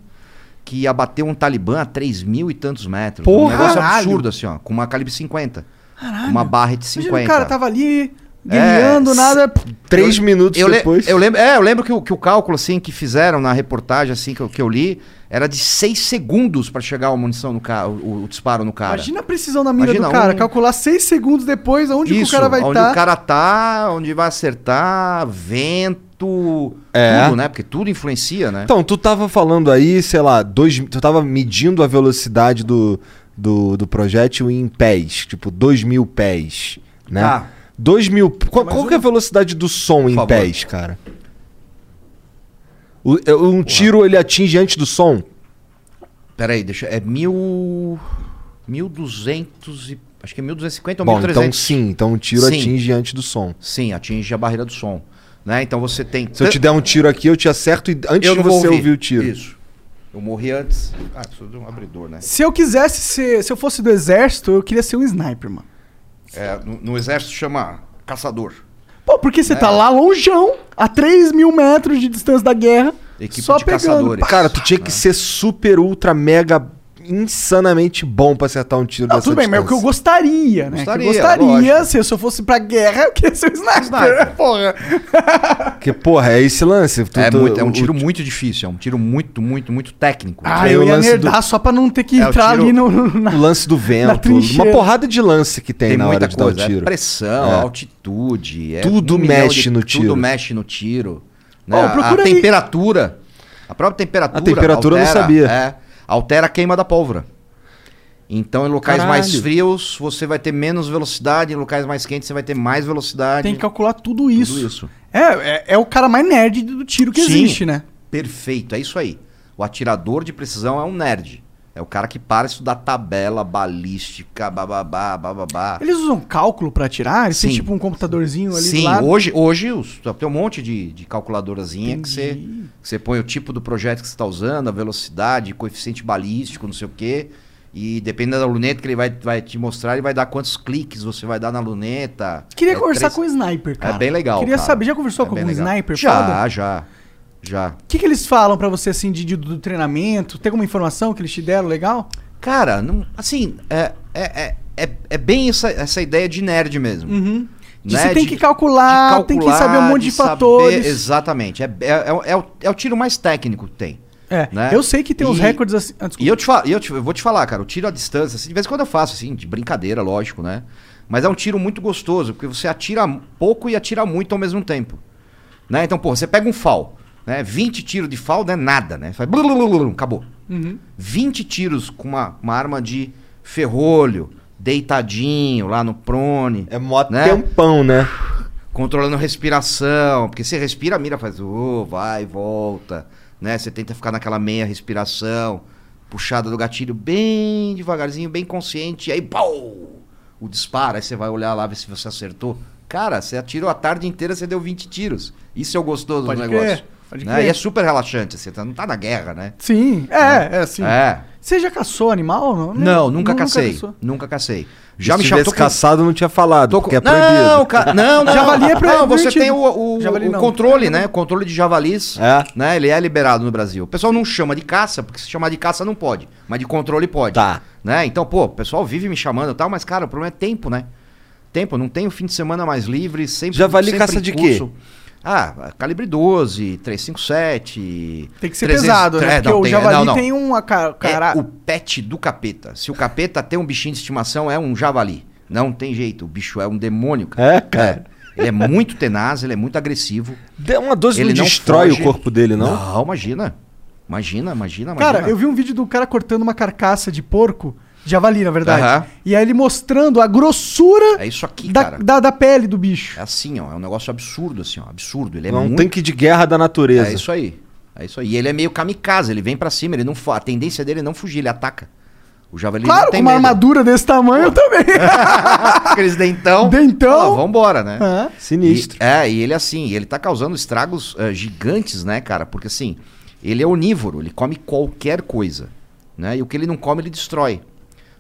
que abateu um talibã a 3 mil e tantos metros. um Porra! negócio Caralho! absurdo, assim, ó, com uma calibre 50. Caralho. Uma barra de Imagina 50. o cara tava ali, guerreando, É, nada. Três minutos Eu, le- depois. eu lembro, é, eu lembro que o, que o cálculo assim que fizeram na reportagem assim que eu, que eu li era de seis segundos para chegar a munição no cara, o, o disparo no cara. Imagina a precisão da mira Imagina, do cara. um- Calcular seis segundos depois onde que o Isso, cara vai tá. onde estar. o cara tá, onde vai acertar, vento, É. tudo, né? Porque tudo influencia, né? Então, tu tava falando aí, sei lá, dois, tu tava medindo a velocidade do, do, do projétil em pés, tipo, dois mil pés, né? Tá. Dois mil... Qual, qual que é a velocidade do som em favor. pés, cara? O- é, um tiro, ele atinge antes do som? Pera aí, deixa, é mil, mil duzentos e, acho que é mil duzentos e cinquenta ou Bom, mil então trezentos. sim, então o tiro Sim. atinge antes do som. Sim, atinge a barreira do som, né? Então você tem... Se eu te der um tiro aqui, eu te acerto e antes de você ouvir o tiro. Isso. Eu morri antes. Ah, preciso de um abridor, né? Se eu quisesse ser. Se eu fosse do exército, eu queria ser um sniper, mano. É, no, no exército chama caçador. Pô, porque É. você tá lá longeão, a 3 mil metros de distância da guerra. Equipe só de pegando. caçadores. Cara, tu tinha que ser super, ultra, mega, insanamente bom pra acertar um tiro Não, dessa tudo bem, mas é o que eu distância. gostaria, né? Gostaria, que eu gostaria, lógico. se eu, se eu fosse pra guerra, eu queria ser um sniper, Sniper. porra. Porque, porra, é esse lance. Tu- É, tu- muito- é um o- tiro muito difícil, é um tiro muito, muito, muito técnico. Ah, eu o ia nerdar só pra não ter que É, o entrar tiro- ali no... na- O lance do vento, uma porrada de lance que tem, Tem na hora de coisa, dar o tiro. é pressão, É. altitude, é Tudo um mexe no tiro. Tudo mexe no tiro. Né? Ô, A- a temperatura, a própria temperatura. A temperatura eu não sabia. É, altera a queima da pólvora. Então, em locais Caralho. mais frios, você vai ter menos velocidade, em locais mais quentes, você vai ter mais velocidade. Tem que calcular tudo isso. Tudo isso. É, é, é o cara mais nerd do tiro que Sim. existe, né? Perfeito, é isso aí. O atirador de precisão é um nerd. É o cara que para estudar tabela, balística, bababá, bababá. Eles usam cálculo pra atirar? Eles têm Sim. tipo um computadorzinho ali Sim, hoje, hoje os- tem um monte de, de calculadorazinha que você, que você põe o tipo do projeto que você está usando, a velocidade, coeficiente balístico, não sei o quê. E dependendo da luneta que ele vai, vai te mostrar, ele vai dar quantos cliques você vai dar na luneta. Queria É conversar três- com o sniper, cara. É bem legal. Queria cara. saber, já conversou É com algum legal. sniper? Já, foda? já. Já. O que, que eles falam pra você, assim, de, de- do treinamento? Tem alguma informação que eles te deram legal? Cara, não, assim, é, é, é, é, é bem essa, essa ideia de nerd mesmo. Uhum. De né? você tem que calcular, tem que saber um monte de, saber- fatores. exatamente. É, é, é, é o, é o tiro mais técnico que tem. É, né? eu sei que tem uns E- recordes assim. Ah. E eu, te falo, e eu, te- eu vou te falar, cara, o tiro à distância, assim, de vez em quando eu faço, assim, de brincadeira, lógico, né? Mas é um tiro muito gostoso, porque você atira pouco e atira muito ao mesmo tempo. Né? Então, pô, você pega um FAL, né? 20 tiros de FAL não é nada, né? Faz acabou. Uhum. 20 tiros com uma, uma arma de ferrolho, deitadinho lá no prone. É mó Né? tempão, né? controlando a respiração, porque você respira, a mira faz, oh, vai, volta, né? Você tenta ficar naquela meia respiração, puxada do gatilho bem devagarzinho, bem consciente, e aí, pau! O disparo, aí você vai olhar lá, ver se você acertou. Cara, você atirou a tarde inteira, você deu 20 tiros. Isso é o gostoso Pode do crer, negócio. pode né? E é super relaxante, você tá- não tá na guerra, né? Sim, é, é assim. É. Você já caçou animal? Não, Não, nunca cacei. caçou. Nunca cacei. Já Se me tivesse chamou. caçado, não tinha falado, Tô porque é proibido. Não, ca... não, não. Javali é pro- Não, você tem o, o- Javali o não. controle, né? O controle de javalis. É. Né? Ele é liberado no Brasil. O pessoal não chama de caça, porque se chamar de caça não pode. Mas de controle pode. Tá. Né? Então, pô, o pessoal vive me chamando e tal, mas, cara, o problema é tempo, né? Tempo. Não tenho fim de semana mais livre, sempre. Javali sempre caça de quê? Ah, calibre 12, 357. Tem que ser 300 pesado, né? É, Porque não, o tem- javali não, não. tem um ca- cara... É o pet do capeta. Se o capeta tem um bichinho de estimação, é um javali. Não tem jeito. O bicho é um demônio, cara. É, cara. Ele é muito tenaz, ele é muito agressivo. Dê Uma 12 Ele não destrói foge. o corpo dele, não? Não, imagina. Imagina, imagina, imagina. Cara, eu vi um vídeo do cara cortando uma carcaça de porco, javali, na verdade. Aham. E aí ele mostrando a grossura É isso aqui, da, cara. da, da pele do bicho. É assim, ó. É um negócio absurdo, assim, ó. Absurdo. Ele é É um muito... tanque de guerra da natureza. É isso aí. É isso aí. E ele é meio kamikaze, ele vem pra cima, ele não fa- a tendência dele é não fugir, ele ataca. O javali claro, não com tem uma medo. armadura desse tamanho também. *laughs* Aqueles dentão. Dentão. Ah, vambora, né? Sinistro. E- é, e ele assim, ele tá causando estragos eh, gigantes, né, cara? Porque assim, ele é onívoro, ele come qualquer coisa, né? E o que ele não come, ele destrói.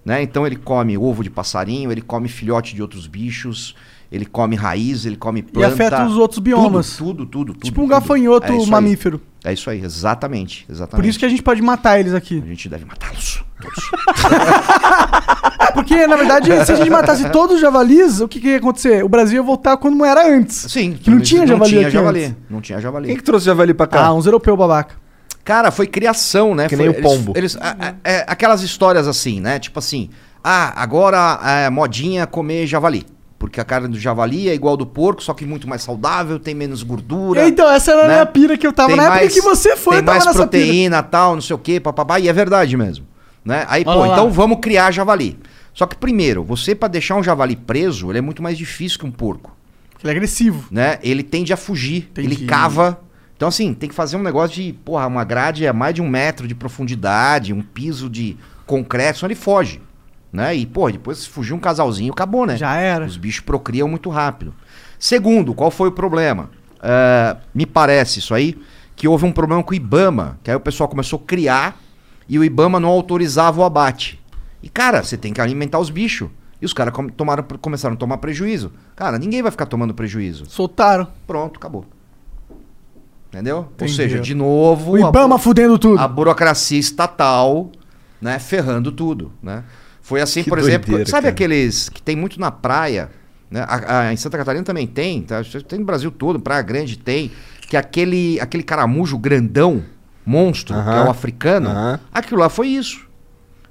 Né? Então ele come ovo de passarinho, ele come filhote de outros bichos, ele come raiz, ele come planta. afeta os outros biomas. Tudo, tudo, tudo. tudo, tipo um tudo. gafanhoto É isso aí. mamífero. É isso aí, exatamente, exatamente. Por isso que a gente pode matar eles aqui. a gente deve matá-los. todos. *laughs* Porque, na verdade, se a gente matasse todos os javalis, o que, que ia acontecer? O Brasil ia voltar como era antes. Sim. Que não tinha javali Não tinha aqui javali. antes. Não tinha javali. Quem que trouxe javali pra cá? Ah, uns europeus babaca. Cara, foi criação, né? Que Foi- nem o eles- pombo. Eles, a- a- é, aquelas histórias assim, né? Tipo assim, ah, agora é modinha comer javali. Porque a carne do javali é igual do porco, só que muito mais saudável, tem menos gordura. Então, essa era a né? minha pira que eu tava Tem na época mais- que você foi, Tem mais nessa pira. proteína, tal, não sei o quê, papapá. E é verdade mesmo. Né? Aí, Olha pô, lá. então vamos criar javali. Só que primeiro, você pra deixar um javali preso, ele é muito mais difícil que um porco Ele é agressivo. né? Ele tende a fugir, Entendi. ele cava. Então, assim, tem que fazer um negócio de, porra, uma grade a mais de um metro de profundidade, um piso de concreto, senão ele foge. Né? E, pô, depois se fugir um casalzinho, acabou, né? Já era. Os bichos procriam muito rápido. Segundo, qual foi o problema? É, me parece isso aí, que houve um problema com o Ibama, que aí o pessoal começou a criar e o Ibama não autorizava o abate. E, cara, você tem que alimentar os bichos. E os caras com- tomaram- começaram a tomar prejuízo. Cara, ninguém vai ficar tomando prejuízo. Soltaram. Pronto, acabou. Entendeu? Ou Entendi. seja, de novo, O a Ibama bu- fudendo tudo. a, burocracia estatal, né, ferrando tudo, né? Foi assim, Que por exemplo, doideira, sabe cara. aqueles que tem muito na praia, né? A- a- em Santa Catarina também tem, tá? Tem no Brasil todo, Praia Grande tem, que aquele aquele caramujo grandão, monstro, que é o africano. Aham. Aquilo lá foi isso.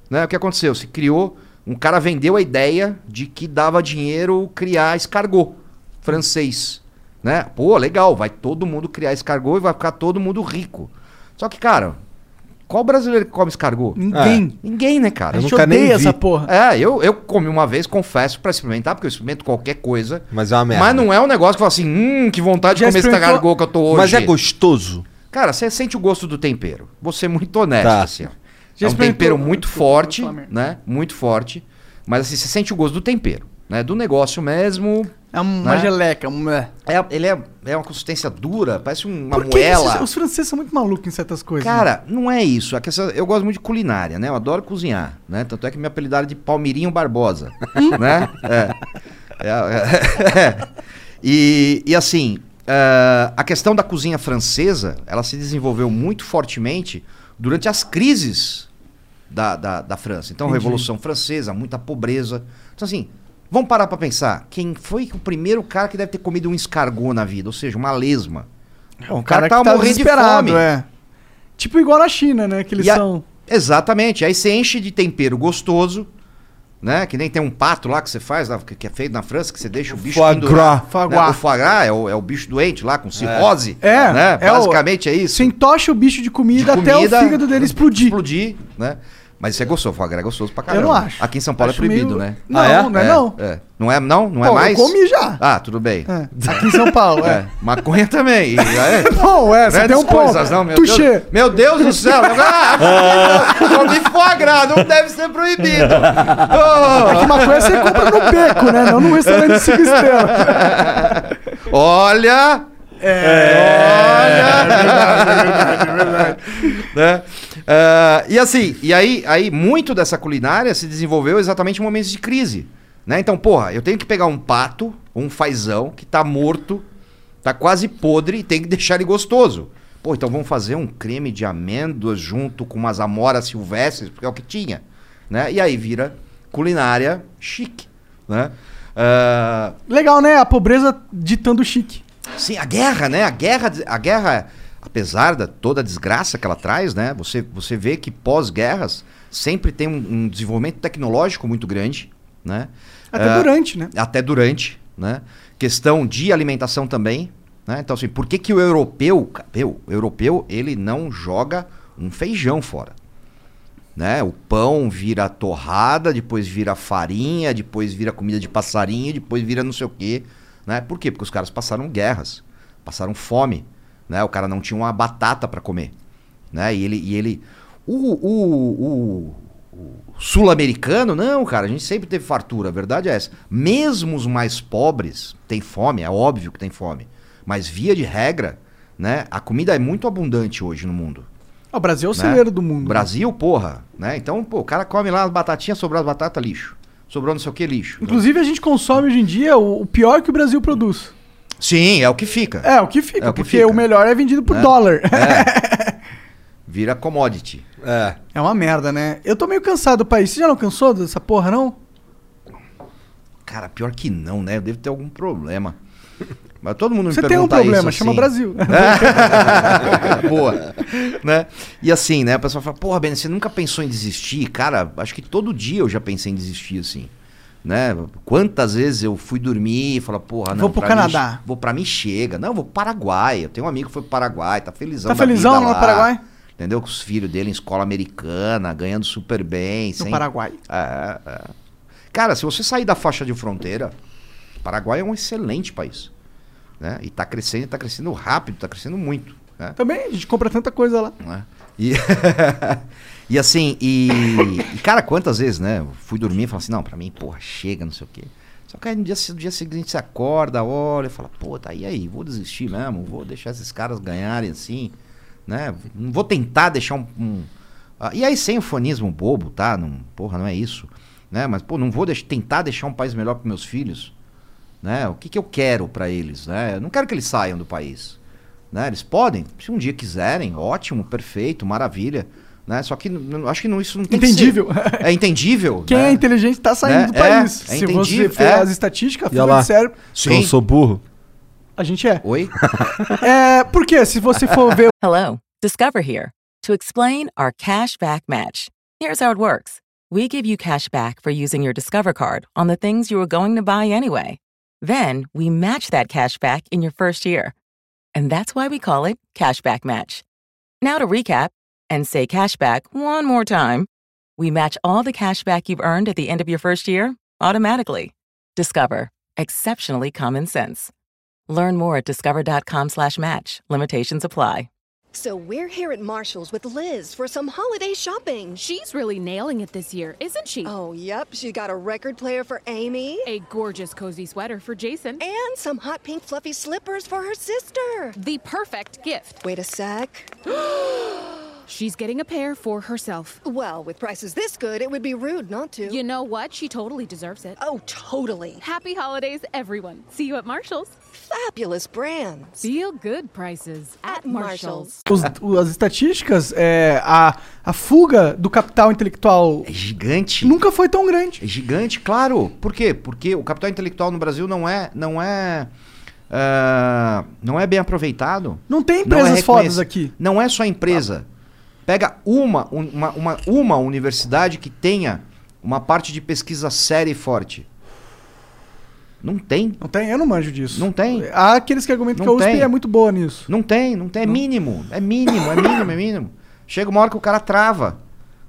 Né? O que aconteceu? Se criou, um cara vendeu a ideia de que dava dinheiro criar escargot francês. Né? Pô, legal, vai todo mundo criar escargot e vai ficar todo mundo rico. Só que, cara, qual brasileiro que come escargot? Ninguém. Ninguém, né, cara? Eu nunca nem vi. essa porra. É, eu, eu comi uma vez, confesso, pra experimentar, porque eu experimento qualquer coisa. Mas é uma merda. Mas não é um negócio que fala assim, hum, que vontade Já de comer esse escargot que eu tô hoje. Mas é gostoso. Cara, você sente o gosto do tempero. Vou ser muito honesto, Tá. assim, ó. Já é um tempero muito forte, né? Muito forte. Mas assim, você sente o gosto do tempero, né? Do negócio mesmo. É uma Né? geleca. Uma... É, ele é, é uma consistência dura, parece uma Por que moela. os franceses são muito malucos em certas coisas. né? Cara, não é isso. É que essa- eu gosto muito de culinária, né? Eu adoro cozinhar, né? Tanto é que me apelidaram de Palmirinho Barbosa, né? É. É, é. *laughs* E, e assim, eh, a questão da cozinha francesa, ela se desenvolveu muito fortemente durante as crises da, da, da França. Então, Revolução Francesa, muita pobreza. Então, assim, vamos parar pra pensar. Quem foi o primeiro cara que deve ter comido um escargot na vida? Ou seja, uma lesma. É um cara cara, tava que tá morrendo de fome. é. Tipo igual na China, né? Que eles a- são... Exatamente. Aí você enche de tempero gostoso, né? Que nem tem um pato lá que você faz, lá, que é feito na França, que você deixa o bicho foie pendurar, gras. Foie né? gras. O foie gras é o, é o bicho doente lá, com cirrose. É, né? é o- Basicamente é isso. Você entocha o bicho de comida, De até comida, o fígado dele explodir. Explodir, né? Mas isso é gostoso, foie gras é gostoso pra Eu caramba. não acho. Aqui em São Paulo Acho é proibido, meio- né? Não, Ah, é? não é não. É. Não é não? Não é Pô, eu mais? comi já. Ah, tudo bem. É, Aqui em São Paulo, É. *laughs* é. Maconha também. É. Bom, é, você tem um ponto. coisas, não, meu Touché. Deus. Meu Deus do céu. Ah, comi foie gras, não deve ser proibido. Oh, Que maconha você compra no beco, né? Não num restaurante de cinco estrelas. *laughs* olha. Olha. *laughs* Né? Ah, e assim, e aí, aí muito dessa culinária se desenvolveu exatamente em momentos de crise. Né? Então, porra, eu tenho que pegar um pato, um fazão, que tá morto, tá quase podre e tem que deixar ele gostoso. Pô, então vamos fazer um creme de amêndoas junto com umas amoras silvestres, porque é o que tinha. Né? E aí vira culinária chique. Né? Ah, Legal, né? A pobreza ditando chique. Sim, a guerra, né? A guerra, a guerra, apesar de toda a desgraça que ela traz, né? Você, você vê que pós-guerras sempre tem um, um desenvolvimento tecnológico muito grande, né? Até Ah, durante, né? Até durante, né? Questão de alimentação também, né? Então assim, por que que o europeu, meu, o europeu, ele não joga um feijão fora? Né? O pão vira torrada, depois vira farinha, depois vira comida de passarinho, depois vira não sei o quê, né? Por quê? Porque os caras passaram guerras, passaram fome, né? O cara não tinha uma batata para comer, né? E ele, e ele, o, o, o, o sul-americano, não, cara, a gente sempre teve fartura, a verdade é essa. Mesmo os mais pobres têm fome, é óbvio que tem fome, mas via de regra, né? A comida é muito abundante hoje no mundo. Ah, O Brasil é o né? celeiro do mundo. Brasil, porra, né? Então, pô, o cara come lá as batatinhas, sobrou as batatas, lixo. Sobrou não sei o que, lixo. Inclusive, a gente consome hoje em dia o, o pior que o Brasil produz. Sim, é o que fica. É, o que fica, É o que porque fica. o melhor é vendido por Né? dólar. *laughs* Vira commodity. É. É uma merda, né? Eu tô meio cansado do país. Você já não cansou dessa porra, não? Cara, pior que não, né? Eu devo ter algum problema. Mas todo mundo me Você tem um pergunta problema, isso, chama assim. Brasil. *laughs* Boa. Né? E assim, né? A pessoa fala, porra, Ben, você nunca pensou em desistir? Cara, acho que todo dia eu já pensei em desistir, assim. Né? Quantas vezes eu fui dormir e falar, porra, não. Vou pro pra mim- Canadá. vou pra mim chega. Não, vou pro Paraguai. Eu tenho um amigo que foi pro Paraguai, tá felizão. Tá felizão lá no Paraguai? Entendeu? Com os filhos dele em escola americana, ganhando super bem. No sem- Paraguai. É, é. Cara, se você sair da faixa de fronteira, Paraguai é um excelente país. Né? E tá crescendo, tá crescendo rápido, tá crescendo muito. Né? Também, a gente compra tanta coisa lá. né? E, *laughs* e assim, e, e, cara, quantas vezes, né? Fui dormir e falei assim, não, pra mim, porra, chega, não sei o quê. Só que aí no dia, no dia seguinte você acorda, olha fala, pô, tá e aí, vou desistir mesmo, vou deixar esses caras ganharem assim, né? Não vou tentar deixar um. um- Ah, e aí sem ufanismo bobo, tá? Não, porra, não é isso. Né? Mas, pô, não vou deix- tentar deixar um país melhor para meus filhos. Né? O que, que eu quero para eles? Né? Eu não quero que eles saiam do país. Né? Eles podem, se um dia quiserem, ótimo, perfeito, maravilha. Né? Só que acho que não, isso não tem Entendível. que ser. É entendível. *laughs* Quem né? é inteligente tá saindo Né? do É, país. é Se você fez é. as estatísticas, E lá. de cérebro, Eu não sou burro. a gente é. Oi? *laughs* É, porque se você for ver *laughs* Hello, Discover here to explain our cash back match. Here's how it works we give you cash back for using your Discover card on the things you were going to buy anyway. Then we match that cash back in your first year. And that's why we call it Cashback Match. Now to recap and say cashback one more time. We match all the cash back you've earned at the end of your first year automatically. Discover. Exceptionally common sense. Learn more at discover.com slash match. Limitations apply. So we're here at Marshall's with Liz for some holiday shopping. She's really nailing it this year, isn't she? Oh, yep. She got a record player for Amy A gorgeous cozy sweater for Jason. and some hot pink fluffy slippers for her sister. The perfect gift. Wait a sec. *gasps* *gasps* *gasps* She's getting a pair for herself. Well, with prices this good, it would be rude not to. You know what? She totally deserves it. Oh, totally. Happy holidays, everyone. See you at Marshall's. Fabulous brands. Feel good prices at, Marshall's. os- as estatísticas, é, a, a fuga do capital intelectual É gigante. nunca foi tão grande. É gigante, claro. Por quê? Porque o capital intelectual no Brasil não é, não é, ah, não é bem aproveitado. Não tem Não é empresas fodas aqui. Não é só empresa. Pega uma, um- uma, uma, uma universidade que tenha uma parte de pesquisa séria e forte. Não tem. Não tem? Eu não manjo disso. Não tem. Há aqueles que argumentam Não que a USP tem. é muito boa nisso. Não tem, não tem. É mínimo. É mínimo, é mínimo, é mínimo. Chega uma hora que o cara trava.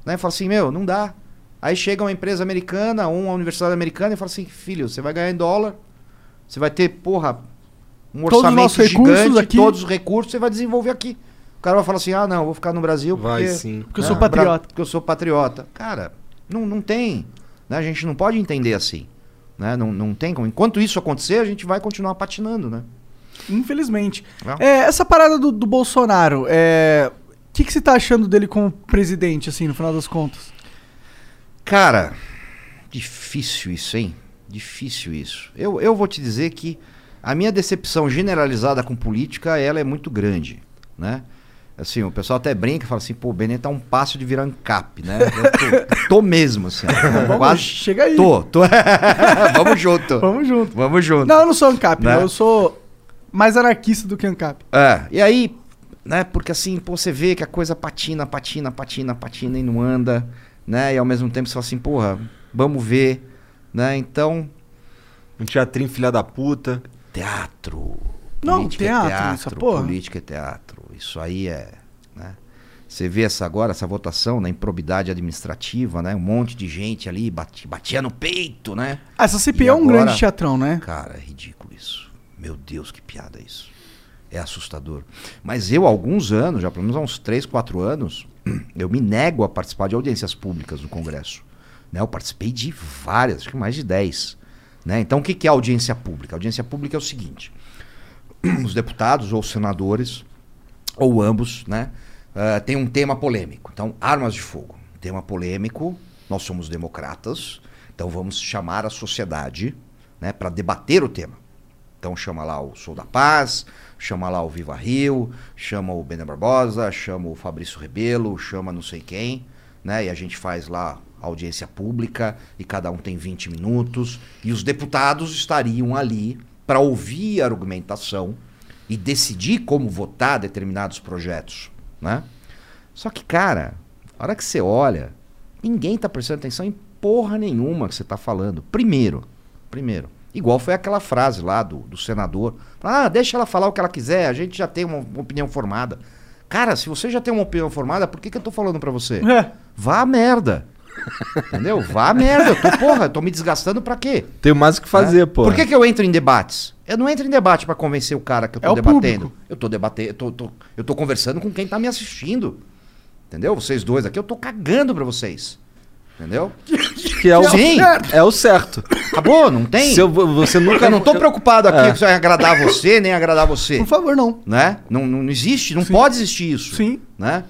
Né? Fala assim, meu, não dá. Aí chega uma empresa americana, uma universidade americana e fala assim, filho, você vai ganhar em dólar, você vai ter, porra, um Todos orçamento recursos gigante, aqui. todos os recursos, você vai desenvolver aqui. O cara vai falar assim, ah, não, eu vou ficar no Brasil Vai porque... sim. Porque eu né, sou patriota. Porque eu sou patriota. Cara, não, não tem. Né? A gente não pode entender assim. Né? Não, não tem como. Enquanto isso acontecer, a gente vai continuar patinando, né? Infelizmente. É, essa parada do, do Bolsonaro, é, o que, que você tá achando dele como presidente, assim, no final das contas? Cara, difícil isso, hein? Difícil isso. Eu, eu vou te dizer que a minha decepção generalizada com política, ela é muito grande, né? Assim, o pessoal até brinca e fala assim, pô, o Benê tá um passo de virar ANCAP, né? Eu tô, tô mesmo, assim. *laughs* Vamos, quase... chega aí. Tô, tô. *laughs* Vamos junto. Vamos junto. Vamos junto. Não, eu não sou ANCAP, Né? eu sou mais anarquista do que ANCAP. É, e aí, né, porque assim, pô, você vê que a coisa patina, patina, patina, patina e não anda, né? E ao mesmo tempo você fala assim, porra, vamos ver, né? Então, Um teatrinho filha da puta. teatro. Não, teatro, é teatro, essa porra. política é teatro. Isso aí é, né? Você vê essa agora, essa votação na improbidade administrativa, né? Um monte de gente ali bati- batia no peito, né? Ah, essa CPI é um agora- grande teatrão, né? Cara, é ridículo isso. Meu Deus, que piada isso. É assustador. Mas eu, há alguns anos, já pelo menos há uns 3, 4 anos, *clears throat* eu me nego a participar de audiências públicas no Congresso. Né? Eu participei de várias, acho que mais de 10. Né? Então, o que que é audiência pública? audiência pública é o seguinte: *clears throat* os deputados ou senadores, ou ambos, né, ah, tem um tema polêmico. Então, armas de fogo. Tema polêmico, nós somos democratas, então vamos chamar a sociedade né, para debater o tema. Então chama lá o Sou da Paz, chama lá o Viva Rio, chama o Bené Barbosa, chama o Fabrício Rebelo, chama não sei quem, né? E a gente faz lá audiência pública e cada um tem 20 minutos e os deputados estariam ali para ouvir a argumentação e decidir como votar determinados projetos, né? Só que, cara, a hora que você olha, ninguém tá prestando atenção em porra nenhuma que você tá falando. Primeiro, primeiro, igual foi aquela frase lá do, do senador. Ah, deixa ela falar o que ela quiser, a gente já tem uma, uma opinião formada. Cara, se você já tem uma opinião formada, por que, que eu tô falando pra você? É. Vá a merda. Entendeu? Vá a merda. Eu tô, porra, eu tô me desgastando pra quê? Tenho mais o que fazer, né? pô. Por que, que eu entro em debates? Eu não entro em debate pra convencer o cara que eu tô É o debatendo. público. Eu tô debatendo, eu tô, tô- eu tô conversando com quem tá me assistindo. Entendeu? Vocês dois aqui, eu tô cagando pra vocês. Entendeu? Que é o, Sim. é o certo. Acabou, não tem? Se eu, você nunca. Eu não tô preocupado aqui É. se vai agradar você, nem agradar você. Por favor, não. Né? Não, não existe, não Sim. pode existir isso. Sim. Né?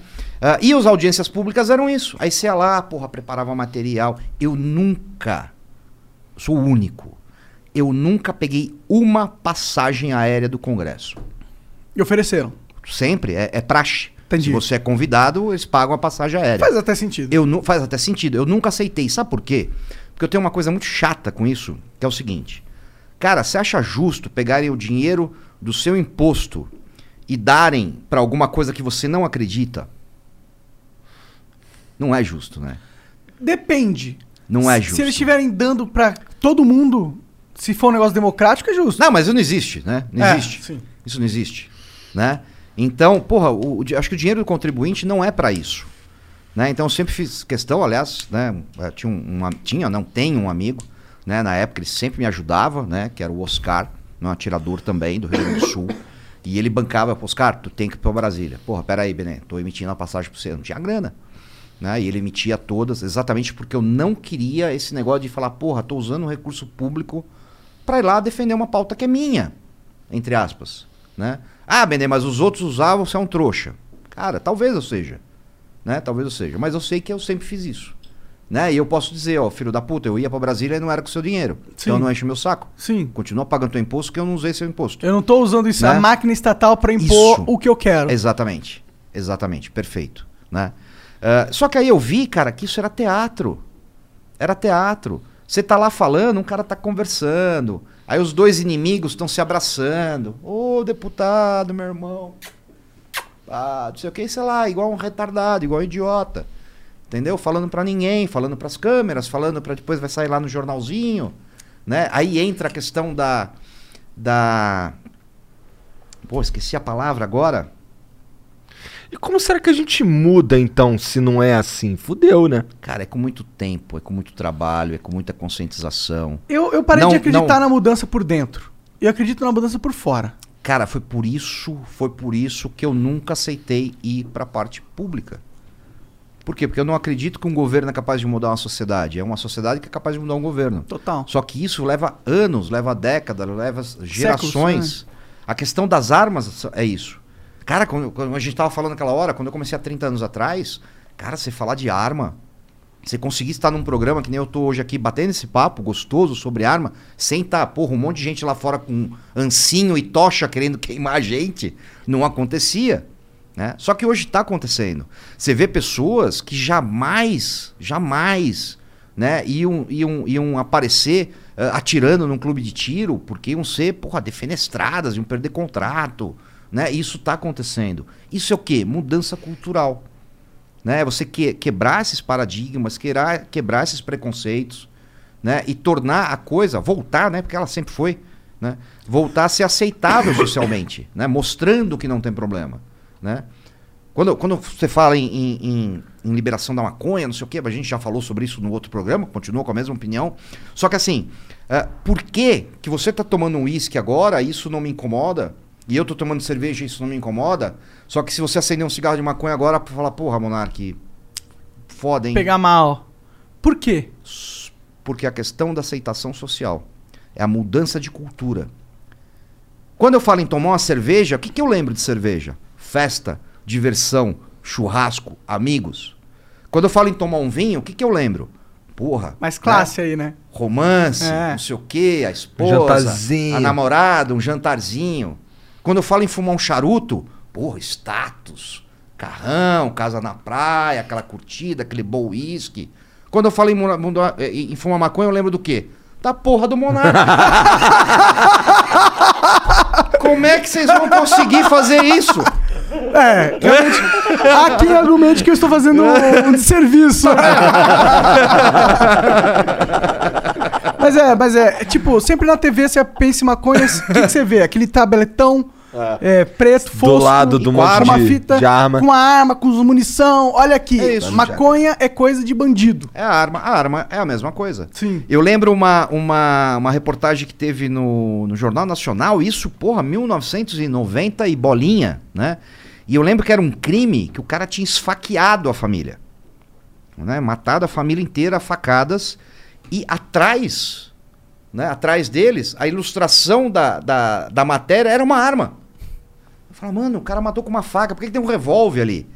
Ah, e as audiências públicas eram isso. Aí você ia lá, porra, preparava material. Eu nunca, sou o único, eu nunca peguei uma passagem aérea do Congresso. E ofereceram. Sempre, é, é praxe. Entendi. Se você é convidado, eles pagam a passagem aérea. Faz até sentido. Eu nu- faz até sentido. Eu nunca aceitei. Sabe por quê? Porque eu tenho uma coisa muito chata com isso, que é o seguinte. Cara, você acha justo pegarem o dinheiro do seu imposto e darem pra alguma coisa que você não acredita? Não é justo, né? Depende. Não é justo. Se eles estiverem dando pra todo mundo, se for um negócio democrático, é justo. Não, mas isso não existe, né? Não É, existe. sim. Isso não existe, né? Então, porra, o- o acho que o dinheiro do contribuinte não é pra isso, né? Então eu sempre fiz questão, aliás, né? eu Tinha, um, uma- tinha, não tem um amigo, né? Na época ele sempre me ajudava, né? Que era o Oscar, um atirador também do Rio Grande do Sul. E ele bancava, Oscar, tu tem que ir pra Brasília. Porra, peraí, Bené, tô emitindo a passagem pra você. Não tinha grana. Né? E ele emitia todas, exatamente porque eu não queria esse negócio de falar, porra, tô usando um recurso público pra ir lá defender uma pauta que é minha, entre aspas, né? Ah, Benê, mas os outros usavam, você é um trouxa. Cara, talvez eu seja, né? Talvez eu seja, mas eu sei que eu sempre fiz isso, né? E eu posso dizer, ó, filho da puta, eu ia pra Brasília e não era com seu dinheiro. Sim. Então não enche o meu saco. Sim. Continua pagando teu imposto que eu não usei seu imposto. Eu não tô usando isso, Né? a máquina estatal pra impor Isso. o que eu quero. Exatamente. Exatamente. Perfeito. Né? Ah, só que aí eu vi, cara, que isso era teatro. Era teatro. Você tá lá falando, um cara tá conversando. Aí os dois inimigos estão se abraçando. Ô, deputado, meu irmão. Ah, não sei o que, sei lá, igual um retardado, igual um idiota. Entendeu? Falando pra ninguém, falando pras câmeras, falando pra depois vai sair lá no jornalzinho, né? Aí entra a questão da da Pô, esqueci a palavra agora. E como será que a gente muda então, se não é assim? Fudeu, né? Cara, é com muito tempo, é com muito trabalho, é com muita conscientização. Eu, eu parei Não, de acreditar não. na mudança por dentro. Eu acredito na mudança por fora. Cara, foi por isso, foi por isso que eu nunca aceitei ir para a parte pública. Por quê? Porque eu não acredito que um governo é capaz de mudar uma sociedade. É uma sociedade que é capaz de mudar um governo. Total. Só que isso leva anos, leva décadas, leva gerações. né? A questão das armas é isso. Cara, quando, a gente tava falando aquela hora, quando eu comecei há 30 anos atrás, cara, você falar de arma, você conseguir estar num programa que nem eu tô hoje aqui, batendo esse papo gostoso sobre arma, sem estar, porra, um monte de gente lá fora com ancinho e tocha querendo *laughs* queimar a gente, não acontecia. Né? Só que hoje está acontecendo. Você vê pessoas que jamais, jamais né, iam, iam, iam aparecer eh, atirando num clube de tiro porque iam ser porra, defenestradas, iam perder contrato. Né? Isso está acontecendo. Isso é o quê? Mudança cultural. Né? Você que, quebrar esses paradigmas, quebrar, quebrar esses preconceitos né? e tornar a coisa, voltar, né? porque ela sempre foi, né? voltar a ser aceitável socialmente, *coughs* né? mostrando que não tem problema. Né? Quando, quando você fala em, em- em- liberação da maconha, não sei o quê, a gente já falou sobre isso no outro programa, continua com a mesma opinião. Só que assim, eh, por que, que você está tomando um uísque agora, isso não me incomoda, e eu tô tomando cerveja, isso não me incomoda? Só que se você acender um cigarro de maconha agora, falar, porra, Monark, foda, hein? Pegar mal. Por quê? Porque a questão da aceitação social é a mudança de cultura. Quando eu falo em tomar uma cerveja, o que, que eu lembro de cerveja? Festa, diversão, churrasco, amigos. Quando eu falo em tomar um vinho, o que, que eu lembro? Porra. Mais classe aí, né? Romance, É. não sei o quê, a esposa, jantarzinho. a namorada, um jantarzinho. Quando eu falo em fumar um charuto, porra, status, carrão, casa na praia, aquela curtida, aquele bom uísque. Quando eu falo em, mudar- em- em fumar maconha, eu lembro do quê? Da porra do monarca. *laughs* Como é que vocês vão conseguir fazer isso? É, realmente, há quem argumente que eu estou fazendo *laughs* um, um desserviço. *laughs* mas é, mas é, tipo, sempre na TV você pensa em maconha, o que, que você vê? Aquele tabeletão é, preto, fosco, lado do com monte uma de- fita, de arma. com uma arma, com munição. Olha aqui, É isso, maconha é coisa de bandido. É a arma. A arma é a mesma coisa. Sim. Eu lembro uma, uma, uma reportagem que teve no, no Jornal Nacional, isso, porra, 1990 e bolinha, né? E eu lembro que era um crime que o cara tinha esfaqueado a família. Né? Matado a família inteira a facadas. E atrás, né? Atrás deles, a ilustração da, da, da matéria era uma arma. Eu falo, mano, o cara matou com uma faca, por que, que tem um revólver ali?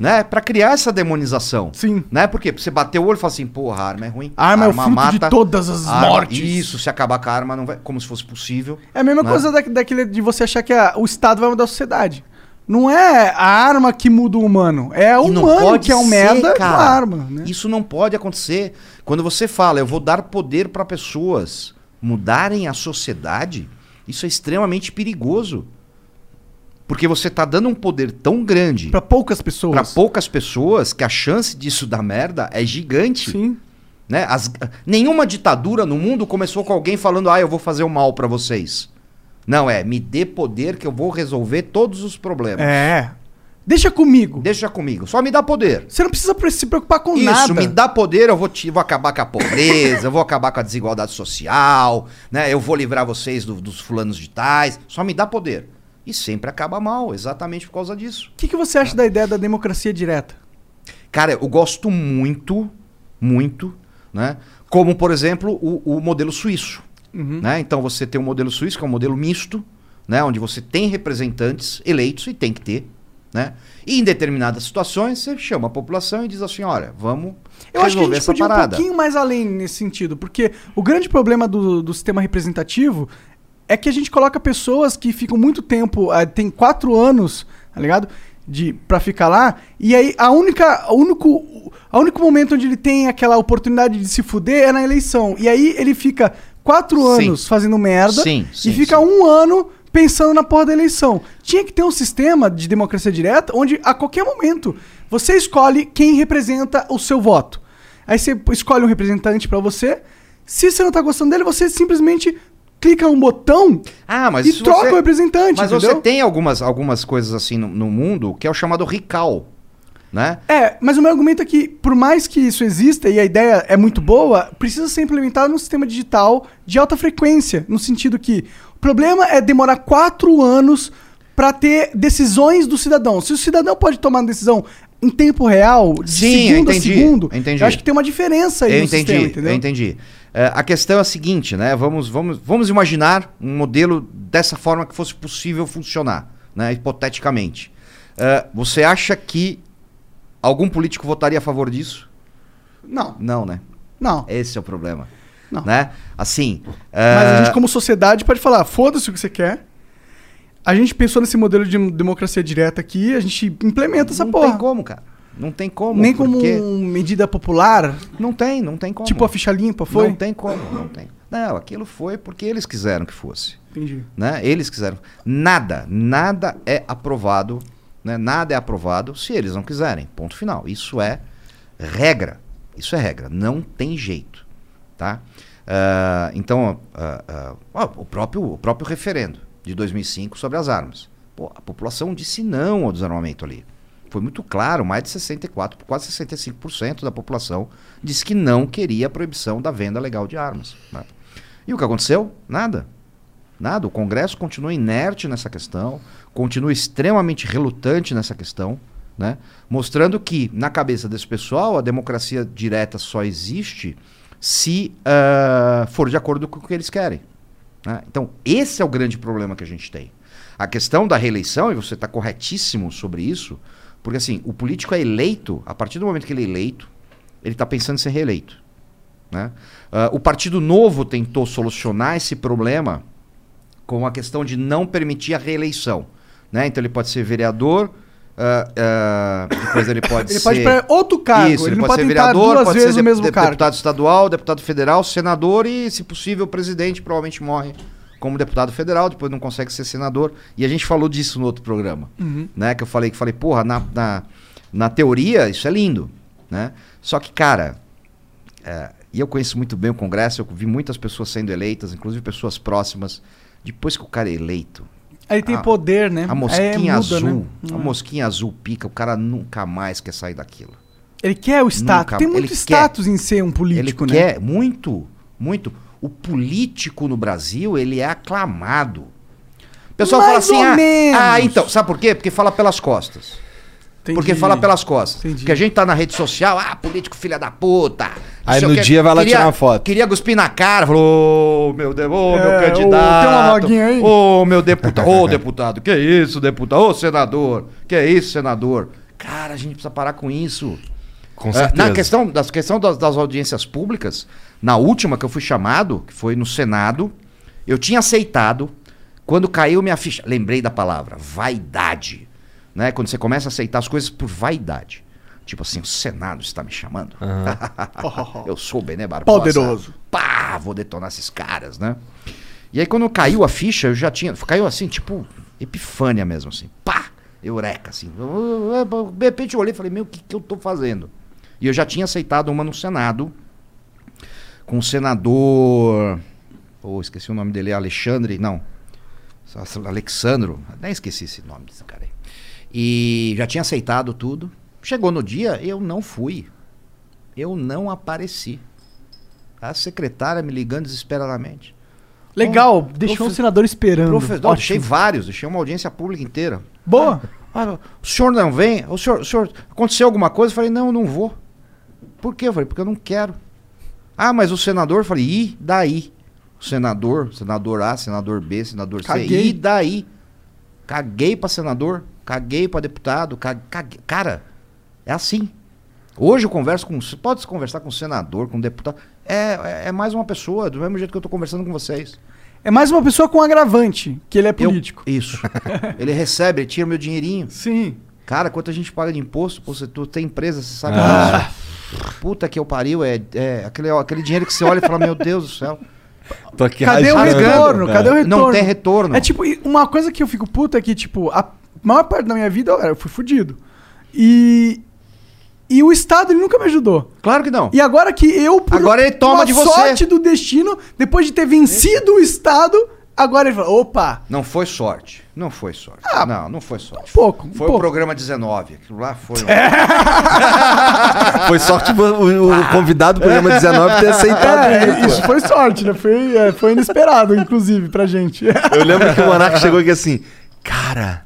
Né? Pra criar essa demonização. Sim. Né? Por quê? Porque você bater o olho e fala assim, porra, a arma é ruim. A arma é o fruto de todas as A arma- mortes. Isso, se acabar com a arma, não vai, como se fosse possível. É a mesma né? coisa da, daquele de você achar que a- o Estado vai mudar a sociedade. Não é a arma que muda o humano, é o humano que é o merda com a arma. Né? Isso não pode acontecer. Quando você fala, eu vou dar poder para pessoas mudarem a sociedade, isso é extremamente perigoso. Porque você tá dando um poder tão grande Pra poucas pessoas. para poucas pessoas que a chance disso dar merda é gigante. Sim. Né? As- nenhuma ditadura no mundo começou com alguém falando, ah, eu vou fazer o mal para vocês. Não, é, me dê poder que eu vou resolver todos os problemas. É. Deixa comigo. Deixa comigo, só me dá poder. Você não precisa pre- se preocupar com Isso, nada. me dá poder, eu vou, te, vou acabar com a pobreza, eu vou acabar com a desigualdade social, né? Eu vou livrar vocês do- dos fulanos de tais. Só me dá poder. E sempre acaba mal, exatamente por causa disso. O que, que você acha da ideia da democracia direta? Cara, eu gosto muito, muito, né? Como, por exemplo, o, o modelo suíço. Né? Então você tem o modelo suíço, que é um modelo misto, né? Onde você tem representantes eleitos e tem que ter. Né? E em determinadas situações você chama a população e diz assim: olha, vamos Eu acho que a gente podia ir um parada. pouquinho mais além nesse sentido, porque o grande problema do, do sistema representativo é que a gente coloca pessoas que ficam muito tempo, ah, tem quatro anos, tá ligado? De, pra ficar lá, e aí a única, o único, a único momento onde ele tem aquela oportunidade de se fuder é na eleição. E aí ele fica quatro Sim. anos fazendo merda Sim, sim, e fica sim. um ano pensando na porra da eleição. Tinha que ter um sistema de democracia direta onde a qualquer momento você escolhe quem representa o seu voto. Aí você escolhe um representante pra você. Se você não tá gostando dele, você simplesmente clica um botão Ah, mas e isso troca você- o representante, Mas entendeu? você tem algumas, algumas coisas assim no, no mundo que é o chamado recall, né? É, mas o meu argumento é que, por mais que isso exista e a ideia é muito boa, precisa ser implementado num sistema digital de alta frequência, no sentido que o problema é demorar quatro anos para ter decisões do cidadão. Se o cidadão pode tomar uma decisão em tempo real, de Sim, segundo a entendi, segundo, eu entendi. eu acho que tem uma diferença aí Eu no entendi, sistema, entendeu? eu entendi. É, a questão é a seguinte, né? Vamos, vamos, vamos imaginar um modelo dessa forma que fosse possível funcionar, né? Hipoteticamente. É, você acha que algum político votaria a favor disso? Não, Não, né? não. Esse é o problema. Não. Né? Assim. Mas a é, gente, como sociedade, pode falar, foda-se o que você quer. A gente pensou nesse modelo de democracia direta aqui, a gente implementa essa não porra. tem como, cara. Não tem como. Nem como porque um medida popular, Não tem, não tem como. tipo a ficha limpa, foi? Não tem como, não tem. Não, aquilo foi porque eles quiseram que fosse. Entendi. né? Eles quiseram. Nada, nada é aprovado, né? Nada é aprovado se eles não quiserem. Ponto final. Isso é regra. Isso é regra. Não tem jeito, tá? Ah, então, ah, ó, o próprio o próprio referendo de 2005 sobre as armas. Pô, a população disse não ao desarmamento ali. Foi muito claro, mais de 64, quase 65% da população disse que não queria a proibição da venda legal de armas. né? E o que aconteceu? Nada. Nada. O Congresso continua inerte nessa questão, continua extremamente relutante nessa questão, né? mostrando que, na cabeça desse pessoal, a democracia direta só existe se ah, for de acordo com o que eles querem. né? Então, esse é o grande problema que a gente tem. A questão da reeleição, e você está corretíssimo sobre isso, porque assim, o político é eleito, a partir do momento que ele é eleito, ele está pensando em ser reeleito. Né? Ah, o Partido Novo tentou solucionar esse problema com a questão de não permitir a reeleição. Né? Então ele pode ser vereador, ah, ah, depois ele pode *coughs* Ele ser. pode ir pra outro cargo, Isso, ele ele pode, pode ser vereador, duas pode vezes ser o mesmo de- cargo. deputado estadual, deputado federal, senador e, se possível, presidente. Provavelmente morre como deputado federal, depois não consegue ser senador. E a gente falou disso no outro programa. Uhum. Né? Que eu falei que falei, porra, na, na, na teoria isso é lindo. Né? Só que, cara, é, e eu conheço muito bem o Congresso, eu vi muitas pessoas sendo eleitas, inclusive pessoas próximas. Depois que o cara é eleito, Aí tem a- poder, né? a mosquinha muda, azul, né? a mosquinha azul pica, o cara nunca mais quer sair daquilo. Ele quer o status. Nunca- tem muito ele quer. status em ser um político, ele né? quer muito, muito. O político no Brasil, ele é aclamado. O pessoal Mais fala assim, ah, ah, então, sabe por quê? Porque fala pelas costas. Entendi. Porque fala pelas costas. Entendi. Porque a gente tá na rede social, ah, político filha da puta. Aí no o quê. dia vai lá tirar uma foto. Queria cuspir na cara, falou, ô meu, de- ô, É, meu ô, candidato. tem uma vaguinha aí? Ô meu deputado, ô deputado, que isso, deputado, ô senador, que isso, senador. Cara, a gente precisa parar com isso. Com É, certeza. na questão, das, questão das, das audiências públicas, na última que eu fui chamado, que foi no Senado, eu tinha aceitado. Quando caiu minha ficha, lembrei da palavra, vaidade. Né? Quando você começa a aceitar as coisas por vaidade. Tipo assim, o Senado está me chamando. *laughs* eu sou o Bené Barbosa. Poderoso. Pá, vou detonar esses caras, né? E aí quando caiu a ficha, eu já tinha. Caiu assim, tipo, epifânia mesmo, assim. Pá! Eureka, assim. De repente eu olhei e falei, meu, o que, que eu tô fazendo? E eu já tinha aceitado uma no Senado, com o senador. Pô, esqueci o nome dele, Alexandre. Não. Alexandro. Nem esqueci esse nome desse cara aí. E já tinha aceitado tudo. Chegou no dia, eu não fui. Eu não apareci. A secretária me ligando desesperadamente. Legal, deixou o senador esperando. Profe- não, Ótimo. deixei vários, deixei uma audiência pública inteira. Boa. Ah, o senhor não vem? O senhor, o senhor, aconteceu alguma coisa? Eu falei, não, eu não vou. Por quê? Eu falei, porque eu não quero. Ah, mas o senador? Eu falei, e daí? O senador, senador A, senador B, senador C, Caguei. e daí? Caguei pra senador, caguei pra deputado, ca- caguei. Cara, é assim. Hoje eu converso com. Você pode conversar com senador, com deputado. É, é, é mais uma pessoa, do mesmo jeito que eu tô conversando com vocês. É mais uma pessoa com agravante, que ele é Eu- político. isso. *laughs* ele recebe, ele tira meu dinheirinho. Sim. Cara, quanto a gente paga de imposto? Pô, você tu tem empresa, você sabe Ah. disso. Puta que eu pariu, é, é aquele, aquele dinheiro que você olha e fala, meu Deus do céu. Tô aqui Cadê o retorno? cara. Cadê o retorno? Não tem retorno. É tipo, uma coisa que eu fico puto é que, tipo, a maior parte da minha vida eu, fui fudido. E E o Estado ele nunca me ajudou. Claro que não. E agora que eu, por Agora ele toma de você. sorte do destino, depois de ter vencido o Estado, agora ele fala, opa, Não foi sorte. Não foi sorte. não, não foi sorte. um pouco, um Foi pouco. o programa 19. Aquilo lá foi. um- *laughs* Foi sorte o, o- convidado do programa 19 ter aceitado. É, isso, isso foi sorte, né? Foi, é, foi inesperado, inclusive, pra gente. Eu lembro que o Monark chegou aqui assim, cara,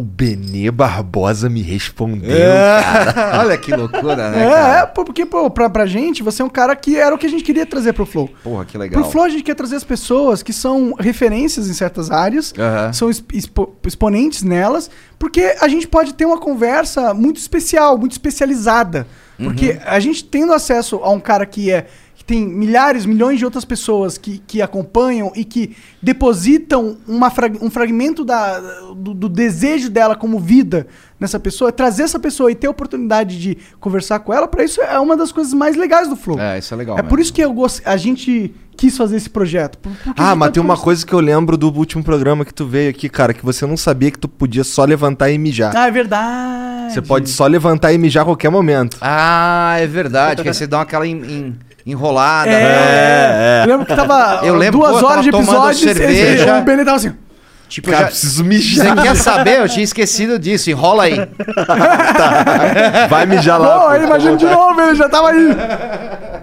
o Benê Barbosa me respondeu, cara. *laughs* Olha que loucura, né, É, é, cara? pô, porque pô, pra, pra gente, você é um cara que era o que a gente queria trazer pro Flow. Porra, que legal. Pro Flow a gente quer trazer as pessoas que são referências em certas áreas, Aham. são exp- expo- exponentes nelas, porque a gente pode ter uma conversa muito especial, muito especializada. Porque Uhum. a gente tendo acesso a um cara que é tem milhares, milhões de outras pessoas que, que acompanham e que depositam uma frag- um fragmento da, do, do desejo dela como vida nessa pessoa, trazer essa pessoa e ter a oportunidade de conversar com ela, para isso é uma das coisas mais legais do Flow. É, isso é legal. É por isso que eu gost... a gente quis fazer esse projeto. Ah, mas tem uma coisa que eu lembro do último programa que tu veio aqui, cara, que você não sabia que tu podia só levantar e mijar. Ah, é verdade. Você pode só levantar e mijar a qualquer momento. Ah, é verdade. que aí você dá aquela en- enrolada. É, né? Eu lembro que tava Eu lembro, duas pô, horas de episódio cerveja. o Benê tava assim. Tipo, Cara, já- preciso Você mijar. quer saber? Eu tinha esquecido disso. Enrola aí. *laughs* Vai mijar lá. Pô, pô. aí imagina de novo, ele já tava aí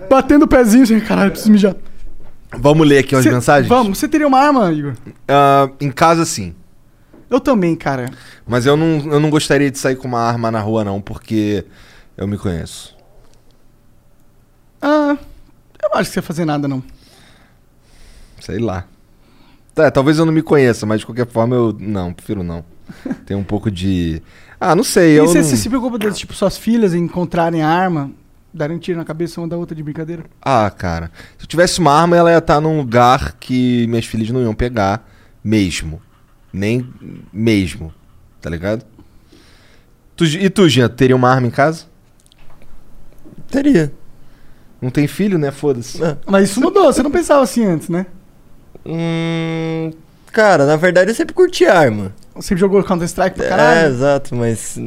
batendo o pezinho assim, caralho, preciso mijar. Vamos ler aqui umas Cê- mensagens? Vamos, você teria uma arma, Igor? Ah, em casa, sim. Eu também, cara. Mas eu não, eu não gostaria de sair com uma arma na rua, não, porque eu me conheço. Ah, eu acho que você ia fazer nada, não. Sei lá. Tá, talvez eu não me conheça, mas de qualquer forma eu. Não, prefiro não. *laughs* Tem um pouco de. Ah, não sei. E Eu você não... você se preocupa de, tipo, suas filhas encontrarem a arma, darem um tiro na cabeça uma da outra de brincadeira? Ah, cara. Se eu tivesse uma arma, ela ia estar num lugar que minhas filhas não iam pegar mesmo. Nem mesmo. Tá ligado? Tu, e tu, Jean, teria uma arma em casa? Teria. Não tem filho, né? Foda-se. É. Mas isso mudou, você não pensava assim antes, né? Hum, cara, na verdade eu sempre curti arma. Você jogou Counter-Strike pra É, caralho? exato, mas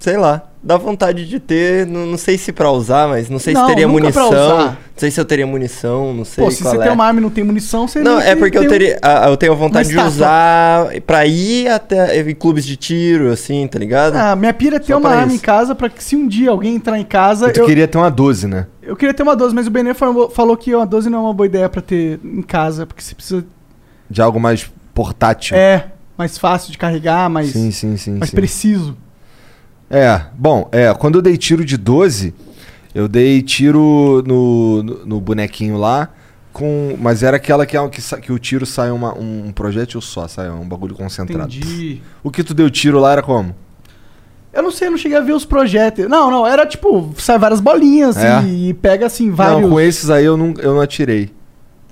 sei lá. Dá vontade de ter, não, não sei se pra usar, mas não sei Não, se teria nunca pra munição. usar. Não sei se eu teria munição, não sei Pô, se qual você é. tem uma arma e não tem munição, você Não, é tem- porque eu um- teria. ah, Eu tenho vontade de usar pra ir até em clubes de tiro, assim, tá ligado? Ah, minha pira é ter Só uma arma em isso. casa pra que se um dia alguém entrar em casa. Tu Eu, queria ter uma 12, né? eu queria ter uma 12, mas o Benê falou, falou que uma 12 não é uma boa ideia pra ter em casa, porque você precisa. De algo mais portátil. É, mais fácil de carregar, mais, Sim, sim, sim. mais sim. preciso. É, bom, é, quando eu dei tiro de 12, eu dei tiro no, no, no bonequinho lá, com, mas era aquela que, é, que, que o tiro sai uma, um projétil só, sai um bagulho concentrado. Entendi. O que tu deu tiro lá era como? Eu não sei, eu não cheguei a ver os projéteis. Não, não, era tipo, sai várias bolinhas É? assim, e pega assim vários. Não, com esses aí eu não, eu não atirei.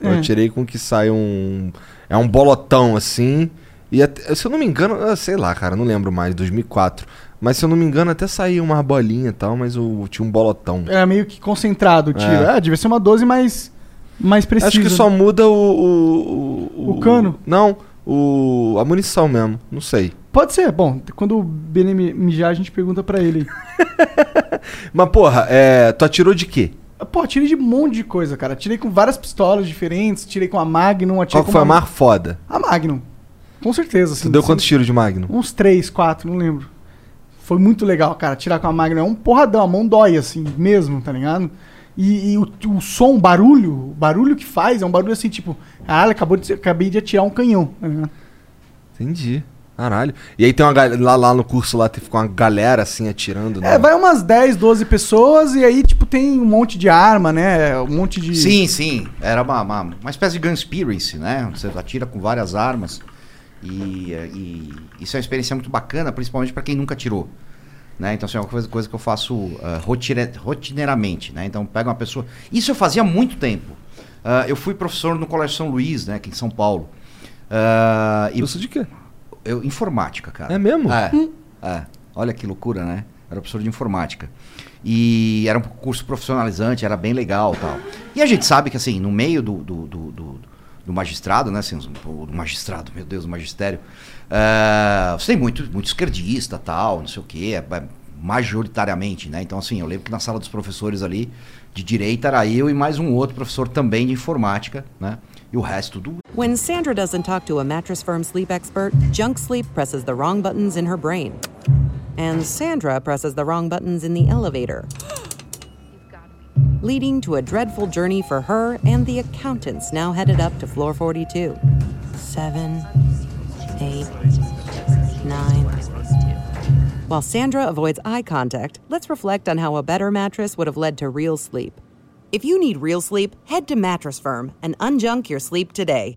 Eu É. atirei com que sai um. É um bolotão assim. E até- se eu não me engano, eu sei lá, cara, não lembro mais, 2004. Mas se eu não me engano, até saía uma bolinha e tal, mas eu tinha um bolotão. Era meio que concentrado o tiro. É. É, devia ser uma 12 mais, mais precisa. Acho que só muda o. O, O cano? Não, o, a munição mesmo. Não sei. Pode ser. Bom, quando o Benê mi- mijar, a gente pergunta pra ele. *laughs* Mas, porra, é, tu atirou de quê? Pô, tirei de um monte de coisa, cara. Tirei com várias pistolas diferentes, tirei com a Magnum, atirei Qual com foi a uma... mais foda? A Magnum. Com certeza. Tu Assim, deu sem- quantos tiros de Magnum? Uns três, quatro, não lembro. Foi muito legal, cara. Tirar com a Magnum é um porradão, a mão dói, assim, mesmo, tá ligado? E, e o, o som, o barulho, o barulho que faz é um barulho assim, tipo, caralho, acabou de, acabei de atirar um canhão. Tá ligado? Entendi. Caralho. E aí tem uma galera. Lá, lá no curso lá tem uma galera assim atirando. É, né? vai umas 10, 12 pessoas e aí, tipo, tem um monte de arma, né? Um monte de. Sim, sim. Era uma, uma, uma espécie de Gunspiracy, né? Você atira com várias armas. E, e isso é uma experiência muito bacana, principalmente para quem nunca atirou. Né? Então, assim, é uma coisa, coisa que eu faço rotire- rotineiramente. Né? Então, pega uma pessoa. Isso eu fazia há muito tempo. Ah, eu fui professor no Colégio São Luís, né? aqui em São Paulo. Ah, e Curso de quê? eu, informática, cara. É mesmo? É, é. Olha que loucura, né? Era professor de informática. E era um curso profissionalizante, era bem legal tal. E a gente sabe que, assim, no meio do, do, do, do- do magistrado, né? Assim, do magistrado, meu Deus, do magistério. você tem muito, muito esquerdista tal, não sei o quê. É, é majoritariamente, né? Então, assim, eu lembro que na sala dos professores ali, de direita era eu e mais um outro professor também de informática, né? E o resto do When Sandra doesn't talk to a Mattress Firm sleep expert, Junk Sleep presses the wrong buttons in her brain. And Sandra presses the wrong buttons in the elevator. Leading to a dreadful journey for her and the accountants now headed up to floor 42. Seven, eight, nine. While Sandra avoids eye contact, let's reflect on how a better mattress would have led to real sleep. If you need real sleep, head to Mattress Firm and unjunk your sleep today.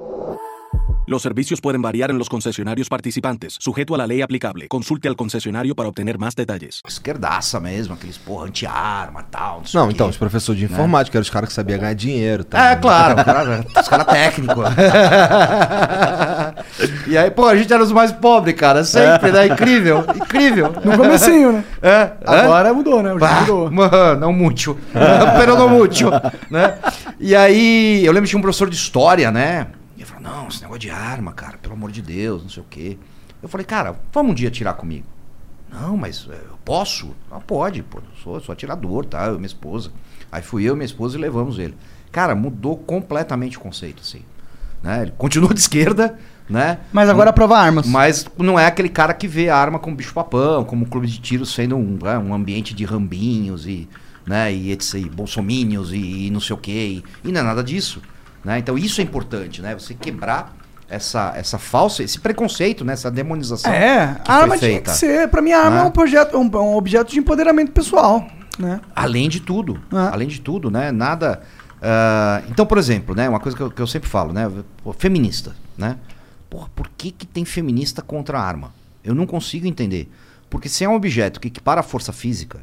Los servicios pueden variar en los concesionarios participantes, sujeto a la ley aplicable. Consulte al concesionario para obtener más detalles. esquerdaça mesmo, aqueles porra anti-arma e tal. Não, sei Não, então, os professores de informática eram os caras que sabiam ganhar dinheiro. Tá? É, claro, cara- *laughs* os caras técnicos. *laughs* e aí, pô, a gente era os mais pobres, cara, sempre, né? Incrível, incrível. No comecinho, né? É, Agora mudou, né? Bah, mudou. mano, não muito. *laughs* Pero não muito, né? E aí, eu lembro que tinha um professor de história, né? Não, esse negócio de arma, cara, pelo amor de Deus, não sei o quê. Eu falei, cara, vamos um dia tirar comigo. Não, mas é, eu posso? Não, pode, pô, eu sou, eu sou atirador, tá? Eu minha esposa. Aí fui eu e minha esposa e levamos ele. Cara, mudou completamente o conceito, assim. Né? Ele continua *laughs* de esquerda, né? Mas agora aprova armas. Mas não é aquele cara que vê a arma como bicho-papão, como um clube de tiro sendo um, né, um ambiente de rambinhos e, né, e, etc, e bolsomínios e, e não sei o quê. E, e não é nada disso. Né? Então isso é importante, né? Você quebrar essa, essa falsa, esse preconceito, né? essa demonização. É, a arma tinha que ser. Pra mim, a arma Né? é um, projeto, um, um objeto de empoderamento pessoal. Né? Além de tudo. Ah. Além de tudo, né? Nada. ah, então, por exemplo, né? Uma coisa que eu, que eu sempre falo, né? Pô, feminista, né? Porra, por que, que tem feminista contra a arma? Eu não consigo entender. Porque se é um objeto que equipara a força física,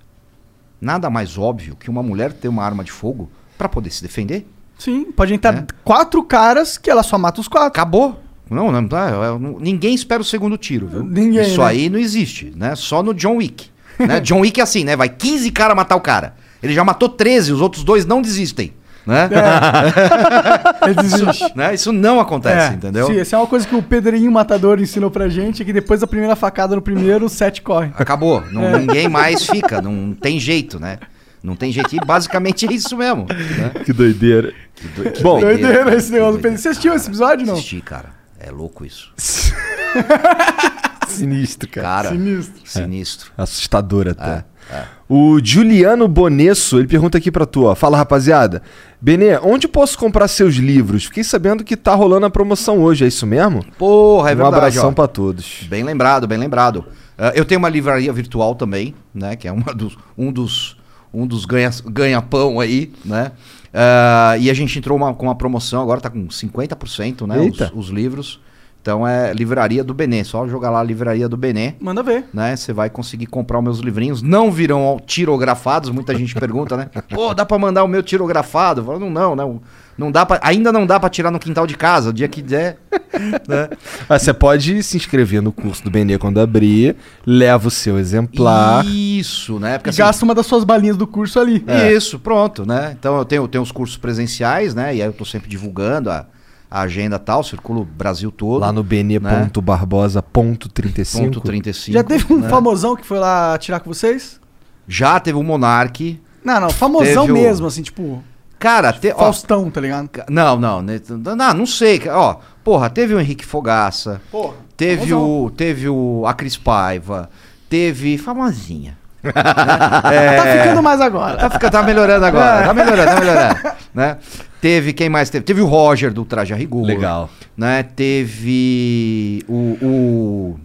nada mais óbvio que uma mulher ter uma arma de fogo para poder se defender. Sim, pode entrar É. quatro caras que ela só mata os quatro. Acabou. Não, não, tá, não- ninguém espera o segundo tiro, viu? Ninguém, Isso né? aí não existe, né? Só no John Wick. né? *laughs* John Wick é assim, né? Vai 15 caras matar o cara. Ele já matou 13, os outros dois não desistem. Né? *laughs* Ele desiste. Isso, né? Isso não acontece, É, entendeu? Sim, essa é uma coisa que o Pedrinho Matador ensinou pra gente, é que depois da primeira facada no primeiro, o sete corre. Acabou. Não, É. Ninguém mais fica. Não tem jeito, né? Não tem jeito. E basicamente é isso mesmo. Né? Que doideira. Que doi- que Bom, Doideira esse negócio. Você assistiu esse episódio, não? Assisti, cara. É louco isso. *laughs* Sinistro, cara. Cara, Sinistro. sinistro. Assustador até. É, é. O Juliano Bonesso, ele pergunta aqui pra tu, ó. Fala, rapaziada. Benê, onde posso comprar seus livros? Fiquei sabendo que tá rolando a promoção hoje, é isso mesmo? Porra, é um verdade. abração ó. pra todos. Bem lembrado, bem lembrado. Ah, eu tenho uma livraria virtual também, né? Que é uma dos, um dos, um dos ganha- ganha-pão aí, né? Ah, e a gente entrou uma- com uma promoção, agora tá com 50%, né? Eita. Os, os livros. Então é Livraria do Benê. Só jogar lá Livraria do Benê. Manda ver. né? Você vai conseguir comprar os meus livrinhos. Não virão tirografados, muita gente pergunta, né? *laughs* Pô, dá pra mandar o meu tirografado? Falo, não, não, não. Dá pra, ainda não dá pra tirar no quintal de casa, o dia que der. *laughs* né? Você pode se inscrever no curso do Benê quando abrir, leva o seu exemplar. Isso, né? Porque, E assim, gasta uma das suas balinhas do curso ali. Isso, pronto, né? Então eu tenho, eu tenho os cursos presenciais, né? E aí eu tô sempre divulgando a, a agenda e tal, circulo o Brasil todo. Lá no Né? benê.barbosa.35. ponto 35. Já teve um né? famosão que foi lá tirar com vocês? Já teve o Monark. Não, não, famosão Teve o- mesmo, assim, tipo, Cara, te, ó, Faustão, tá ligado? Não, não, né, não, não sei. Ó, porra, teve o Henrique Fogaça, Porra, teve famosão. o, teve o a Cris Paiva, teve famosinha. *laughs* Tá ficando mais agora. Tá, fica, tá melhorando agora, tá melhorando, tá melhorando, né? Teve quem mais teve? Teve o Roger do Traje a Rigor. Legal. Né? Teve o, o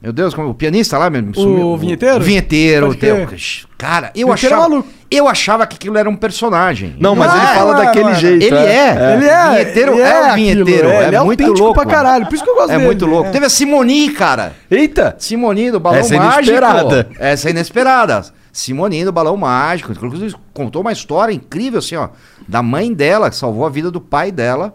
meu Deus, como, o pianista lá mesmo. O vinheteiro? O vinheteiro. Crer. cara, eu Vinheteiro é achava, maluco. eu achava que aquilo era um personagem. Não, mas ele é, fala não é, daquele não é. jeito. Ele é. Ele é. Vinheteiro é, o aquilo, vinheteiro. É, ele é muito autêntico louco. pra caralho. Por isso que eu gosto É dele. muito louco. Teve a Simoni, cara. Eita! Simoni do Balão Essa é Mágico. inesperada. Essa é inesperada. Simoninha do Balão Mágico. Inclusive, contou uma história incrível, assim, ó, da mãe dela, que salvou a vida do pai dela,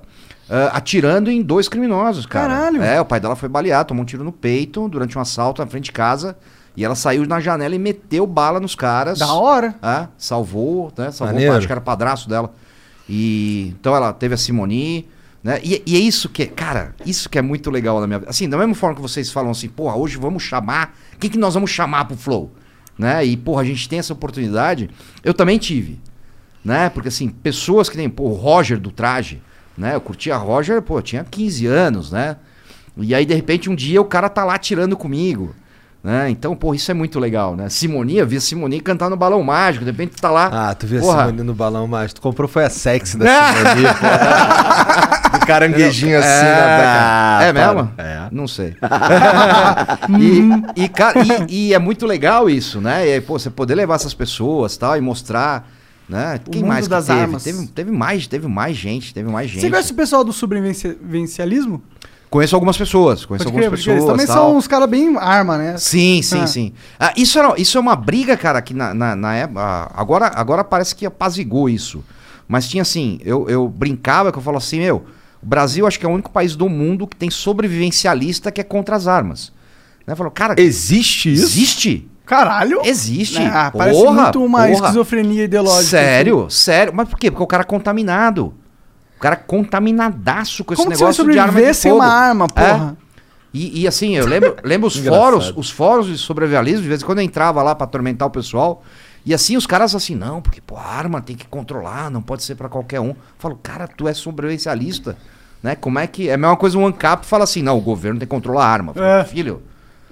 ah, atirando em dois criminosos, cara. Caralho. É, o pai dela foi baleado, tomou um tiro no peito durante um assalto na frente de casa. E ela saiu na janela e meteu bala nos caras. Da hora. É, salvou, né? Salvou, Maneiro. acho que era padrasto dela. E então ela teve a Simoni, né? E, e é isso que, é- cara, isso que é muito legal na minha vida. Assim, da mesma forma que vocês falam assim, porra, hoje vamos chamar, quem que nós vamos chamar pro Flow? Né? E, porra, a gente tem essa oportunidade. Eu também tive, né? Porque, assim, pessoas que tem, pô, o Roger do traje, né? Eu curtia Roger, pô, eu tinha 15 anos, né? E aí, de repente, um dia o cara tá lá tirando comigo. Né? Então, pô, isso é muito legal, né? Simonia, eu vi a Simonia cantar no balão mágico, de repente tá lá. Ah, tu viu porra, a Simone no balão, mas tu comprou foi a sexy da Simone, pô. Do caranguejinho assim é, na é para. mesmo? É. Não sei. *laughs* e, e, cara, e- e é muito legal isso, né? E aí, pô, você poder levar essas pessoas tal, e mostrar. Né? Quem mundo mais das teve? armas. teve? Teve mais, teve mais gente, teve mais gente. Você conhece o pessoal do sobrevivencialismo? Conheço algumas pessoas, conheço crer, algumas porque eles pessoas. também tal. são uns caras bem arma, né? Sim, sim, Ah. sim. Ah, isso, era, isso é uma briga, cara, que na, na, na época. ah, Agora, agora parece que apazigou isso. Mas tinha assim, eu, eu brincava que eu falo assim, meu, o Brasil acho que é o único país do mundo que tem sobrevivencialista que é contra as armas. Né? Falou, cara, Existe isso? existe? Caralho! Existe. Ah, parece Porra, muito uma porra. esquizofrenia ideológica. Sério, sério. Mas por quê? Porque o cara é contaminado. O cara é contaminadaço com Como esse que você vai negócio de arma de sobreviver sem fogo. uma arma, É. porra? E, e assim, eu lembro, lembro os *laughs* fóruns, os fóruns de sobrevialismo, de vez em quando eu entrava lá pra atormentar o pessoal. E assim, os caras assim, não, porque pô, a arma tem que controlar, não pode ser pra qualquer um. Eu falo, cara, tu é sobrevivencialista. Né? Como é que. É a mesma coisa um ANCAP fala assim, não, o governo tem que controlar a arma. Eu falo, É. Filho.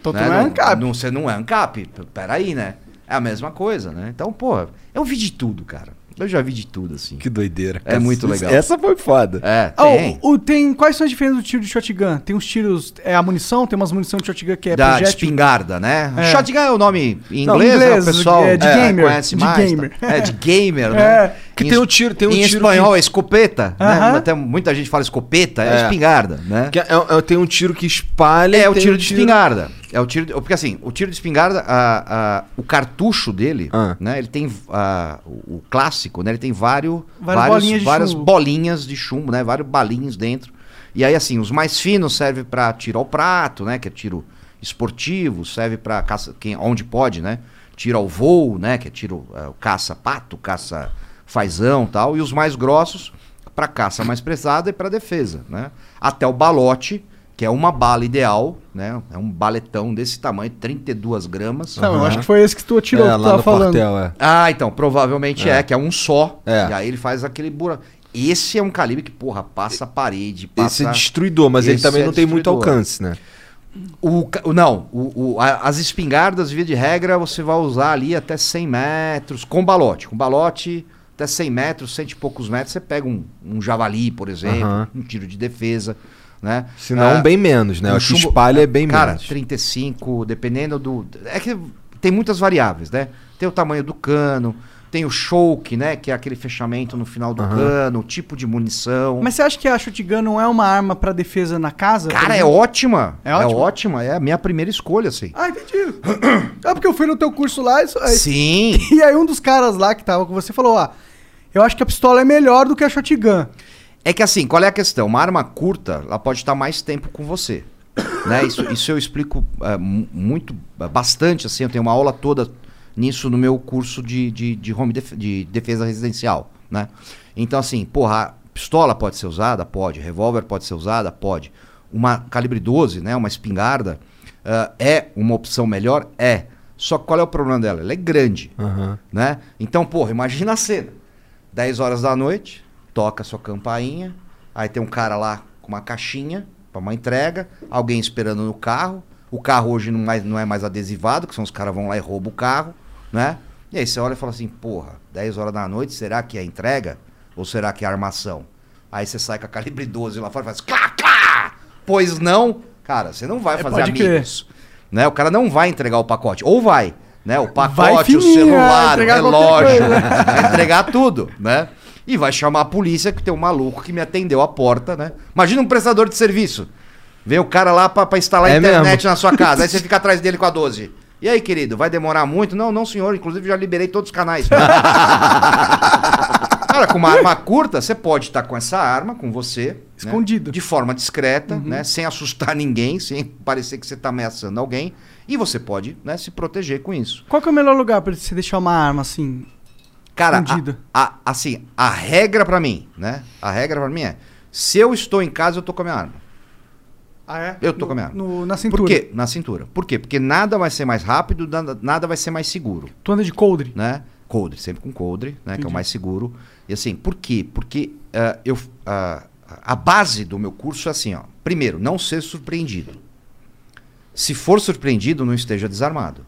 Então tu né, não é ANCAP. Não, você não é ANCAP. Peraí, né? É a mesma coisa, né? Então, pô, eu vi de tudo, cara. Eu já vi de tudo, assim. Que doideira. É muito legal. Essa foi foda. É, Ah, tem. o, o- tem, quais são as diferenças do tiro de shotgun? Tem uns tiros. É a munição, tem umas munição de shotgun que é da projétil. espingarda, né? É. Shotgun é o nome em Não, inglês, né? inglês, o pessoal é, de gamer, conhece de mais. gamer. tá? É, de gamer, né? É. Que Em tem um es- tiro- tem um em tiro espanhol que- é escopeta, né? Aham. Até muita gente fala escopeta, é, É. espingarda, né? Que é, é- tem um tiro que espalha. É o tiro um de espingarda. É o tiro, de- porque assim, o tiro de espingarda, a- a- o cartucho dele, Ah. né? Ele tem a- o, clássico, né? Ele tem vários, Várias vários- bolinhas de várias chumbo. bolinhas de chumbo, né? Vários balinhos dentro. E aí assim, os mais finos servem para tiro ao prato, né? Que é tiro esportivo, serve para caça, quem, onde pode, né? Tiro ao voo, né? Que é tiro é, o caça pato, caça fazão, tal. E os mais grossos para caça mais pesada e para defesa, né? Até o balote, que é uma bala ideal, né? É um baletão desse tamanho, 32 gramas. Não, eu acho que foi esse que tu atirou, É, que tu lá tava no falando. quartel, é. Ah, então, provavelmente é, que é um só. É. E aí ele faz aquele buraco. Esse é um calibre que, porra, passa a parede, passa... Esse é destruidor, mas ele Esse também é não tem muito alcance, né? O, não, o, o- a- as espingardas, via de regra, você vai usar ali até 100 metros, com balote. Com balote, até 100 metros, cento e poucos metros, você pega um, um javali, por exemplo, Aham. um tiro de defesa, né? Se não, Ah, bem menos, né? O que chumbo- espalha é bem Cara, menos. 35, dependendo do... É que tem muitas variáveis, né? Tem o tamanho do cano, tem o choke, né? Que é aquele fechamento no final do Aham. cano, o tipo de munição. Mas você acha que a shotgun não é uma arma pra defesa na casa? Cara, é ótima. É É ótima? ótima. É a minha primeira escolha, assim. Ah, entendi. É *clears throat* porque eu fui no teu curso lá isso, aí- Sim. *laughs* e aí um dos caras lá que tava com você falou, ó, eu acho que a pistola é melhor do que a shotgun. É que assim, qual é a questão? Uma arma curta, ela pode estar mais tempo com você. né? isso, isso eu explico é, mu- muito, é, bastante, assim, eu tenho uma aula toda nisso no meu curso de, de, de home def- de defesa residencial, né? Então, assim, porra, pistola pode ser usada? Pode. Revólver pode ser usada? Pode. Uma calibre 12, né? Uma espingarda, ah, é uma opção melhor? É. Só que qual é o problema dela? Ela é grande Aham. né? Então, porra, imagina a cena. 10 horas da noite, toca a sua campainha, aí tem um cara lá com uma caixinha pra uma entrega, alguém esperando no carro. O carro hoje não, mais, não é mais adesivado, que são os caras vão lá e roubam o carro, né? E aí você olha e fala assim, porra, 10 horas da noite, será que é entrega? Ou será que é armação? Aí você sai com a calibre 12 lá fora e faz clá, clá! Pois não, cara, você não vai fazer pode crer. amigos. Né? O cara não vai entregar o pacote. Ou vai, né? O pacote, o fininho, celular, o entregar qualquer relógio. vai entregar tudo, né? E vai chamar a polícia que tem um maluco que me atendeu a porta, né? Imagina um prestador de serviço. Vem o cara lá pra, pra instalar a É internet mesmo. na sua casa. Aí você *laughs* fica atrás dele com a 12. E aí, querido, vai demorar muito? Não, não, senhor. Inclusive, já liberei todos os canais. *laughs* Cara, com uma arma curta, você pode estar com essa arma com você. Escondido. De forma discreta, né? Sem assustar *laughs* ninguém, sem parecer que você está ameaçando alguém. E você pode né, se proteger com isso. Qual que é o melhor lugar pra você deixar uma arma assim? Cara, a, a- assim, a regra pra mim, né? A regra pra mim é: se eu estou em casa, eu tô com a minha arma. Ah, é? Eu tô No- com a minha arma. no- na cintura. Por quê? Na cintura. Por quê? Porque nada vai ser mais rápido, nada, nada vai ser mais seguro. Tu anda de coldre? Né? Coldre, sempre com coldre, né? Que é o Entendi. mais seguro. E assim, por quê? Porque ah, eu, ah, a base do meu curso é assim, ó. Primeiro, não ser surpreendido. Se for surpreendido, não esteja desarmado.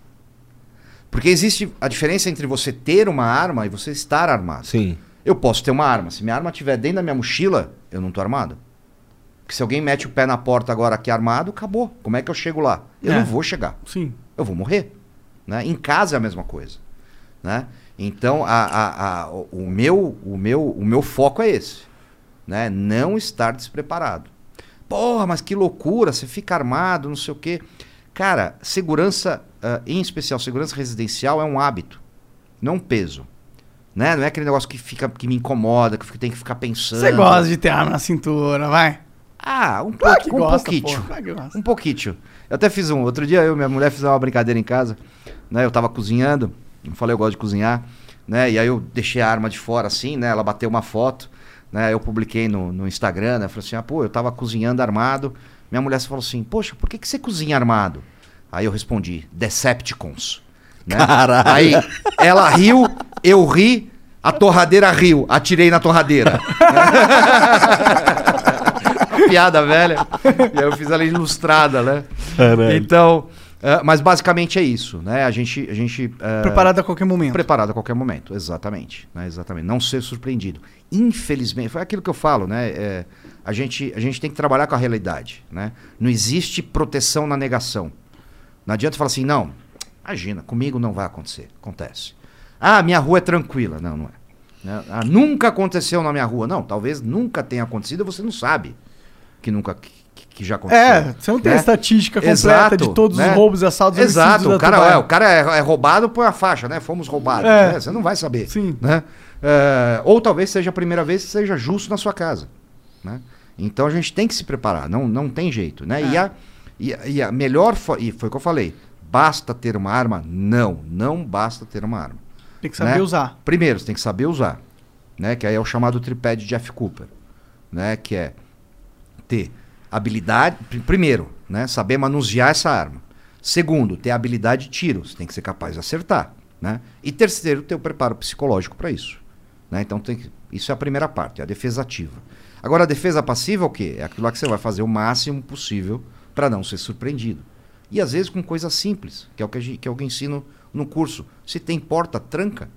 Porque existe a diferença entre você ter uma arma e você estar armado. Sim. Eu posso ter uma arma. Se minha arma estiver dentro da minha mochila, eu não tô armado. Porque se alguém mete o pé na porta agora aqui armado, acabou. Como é que eu chego lá? Eu É. não vou chegar. Sim. Eu vou morrer. Né? Em casa é a mesma coisa. Né? Então, a, a- a- o, o meu, o, meu, o meu foco é esse. Né? Não estar despreparado. Porra, mas que loucura, você fica armado, não sei o quê. Cara, segurança, ah, em especial segurança residencial, é um hábito, não um peso. Né? Não é aquele negócio que, fica, que me incomoda, que eu tenho que ficar pensando. Você gosta de ter arma na cintura, vai. Ah, um, Claro pouco, um gosta, pouquinho. claro. Um pouquinho. Eu até fiz um. Outro dia eu e minha mulher fizemos uma brincadeira em casa. Né? Eu tava cozinhando. Eu falei, eu gosto de cozinhar. Né? E aí eu deixei a arma de fora assim, né? Ela bateu uma foto. Né? Eu publiquei no, no Instagram, né? Falei assim, ah, pô, eu tava cozinhando armado. Minha mulher falou assim, poxa, por que, que você cozinha armado? Aí eu respondi, Decepticons. Né? Caralho. Aí ela riu, eu ri, a torradeira riu, atirei na torradeira. *laughs* piada velha. E aí eu fiz ela ilustrada, né? Caralho. Então, eh, mas basicamente é isso, né? A gente, a gente eh, Preparado a qualquer momento. preparado a qualquer momento, exatamente, né? Exatamente. Não ser surpreendido. Infelizmente, foi aquilo que eu falo, né? É, a gente, a gente tem que trabalhar com a realidade, né? Não existe proteção na negação. Não adianta falar assim, não, imagina, comigo não vai acontecer. Acontece. Ah, minha rua é tranquila. Não, não é. Né? Ah, nunca aconteceu na minha rua. Não, talvez nunca tenha acontecido e você não sabe que nunca que, que já aconteceu. É, você não tem a né? estatística completa Exato, de todos né? os roubos e assaltos Exato, o cara, é, o cara é, é roubado, põe a faixa, né? Fomos roubados. É. né? Você não vai saber. Sim. Né? É, ou talvez seja a primeira vez que seja justo na sua casa. Né? Então a gente tem que se preparar, não, não tem jeito. Né? E, a, e, a, e a melhor. E foi o que eu falei: basta ter uma arma? Não, não basta ter uma arma. Tem que saber né? usar. Primeiro, você tem que saber usar. Né? Que aí é o chamado tripé de Jeff Cooper. Né? Que é ter habilidade. pr- Primeiro, né? saber manusear essa arma. Segundo, ter habilidade de tiro. Você tem que ser capaz de acertar. Né? E terceiro, ter o preparo psicológico para isso. Né? Então, que- isso é a primeira parte, a defesa ativa. Agora, a defesa passiva é o quê? É aquilo lá que você vai fazer o máximo possível para não ser surpreendido. E às vezes com coisas simples, que é o que, gente, que eu ensino no curso. Se tem porta, tranca.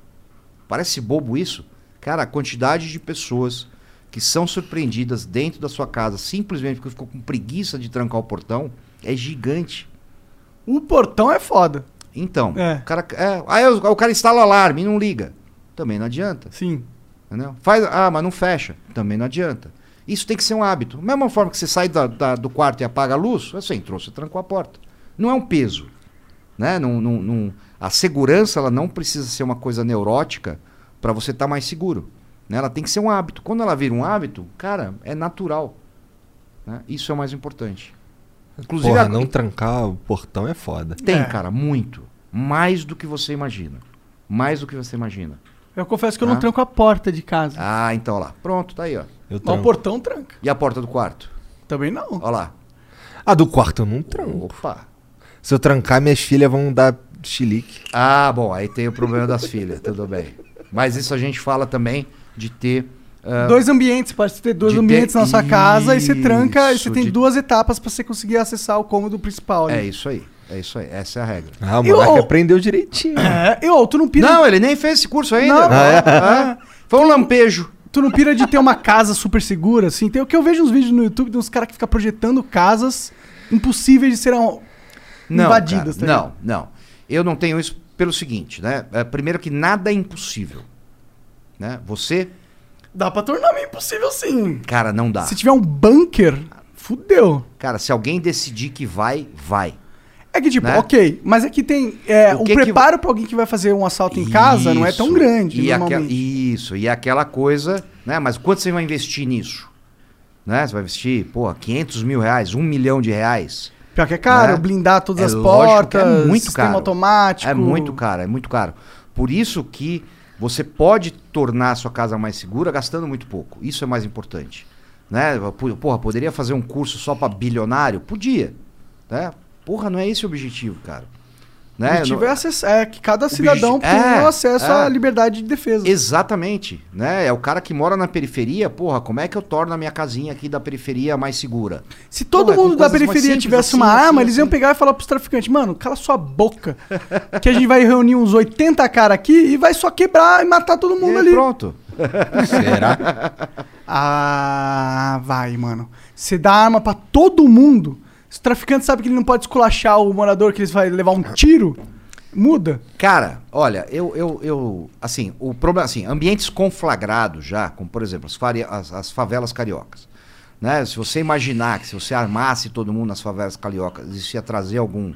Parece bobo isso? Cara, a quantidade de pessoas que são surpreendidas dentro da sua casa simplesmente porque ficou com preguiça de trancar o portão é gigante. O portão é foda. Então, É. o cara, é, aí o, o cara instala o alarme e não liga. Também não adianta. Sim. Entendeu? Faz, ah, mas não fecha. Também não adianta. Isso tem que ser um hábito. Da mesma forma que você sai da- da- do quarto e apaga a luz, você entrou, você trancou a porta. Não é um peso. Né? Não, não, não- a segurança ela não precisa ser uma coisa neurótica para você estar mais seguro. Né? Ela tem que ser um hábito. Quando ela vira um hábito, cara, é natural. né? Isso é o mais importante. Inclusive, Porra, a- não trancar o portão é foda. tem, É. cara, muito. Mais do que você imagina. Mais do que você imagina. Eu confesso que eu Ah. não tranco a porta de casa. Ah, então, lá. Pronto, tá aí, ó. Eu Mas o portão tranca. E a porta do quarto? Também não. Ó lá. A do quarto eu não tranco. Opa. Se eu trancar, minhas filhas vão dar chilique. Ah, bom, aí tem o problema das filhas, tudo bem. Mas isso a gente fala também de ter. ah, Dois ambientes, pode ter dois de ter- ambientes na sua casa e você tranca e você Isso, tem de- duas etapas pra você conseguir acessar o cômodo principal. É isso aí. É isso aí. Essa é a regra. Ah, o moleque aprendeu direitinho. É, e ô, tu não pira. Não, ele nem fez esse curso ainda. Não. Ah, *laughs* Foi um lampejo. Tu não pira de ter uma casa super segura, assim. Tem o que eu vejo uns vídeos no YouTube de uns caras que ficam projetando casas impossíveis de serem Não, invadidas. cara, tá não, não. Eu não tenho isso pelo seguinte, né? É, primeiro que nada é impossível. Né? Você, Dá pra tornar meio impossível sim. cara, não dá. Se tiver um bunker, fudeu. Cara, se alguém decidir que vai, vai. É que, tipo, Né? ok, mas aqui tem. é, O o que que- preparo pra alguém que vai fazer um assalto em casa não é tão Isso. grande, E isso, e aquela coisa, né? Mas quanto você vai investir nisso? Né? Você vai investir, pô, 500 mil reais, um milhão de reais. Pior que é caro, né? blindar todas É as que portas, é muito sistema caro. automático. É muito caro, é muito caro. Por isso que você pode tornar a sua casa mais segura gastando muito pouco. Isso é mais importante. Né? Porra, poderia fazer um curso só para bilionário? Podia. Né? Porra, não é esse o objetivo, cara. O Né? objetivo Não- é, acess- é que cada cidadão objetivo- tenha é, o acesso é. à liberdade de defesa. Exatamente, né? É o cara que mora na periferia, porra, como é que eu torno a minha casinha aqui da periferia mais segura? Se todo Porra, é mundo da periferia simples, tivesse assim, uma assim, arma, eles assim. iam pegar e falar pros traficantes, mano, cala sua boca. que a gente vai reunir uns 80 caras aqui e vai só quebrar e matar todo mundo E ali. pronto. Será? *laughs* Ah, vai, mano. Você dá arma pra todo mundo. Se o traficante sabe que ele não pode esculachar o morador, que eles vai levar um tiro, muda. Cara, olha, eu, eu, eu assim, o problema, assim, ambientes conflagrados já, como por exemplo, as, faria- as- as favelas cariocas. Né? Se você imaginar que se você armasse todo mundo nas favelas cariocas, isso ia trazer algum,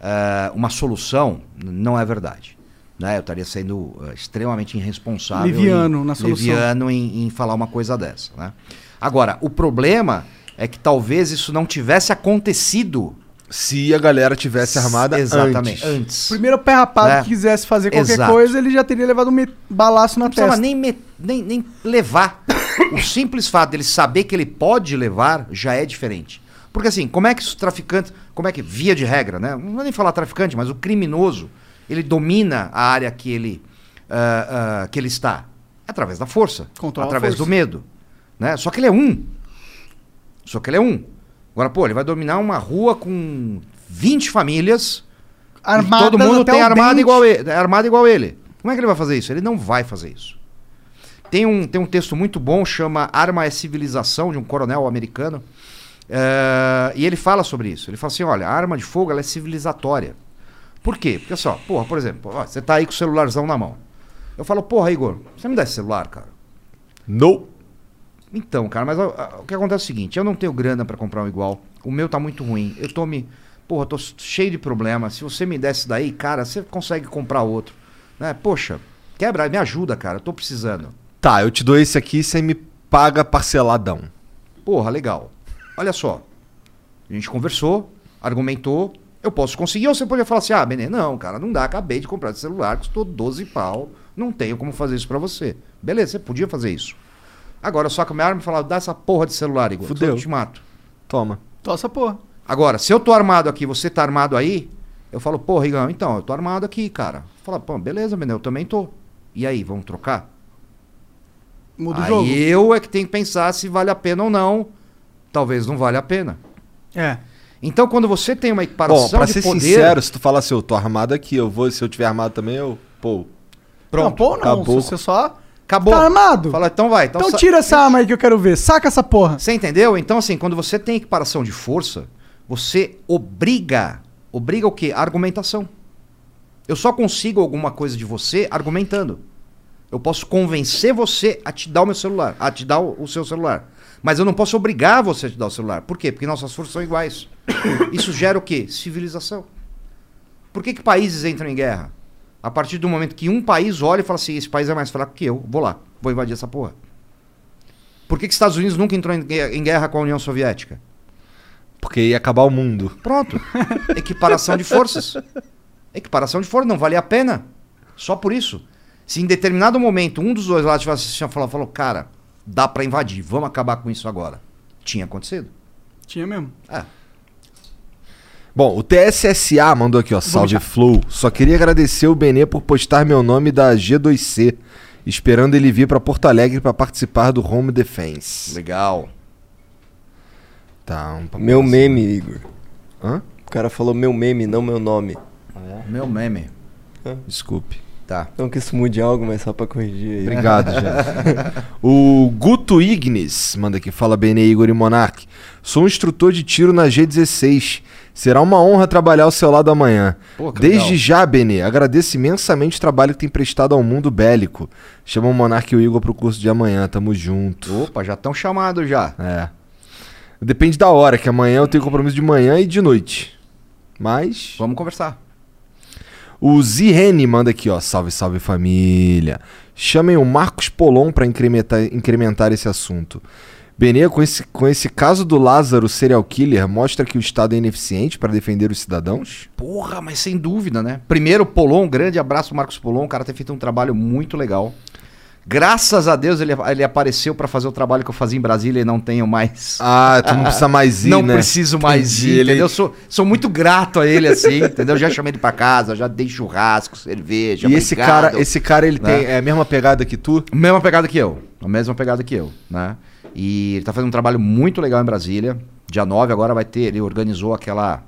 eh, uma solução, não é verdade. Né? Eu estaria sendo eh, extremamente irresponsável. Liviano em, na solução. Liviano em, em falar uma coisa dessa. Né? Agora, o problema é que talvez isso não tivesse acontecido Se a galera tivesse armada exatamente antes. antes. Primeiro pé rapado É. que quisesse fazer qualquer Exato. coisa, ele já teria levado um balaço na não testa. nem, me- nem, nem levar. o *coughs* simples fato dele saber que ele pode levar já é diferente. Porque assim, como é que os traficantes, como é que, via de regra, né? Não vou nem falar traficante, mas o criminoso, ele domina a área que ele, ah, ah, que ele está. Através da força. Controla através força. do medo. Né? Só que ele é um. Só que ele é um. Agora, pô, ele vai dominar uma rua com 20 famílias. e Armadas todo mundo até tem armado igual, ele, armado igual ele. Como é que ele vai fazer isso? Ele não vai fazer isso. Tem um, tem um texto muito bom, chama Arma é Civilização, de um coronel americano. eh, e ele fala sobre isso. Ele fala assim: olha, a arma de fogo ela é civilizatória. Por quê? Porque só, porra, por exemplo, ó, você tá aí com o celularzão na mão. Eu falo, porra, Igor, você me dá esse celular, cara? No. Então, cara, mas ó, ó, o que acontece é o seguinte, eu não tenho grana pra comprar um igual. O meu tá muito ruim. Eu tô me. Porra, tô cheio de problemas. Se você me desse daí, cara, você consegue comprar outro. Né? Poxa, quebra, me ajuda, cara. Eu tô precisando. Tá, eu te dou esse aqui e você me paga parceladão. Porra, legal. Olha só. A gente conversou, argumentou. Eu posso conseguir. Ou você poderia falar assim: ah, Benê, não, cara, não dá. Acabei de comprar esse celular, custou 12 pau. Não tenho como fazer isso pra você. Beleza, você podia fazer isso. Agora, só que a minha arma e falar: dá essa porra de celular, Igor. Fudeu. Eu te mato. Toma. Tossa porra. Agora, se eu tô armado aqui, você tá armado aí, eu falo, pô, Rigão, então, eu tô armado aqui, cara. Fala, pô, beleza, Benê, eu também tô. E aí, vamos trocar? Muda o aí jogo. eu é que tenho que pensar se vale a pena ou não. Talvez não valha a pena. É. Então, quando você tem uma Bom, equiparação pra de ser poder... sincero, se tu falar assim, eu tô armado aqui, eu vou, se eu tiver armado também, eu. Pô. Pronto, não, pô, não. acabou. Se você só. Acabou. Tá armado? Fala, então vai. Então, Então tira essa arma aí que eu quero ver. Saca essa porra. Você entendeu? Então, assim, quando você tem equiparação de força, você obriga. Obriga o quê? A argumentação. Eu só consigo alguma coisa de você argumentando. Eu posso convencer você a te dar o meu celular, a te dar o, o seu celular. Mas eu não posso obrigar você a te dar o celular. Por quê? Porque nossas forças são iguais. *coughs* Isso gera o quê? Civilização. Por que, que países entram em guerra? A partir do momento que um país olha e fala assim: esse país é mais fraco que eu, vou lá, vou invadir essa porra. Por que, que Estados Unidos nunca entrou em guerra, com a União Soviética? Porque ia acabar o mundo. Pronto. Equiparação de forças. Equiparação de forças, não valia a pena. Só por isso. Se em determinado momento um dos dois lá tivesse assistindo e falou, falou, cara, dá pra invadir, vamos acabar com isso agora. Tinha acontecido. Tinha mesmo. É. Bom, o TSSA mandou aqui, ó, salve Flow. Só queria agradecer o Benê por postar meu nome da G2C, esperando ele vir pra Porto Alegre pra participar do Home Defense. Legal. Tá, um papo Meu assim. meme, Igor. Hã? O cara falou meu meme, não meu nome. Meu meme. Desculpe. Tá. Não que isso mude algo, mas só pra corrigir aí. Obrigado, *laughs* gente. o Guto Ignis manda aqui, fala Benê, Igor e Monark. Sou um instrutor de tiro na G16. Será uma honra trabalhar ao seu lado amanhã. Pô, Desde legal. já, Benê, agradeço imensamente o trabalho que tem prestado ao mundo bélico. Chama o Monark e o Igor pro curso de amanhã, tamo junto. Opa, já estão chamados já. É. Depende da hora, que amanhã eu tenho compromisso de manhã e de noite. Mas. Vamos conversar. O Zirene manda aqui, ó. Salve, salve família. Chamem o Marcos Polon pra incrementar, incrementar esse assunto. Benê, com esse, com esse caso do Lázaro serial killer, mostra que o Estado é ineficiente para defender os cidadãos? Porra, mas sem dúvida, né? Primeiro, Polon, um grande abraço, Marcos Polon. O cara tem feito um trabalho muito legal. Graças a Deus ele, ele apareceu pra fazer o trabalho que eu fazia em Brasília e não tenho mais. Ah, tu não precisa mais *laughs* ir, Não né? preciso mais Entendi, ir, ele- entendeu? Eu sou, sou muito grato a ele, assim, entendeu? Já chamei ele pra casa, já dei churrasco, cerveja, E esse obrigado, cara, esse cara, ele né? tem é a mesma pegada que tu? Mesma pegada que eu. A mesma pegada que eu, né? E ele tá fazendo um trabalho muito legal em Brasília. Dia 9 agora vai ter, ele organizou aquela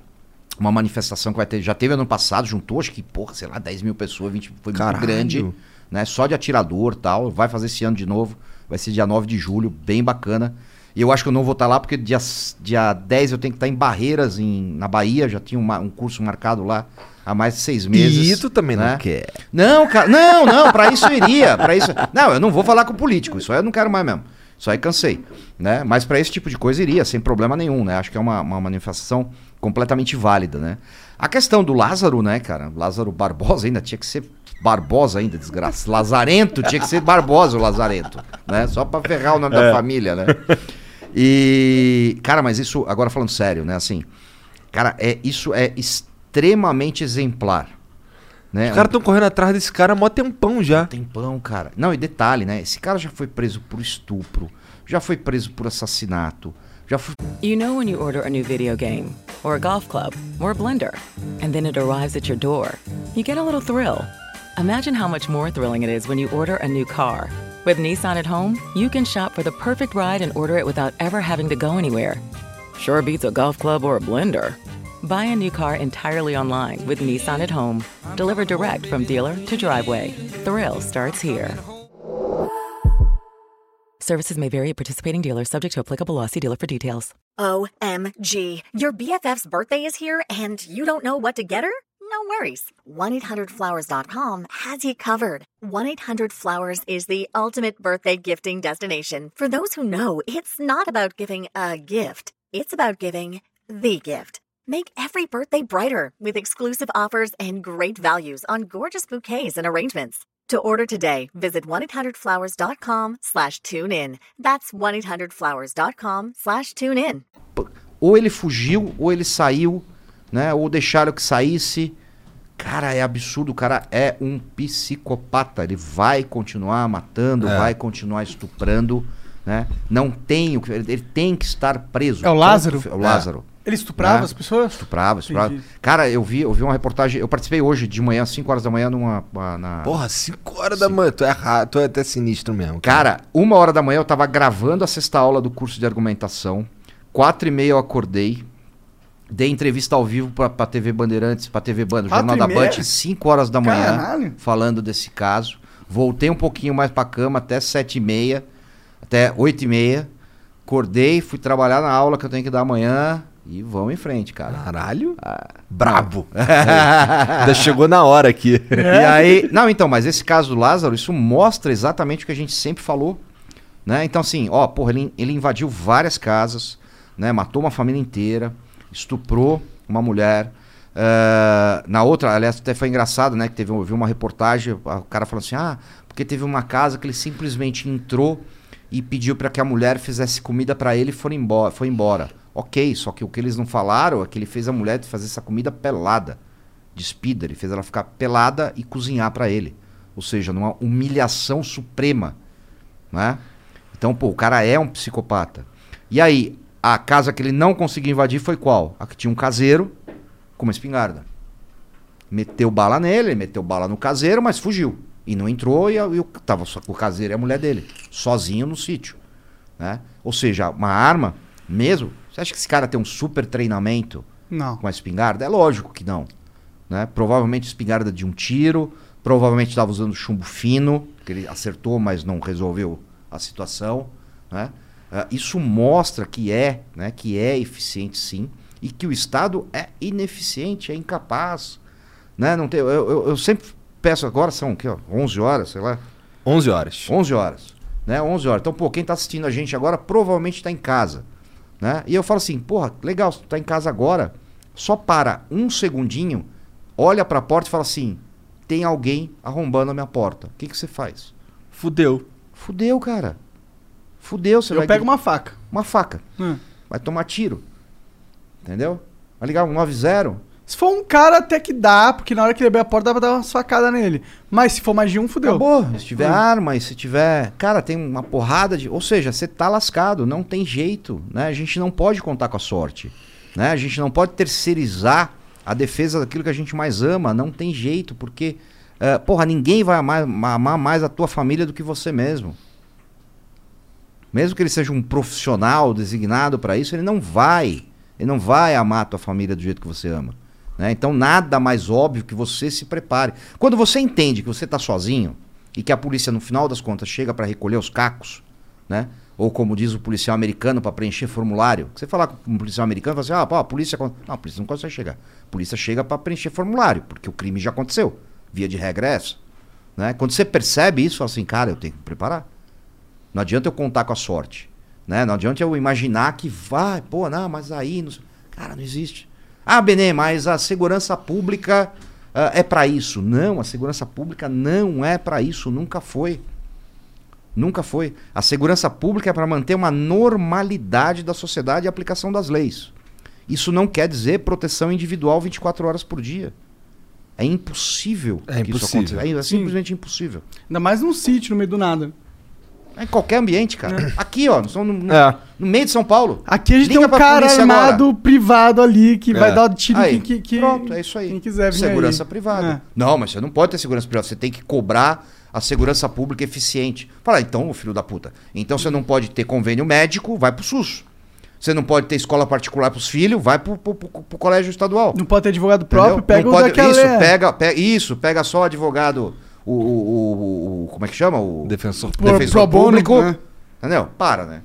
uma manifestação que vai ter, já teve ano passado, juntou acho que, porra, sei lá, 10 mil pessoas, 20, foi Caralho. muito grande, né? Só de atirador tal, vai fazer esse ano de novo, vai ser dia 9 de julho, bem bacana. E eu acho que eu não vou estar lá porque dia, dia 10 eu tenho que estar em Barreiras, em, na Bahia, já tinha uma- um curso marcado lá há mais de seis meses. E tu também né? não quer. Não, cara, não, não, pra isso eu iria, para isso. Não, eu não vou falar com político, isso aí eu não quero mais mesmo. Isso aí cansei, né? Mas pra esse tipo de coisa iria, sem problema nenhum, né? Acho que é uma, uma manifestação completamente válida, né? A questão do Lázaro, né, cara? Lázaro Barbosa ainda tinha que ser Barbosa ainda, desgraça. Lazarento tinha que ser Barbosa o Lazarento, né? Só pra ferrar o nome da família, né? E, cara, mas isso, agora falando sério, né, assim, cara, é, isso é extremamente exemplar, né? Os caras estão correndo atrás desse cara há mó tempão já. Tempão, cara. Não, e detalhe, né? Esse cara já foi preso por estupro, já foi preso por assassinato, já foi. You know when you order a new video game, or a golf club, or a blender, and then it arrives at your door, you get a little thrill. Imagine how much more thrilling it is when you order a new car. With Nissan at home, you can shop for the perfect ride and order it without ever having to go anywhere. Sure beats a golf club or a blender. Buy a new car entirely online with Nissan at home, delivered direct from dealer to driveway. Thrill starts here. Services may vary at participating dealers, subject to applicable law. See dealer for details. OMG. Your BFF's birthday is here and you don't know what to get her? No worries. 1-800-Flowers.com has you covered. 1-800-Flowers is the ultimate birthday gifting destination. For those who know, it's not about giving a gift. It's about giving the gift. Make every birthday brighter with exclusive offers and great values on gorgeous bouquets and arrangements. To order today, visit 1-800-Flowers.com slash tune in. That's 1-800-Flowers.com slash tune in. Ou ele fugiu, ou ele saiu, né? Ou deixaram que saísse. Cara, é absurdo. O cara é um psicopata. Ele vai continuar matando, É. vai continuar estuprando, né? Não tem o que. Ele ele tem que estar preso. É o Lázaro? É o Lázaro. Ele estuprava Né? as pessoas? Estuprava, estuprava. Entendi. Cara, eu vi, eu vi uma reportagem. Eu participei hoje de manhã, 5 horas da manhã, numa. uma- na... Porra, 5 horas da manhã. Tu é, ra- tu é até sinistro mesmo. Cara, uma hora da manhã eu tava gravando a sexta aula do curso de argumentação. Quatro e meia eu acordei. Dei entrevista ao vivo pra, pra TV Bandeirantes, pra TV Band, o Quatro Jornal e da meia? Band, 5 horas da manhã, Caralho. falando desse caso. Voltei um pouquinho mais pra cama, até sete e meia, até oito e meia. Acordei, fui trabalhar na aula que eu tenho que dar amanhã e vamos em frente, cara. Caralho. Brabo. *laughs* Ainda chegou na hora aqui. E aí, não, então, mas esse caso do Lázaro, isso mostra exatamente o que a gente sempre falou, né? Então, assim, ó, porra, ele, ele invadiu várias casas, né? Matou uma família inteira, estuprou uma mulher. eh, na outra, aliás, até foi engraçado, né? Que teve, eu vi uma reportagem, o cara falando assim, ah, porque teve uma casa que ele simplesmente entrou e pediu para que a mulher fizesse comida para ele e foi embora, foi embora. Ok, só que o que eles não falaram é que ele fez a mulher fazer essa comida pelada despida, ele fez ela ficar pelada e cozinhar pra ele. Ou seja, numa humilhação suprema, né? Então, pô, o cara é um psicopata. E aí, a casa que ele não conseguiu invadir foi qual? A que tinha um caseiro com uma espingarda. Meteu bala nele, meteu bala no caseiro, mas fugiu. E não entrou e, e o, tava só com o caseiro e a mulher dele, sozinho no sítio. Né? Ou seja, uma arma mesmo. Você acha que esse cara tem um super treinamento Não. com a espingarda? É lógico que não. Né? Provavelmente espingarda de um tiro, provavelmente estava usando chumbo fino, que ele acertou, mas não resolveu a situação. Né? Ah, isso mostra que é, né, que é eficiente sim, e que o Estado é ineficiente, é incapaz. Né? Não tem, eu, eu- eu sempre peço, agora são o quê, ó, 11 horas, sei lá. 11 horas. 11 horas. Né? 11 horas. Então, pô, quem tá assistindo a gente agora provavelmente tá em casa. Né? E eu falo assim, porra, legal, tu tá em casa agora, só para um segundinho, olha pra porta e fala assim: tem alguém arrombando a minha porta. O que, que você faz? Fudeu. Fudeu, cara. Fudeu, você Eu vai. pego uma faca. uma faca. Hum. Vai tomar tiro. Entendeu? Vai ligar um 90. Se for um cara, até que dá, porque na hora que ele abrir a porta dá pra dar uma facada nele. Mas se for mais de um, fudeu. Acabou. Se tiver arma e se tiver. Cara, tem uma porrada de. Ou seja, você tá lascado. Não tem jeito. Né? A gente não pode contar com a sorte. Né? A gente não pode terceirizar a defesa daquilo que a gente mais ama. Não tem jeito, porque. eh, porra, ninguém vai amar, amar mais a tua família do que você mesmo. Mesmo que ele seja um profissional designado para isso, ele não vai. Ele não vai amar a tua família do jeito que você ama. Né? Então, nada mais óbvio que você se prepare. Quando você entende que você está sozinho e que a polícia, no final das contas, chega para recolher os cacos, né? Ou como diz o policial americano para preencher formulário. Você falar com um policial americano, fala assim: ah, pô, a polícia. con-" Não, a polícia não consegue chegar. A polícia chega para preencher formulário, porque o crime já aconteceu. Via de regra é essa. Né? Quando você percebe isso, fala assim: cara, eu tenho que me preparar. Não adianta eu contar com a sorte. Né? Não adianta eu imaginar que vai, pô, não, mas aí. Não... Cara, não existe. Ah, Benê, mas a segurança pública ah, é para isso. Não, a segurança pública não é para isso, nunca foi. Nunca foi. A segurança pública é para manter uma normalidade da sociedade e a aplicação das leis. Isso não quer dizer proteção individual 24 horas por dia. É impossível É que isso impossível. aconteça. É, é simplesmente impossível. Ainda mais num sítio, no meio do nada. É em qualquer ambiente, cara. Aqui, ó, no, no- É. no meio de São Paulo. Aqui a gente Liga tem um cara armado agora. privado ali que É. vai dar tiro Aí, que, que- pronto, é isso aí. quem quiser vir Segurança aí. privada. É. Não, mas você não pode ter segurança privada. Você tem que cobrar a segurança pública eficiente. Fala, então, ô filho da puta. Então você não pode ter convênio médico, vai pro SUS. Você não pode ter escola particular pros filhos, vai pro, pro- pro- pro colégio estadual. Não pode ter advogado Entendeu? próprio, pega não o pode, daquela... Isso, pega, pega, isso, pega só o advogado, o, o, o- o- como é que chama? O Defensor Pro- defensor pro bono, público. né? Entendeu? Para, né?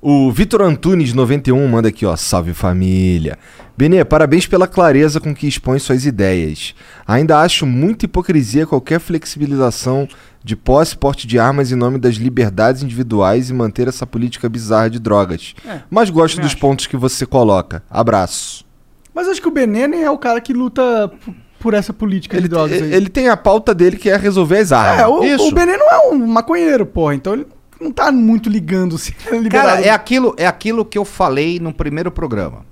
O Vitor Antunes, 91, manda aqui, ó. Salve família. Benê, parabéns pela clareza com que expõe suas ideias. Ainda acho muita hipocrisia qualquer flexibilização de posse e porte de armas em nome das liberdades individuais e manter essa política bizarra de drogas. É, Mas gosto dos acho. pontos que você coloca. Abraço. Mas acho que o Benene é o cara que luta por essa política Ele, de drogas aí. ele tem a pauta dele que é resolver as armas. É, o, Isso. o Benê não é um maconheiro, porra. Então ele não tá muito ligando se é. Cara, é aquilo, é aquilo que eu falei no primeiro programa.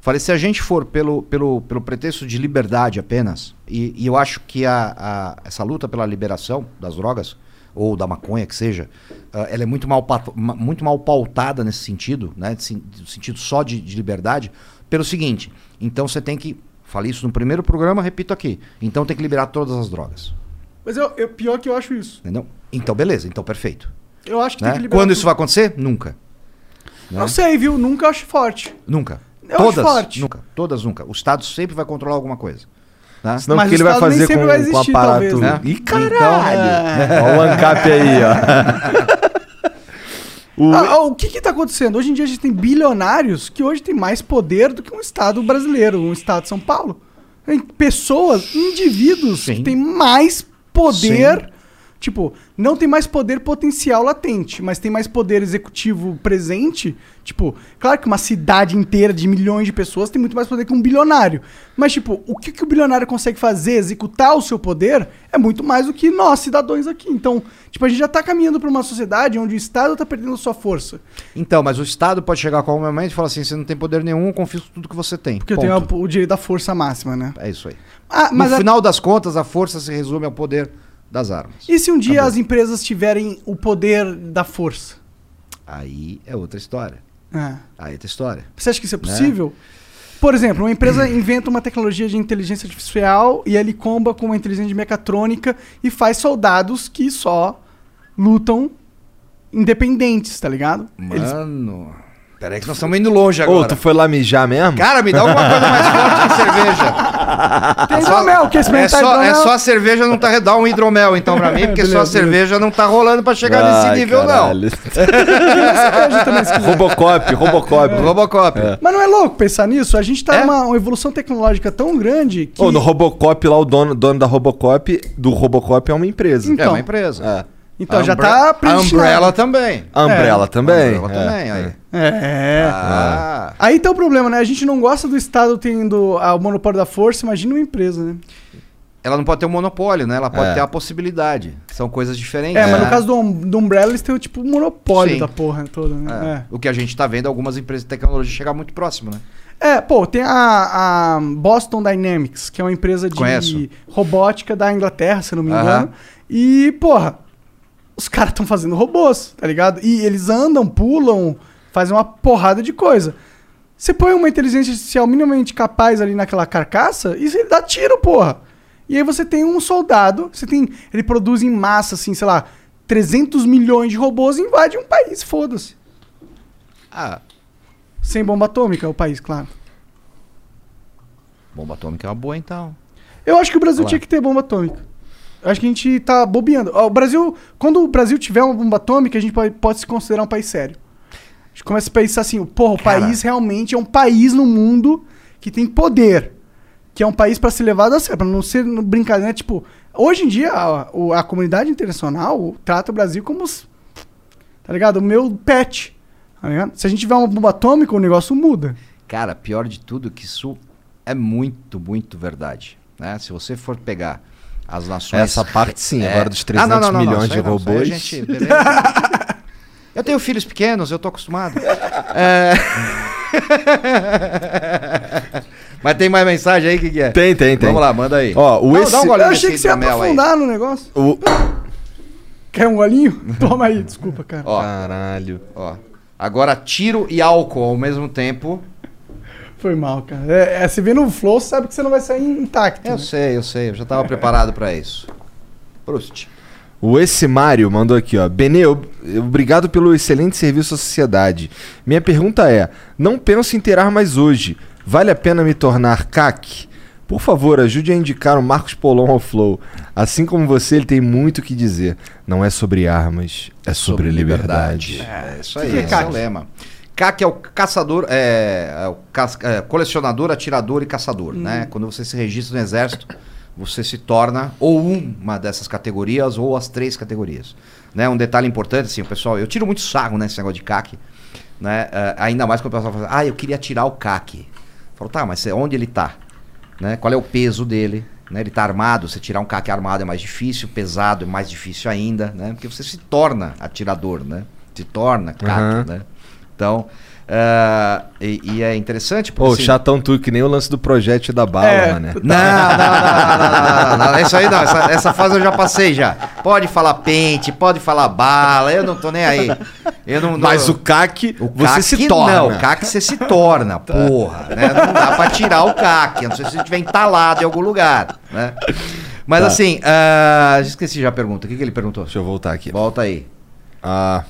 Falei, se a gente for pelo, pelo, pelo pretexto de liberdade apenas, e, e eu acho que a, a- essa luta pela liberação das drogas, ou da maconha, que seja, ah, ela é muito mal, muito mal pautada nesse sentido, né? No sentido só de, de liberdade, pelo seguinte, então você tem que. Falei isso no primeiro programa, repito aqui. Então tem que liberar todas as drogas. Mas eu, eu- pior que eu acho isso. Entendeu? Então, beleza, então perfeito. Eu acho que né? tem que liberar Quando tudo. isso vai acontecer? Nunca. né? Não sei, viu? Nunca acho forte. Nunca. Eu todas, acho forte. nunca. Todas nunca. O Estado sempre vai controlar alguma coisa. Né? Senão Mas o que o ele vai fazer com, vai com o existir, aparato. talvez, né? Ih, Então, caralho! Ó o ANCAP aí, ó. *laughs* O- Ah, ah, o que que tá acontecendo? Hoje em dia a gente tem bilionários que hoje tem mais poder do que um estado brasileiro, um estado de São Paulo. Tem pessoas, indivíduos Sim. que têm mais poder, tipo, não tem mais poder potencial latente, mas tem mais poder executivo presente. Tipo, claro que uma cidade inteira de milhões de pessoas tem muito mais poder que um bilionário. Mas, tipo, o que, que o bilionário consegue fazer, executar o seu poder, é muito mais do que nós, cidadãos aqui. Então, tipo, a gente já tá caminhando pra uma sociedade onde o Estado tá perdendo sua força. Então, mas o Estado pode chegar a qualquer momento e falar assim: você não tem poder nenhum, eu confisco tudo que você tem. Porque eu Ponto. tenho a- o direito da força máxima, né? É isso aí. Ah, mas no a- final das contas, a força se resume ao poder das armas. e se um dia Acabou. as empresas tiverem o poder da força? Aí é outra história. É. Aí é outra história. Você acha que isso é possível? Por exemplo, uma empresa inventa uma tecnologia de inteligência artificial e ele comba com uma inteligência mecatrônica e faz soldados que só lutam independentes, tá ligado? Eles- Mano. Peraí que nós estamos indo longe Ô, agora. tu foi lá mijar mesmo? Cara, me dá alguma coisa mais forte que *laughs* cerveja. *laughs* Tem hidromel, quer É experimentar só, é só a cerveja não tá. Dá um hidromel então pra mim, porque *laughs* só a cerveja não tá rolando pra chegar nesse Ai, nível, caralho. cerveja também, se quiser. Robocop, Robocop. não. Robocop. Mas não é louco pensar nisso? A gente tá É? numa uma evolução tecnológica tão grande que... Ô, no Robocop lá, o dono, dono da Robocop, do Robocop é uma empresa. É Então. uma empresa. É. Então já tá A predestinado. Umbrella também. A Umbrella A também. Umbrella é. também, aí. É. Ah. Aí tá o problema, né? A gente não gosta do Estado tendo ah, o monopólio da força, imagina uma empresa, né? Ela não pode ter um monopólio, né? Ela pode É. ter a possibilidade. São coisas diferentes. É, mas né? no caso do, do Umbrella, eles têm o tipo monopólio Sim. da porra toda, né? É. O que a gente tá vendo é algumas empresas de tecnologia chegar muito próximo, né? É. É, pô, tem a, a Boston Dynamics, que é uma empresa de Conheço. robótica da Inglaterra, se não me engano. E, porra, os caras estão fazendo robôs, tá ligado? E eles andam, pulam, fazem uma porrada de coisa. Você põe uma inteligência artificial minimamente capaz ali naquela carcaça e ele dá tiro, porra. E aí você tem um soldado, você tem. Ele produz em massa, assim, sei lá, 300 milhões de robôs e invade um país, foda-se. Ah, Sem bomba atômica, o país, claro. bomba atômica é uma boa, então. Eu acho que o Brasil tinha que ter bomba atômica. Acho que a gente tá bobeando. O Brasil, quando o Brasil tiver uma bomba atômica, a gente pode, pode se considerar um país sério. A gente começa a pensar assim, porra, o Cara. país realmente é um país no mundo que tem poder. Que é um país pra ser levado a sério, pra não ser brincadeira. Tipo, hoje em dia, a, a comunidade internacional trata o Brasil como. os- Tá ligado? O meu pet. Tá? Se a gente tiver uma bomba atômica, o negócio muda. Cara, pior de tudo que isso é muito, muito verdade. Né? Se você for pegar as nações. Essa parte sim, É. agora dos Ah, não, 300 não, não, não, milhões de robôs. gente- *laughs* eu tenho filhos pequenos, eu tô acostumado. *laughs* É... *laughs* Mas tem mais mensagem aí, o que, que é? Tem, tem, tem. Vamos lá, manda aí. Ó, o Não, esse... um Eu achei que você ia hidromel aí. aprofundar no negócio. o- Quer um golinho? Toma aí, desculpa, cara. Ó, Caralho. ó. Agora tiro e álcool ao mesmo tempo. Foi mal, cara. É, é, você vê no flow, você sabe que você não vai sair intacto. Eu né? sei, eu sei, eu já tava preparado pra isso. Prost. O esse Mário mandou aqui, ó. Benê, ob- obrigado pelo excelente serviço à sociedade. Minha pergunta é: não penso em terá mais hoje. Vale a pena me tornar CAC? Por favor, ajude a indicar o Marcos Polon ao Flow. Assim como você, ele tem muito o que dizer. Não é sobre armas, é sobre, liberdade. É, isso aí, é esse é o lema. CAC é o caçador, é, é o cas- é, colecionador, atirador e caçador, né? Quando você se registra no exército, você se torna ou uma dessas categorias ou as três categorias. Né? Um detalhe importante, assim, o pessoal, eu tiro muito sarro nesse negócio de CAC, né? É, ainda mais quando o pessoal fala, ah, eu queria tirar o CAC. Eu falo, tá, mas onde ele tá? Né? Qual é o peso dele? Né? Ele tá armado, você tirar um CAC armado é mais difícil, pesado é mais difícil ainda, né? Porque você se torna atirador, né? Se torna CAC, Aham. né? Então, ah, e, e é interessante Pô, assim, chatão tu, que nem o lance do projétil da bala, É. mané. não, não, não, não, não, não, não, Isso aí não, essa, essa fase eu já passei já. Pode falar pente, pode falar bala, eu não tô nem aí. Eu não, não- Mas o CAC, o você CAC se torna. Não, o CAC você se torna, porra. Né? Não dá pra tirar o CAC, a não sei se você estiver entalado em algum lugar, né? Mas Tá. assim, ah, esqueci já a pergunta. O que, que ele perguntou? Deixa eu voltar aqui. Volta aí. Ah.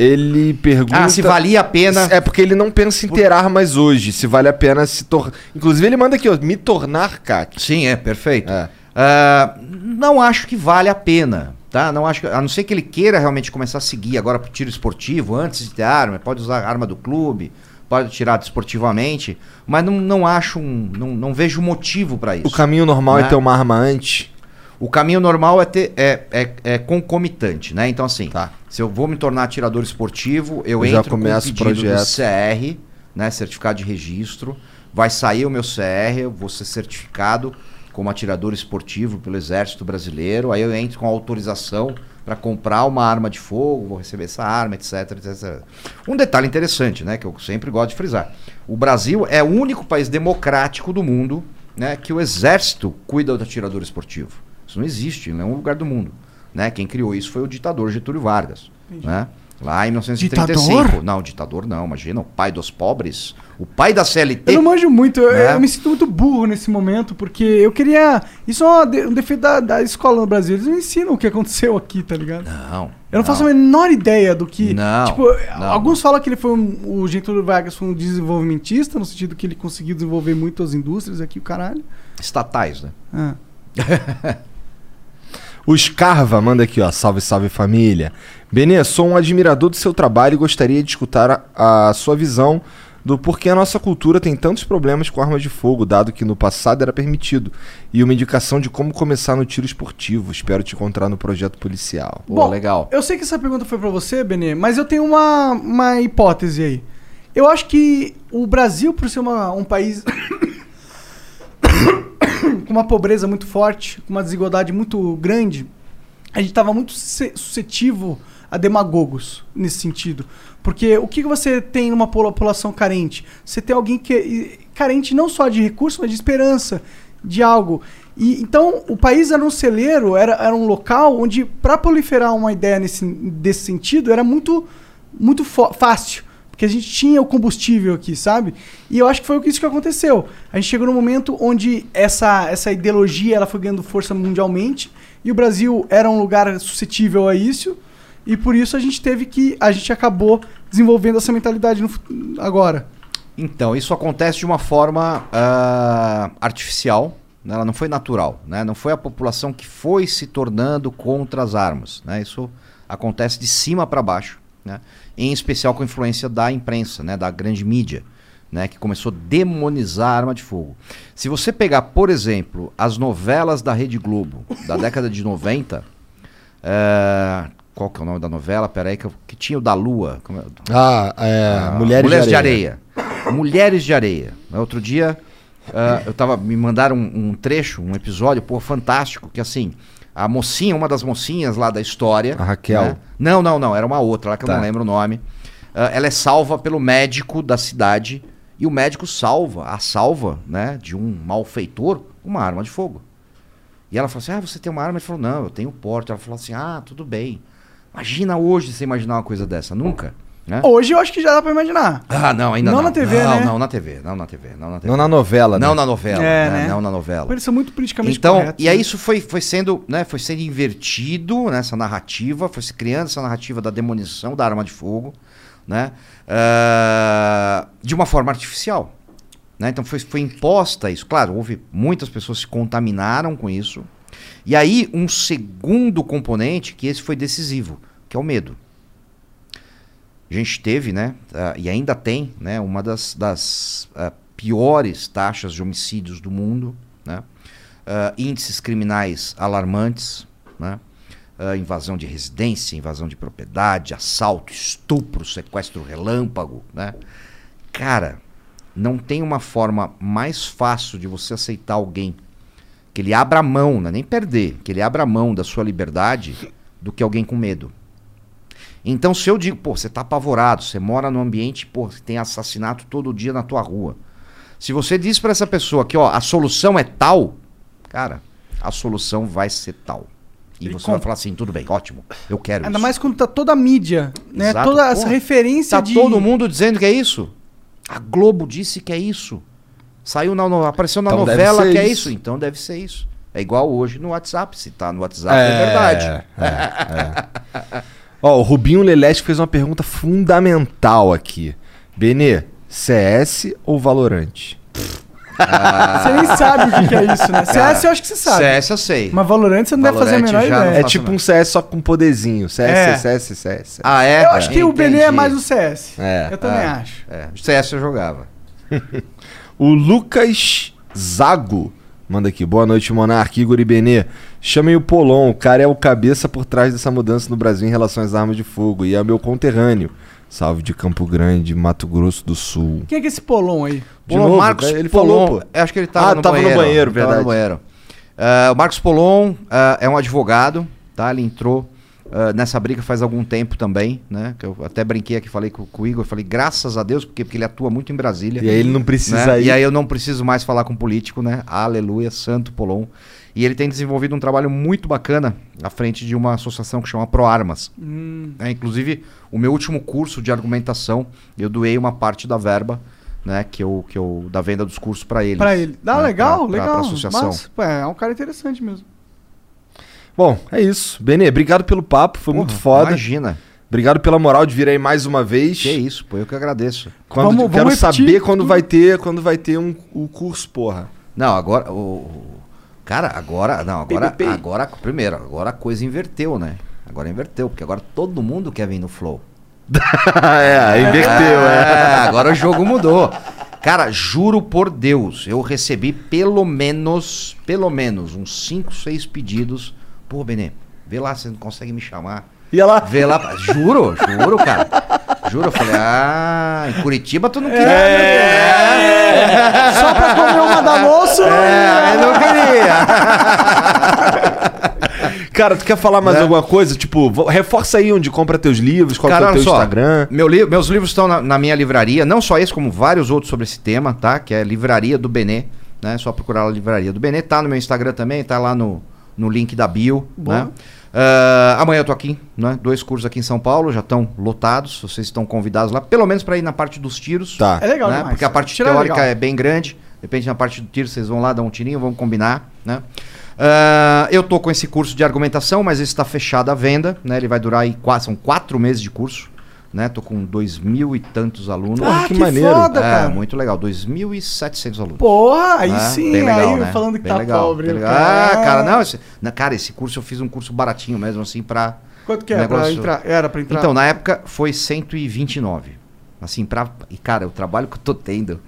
Ele pergunta. Ah, se valia a pena. É porque ele não pensa em terá mais hoje. Se vale a pena se tornar. Inclusive, ele manda aqui, ó, me tornar CAC. Sim, é, perfeito. É. Ah, não acho que vale a pena, tá? Não acho que, a não ser que ele queira realmente começar a seguir agora pro tiro esportivo, antes de ter arma, pode usar a arma do clube, pode tirar desportivamente, mas não, não acho um, não, não vejo motivo para isso. O caminho normal Né? é ter uma arma antes. O caminho normal é ter é, é, é concomitante, né? Então assim, Tá. Se eu vou me tornar atirador esportivo, eu, Eu já entro com um começo o pedido do projeto. CR, né, certificado de registro, vai sair o meu CR, eu vou ser certificado como atirador esportivo pelo Exército Brasileiro, aí eu entro com autorização para comprar uma arma de fogo, vou receber essa arma, etc, etc. Um detalhe interessante, né, que eu sempre gosto de frisar. O Brasil é o único país democrático do mundo, né, que o exército cuida do atirador esportivo. Isso não existe em nenhum lugar do mundo. Né? Quem criou isso foi o ditador Getúlio Vargas. Né? Lá em 1935. Ditador? Não, ditador não, imagina, o pai dos pobres, o pai da CLT. Eu não manjo muito, eu, Né? eu me sinto muito burro nesse momento, porque eu queria. Isso é um defeito da, da escola no Brasil. Eles não ensinam o que aconteceu aqui, tá ligado? Não. Eu não, faço a menor ideia do que. Não, Tipo, não. alguns falam que ele foi um, o Getúlio Vargas foi um desenvolvimentista, no sentido que ele conseguiu desenvolver muito as indústrias aqui, o caralho. Estatais, né? Ah. *laughs* O Scarva manda aqui, ó. Salve, salve família. Benê, sou um admirador do seu trabalho e gostaria de escutar a, a sua visão do porquê a nossa cultura tem tantos problemas com armas de fogo, dado que no passado era permitido, e uma indicação de como começar no tiro esportivo. Espero te encontrar no projeto policial. Bom, legal. Eu sei que essa pergunta foi pra você, Benê, mas eu tenho uma, uma hipótese aí. Eu acho que o Brasil, por ser uma- um país *coughs* com uma pobreza muito forte, com uma desigualdade muito grande, a gente estava muito susce- suscetível a demagogos nesse sentido. Porque o que você tem numa população carente? Você tem alguém que é carente não só de recursos, mas de esperança, de algo. E então o país era um celeiro, era, era um local onde para proliferar uma ideia nesse desse sentido era muito muito fácil, porque a gente tinha o combustível aqui, sabe? E eu acho que foi isso que aconteceu. A gente chegou num momento onde essa essa ideologia ela foi ganhando força mundialmente e o Brasil era um lugar suscetível a isso. E por isso a gente teve que. A gente acabou desenvolvendo essa mentalidade no agora. Então, isso acontece de uma forma ah, artificial, né? ela não foi natural, né? não foi a população que foi se tornando contra as armas. Né? Isso acontece de cima para baixo, né? Em especial com a influência da imprensa, né? da grande mídia, né? que começou a demonizar a arma de fogo. Se você pegar, por exemplo, as novelas da Rede Globo da *laughs* década de 90, eh, qual que é o nome da novela? Peraí, que, eu- que tinha o da Lua. é? Ah, é. Ah, Mulheres, de Areia. Mulheres de Areia. Outro dia, ah, eu tava. Me mandaram um, um trecho, um episódio, pô, fantástico, que assim. A mocinha, uma das mocinhas lá da história. A Raquel. né? Não, não, não. Era uma outra lá que eu Tá. não lembro o nome. Ah, ela é salva pelo médico da cidade. E o médico salva, a salva, né, de um malfeitor, uma arma de fogo. E ela falou assim: Ah, você tem uma arma? Ele falou: Não, eu tenho porte. Ela falou assim: Ah, tudo bem. Imagina hoje você imaginar uma coisa dessa. Nunca. Né? Hoje eu acho que já dá pra imaginar. Ah, não, ainda Não não. na TV, não, né? Não, na TV, não na TV, não na TV. Não na novela, né? Não na novela, É, né? né? Não na novela. Eles são muito politicamente Então, corretos, e aí né? isso foi, foi sendo, né, foi sendo invertido nessa narrativa, foi se criando essa narrativa da demonização da arma de fogo, né, ah, de uma forma artificial, né? Então foi, foi imposta isso. Claro, houve muitas pessoas que se contaminaram com isso. E aí um segundo componente que esse foi decisivo, que é o medo. A gente teve, né, ah, e ainda tem, né, uma das, das ah, piores taxas de homicídios do mundo, né, ah, índices criminais alarmantes, né, ah, invasão de residência, invasão de propriedade, assalto, estupro, sequestro relâmpago, né. Cara, não tem uma forma mais fácil de você aceitar alguém que ele abra a mão, não é nem perder, que ele abra a mão da sua liberdade do que alguém com medo. Então, se eu digo, pô, você tá apavorado, você mora num ambiente, pô, tem assassinato todo dia na tua rua. Se você diz pra essa pessoa que, ó, a solução é tal, cara, a solução vai ser tal. E Ele você com- vai falar assim, tudo bem, ótimo, eu quero Ainda isso. mais quando tá toda a mídia, né? Exato. Toda essa Porra, referência Tá de. todo mundo dizendo que é isso? A Globo disse que é isso. Saiu na, no- apareceu na Então novela que é isso. isso, então deve ser isso. É igual hoje no WhatsApp, se tá no WhatsApp é, verdade. *laughs* Ó, o Rubinho Leleste fez uma pergunta fundamental aqui. Benê, CS ou Valorante? Você nem sabe o que, é isso, né? CS eu acho que você sabe. CS eu sei. Mas Valorant você não deve fazer a menor ideia. É tipo não. um CS só com poderzinho. CS, É. CS, CS. Ah, é? Eu acho que o Benê é mais o CS. É. Eu também Ah. acho. É, CS eu jogava. *laughs* O Lucas Zago manda aqui. Boa noite, Monark, Igor e Benê. Chamem o Polon, o cara é o cabeça por trás dessa mudança no Brasil em relação às armas de fogo. E é meu conterrâneo. Salve de Campo Grande, Mato Grosso do Sul. Quem é que é esse Polon aí? De Pô, novo, Marcos ele Polon, falou, acho que ele tava Ah, no tava no banheiro. banheiro, tava no banheiro. Ah, o Marcos Polon ah, é um advogado, tá? Ele entrou ah, nessa briga faz algum tempo também, né? Que eu até brinquei aqui, falei com, com o Igor, falei graças a Deus, porque, porque ele atua muito em Brasília. E aí ele não precisa né? ir. E aí eu não preciso mais falar com político, né? Aleluia, Santo Polon. E ele tem desenvolvido um trabalho muito bacana à frente de uma associação que chama ProArmas. Hum. É, inclusive, o meu último curso de argumentação, eu doei uma parte da verba, né, que eu, que eu da venda dos cursos para eles. Pra ele. Dá né, legal, pra- pra- legal. pra associação. Mas, pô, é um cara interessante mesmo. Bom, é isso. Benê, obrigado pelo papo, foi muito Porra, foda. Imagina. Obrigado pela moral de vir aí mais uma vez. Que isso, pô, eu que agradeço. Quando, Vamos- quero vamos repetir saber quando vai ter, quando vai ter um, o curso, porra. Não, agora o, cara, agora, não, agora, PPP. agora primeiro, agora a coisa inverteu, né? Agora inverteu, porque agora todo mundo quer vir no flow. *laughs* é, inverteu, é. Agora o jogo mudou. Cara, juro por Deus, eu recebi pelo menos, pelo menos, uns 5, 6 pedidos. Pô, Benê, vê lá você não consegue me chamar. Ia lá. Vê lá. Juro, juro, cara. Juro, eu falei, ah, em Curitiba tu não queria. É. Só pra comer uma da moça. É, eu não queria. Cara, tu quer falar mais Né? alguma coisa? Tipo, reforça aí onde compra teus livros, qual que é o Cara, teu só, Instagram. meu li- meus livros estão na, na minha livraria, não só esse, como vários outros sobre esse tema, tá? Que é Livraria do Benê, né? Só procurar lá Livraria do Benê. Tá no meu Instagram também, tá lá no, no link da bio, Boa. né? Ah, amanhã eu tô aqui, né? Dois cursos aqui em São Paulo, já estão lotados. Vocês estão convidados lá, pelo menos para ir na parte dos tiros. Tá. É legal né? demais. Porque a parte é teórica legal. é bem grande. Depende na parte do tiro, vocês vão lá dar um tirinho, vamos combinar, né? Ah, eu tô com esse curso de argumentação, mas esse está fechado à venda, né? Ele vai durar aí quase, são quatro meses de curso, né? Tô com dois mil e tantos alunos. Ah, que que, maneiro. foda, é, cara. muito legal, 2.700 alunos. Porra, aí né? sim, Bem legal, aí né? falando que Bem tá legal, pobre. bem legal. cara. Ah, cara, não, esse, na- cara, esse curso eu fiz um curso baratinho mesmo, assim, pra. Quanto que é pra negócio- entrar? Era pra entrar. Então, na época foi 129. Assim, pra. E, cara, o trabalho que eu tô tendo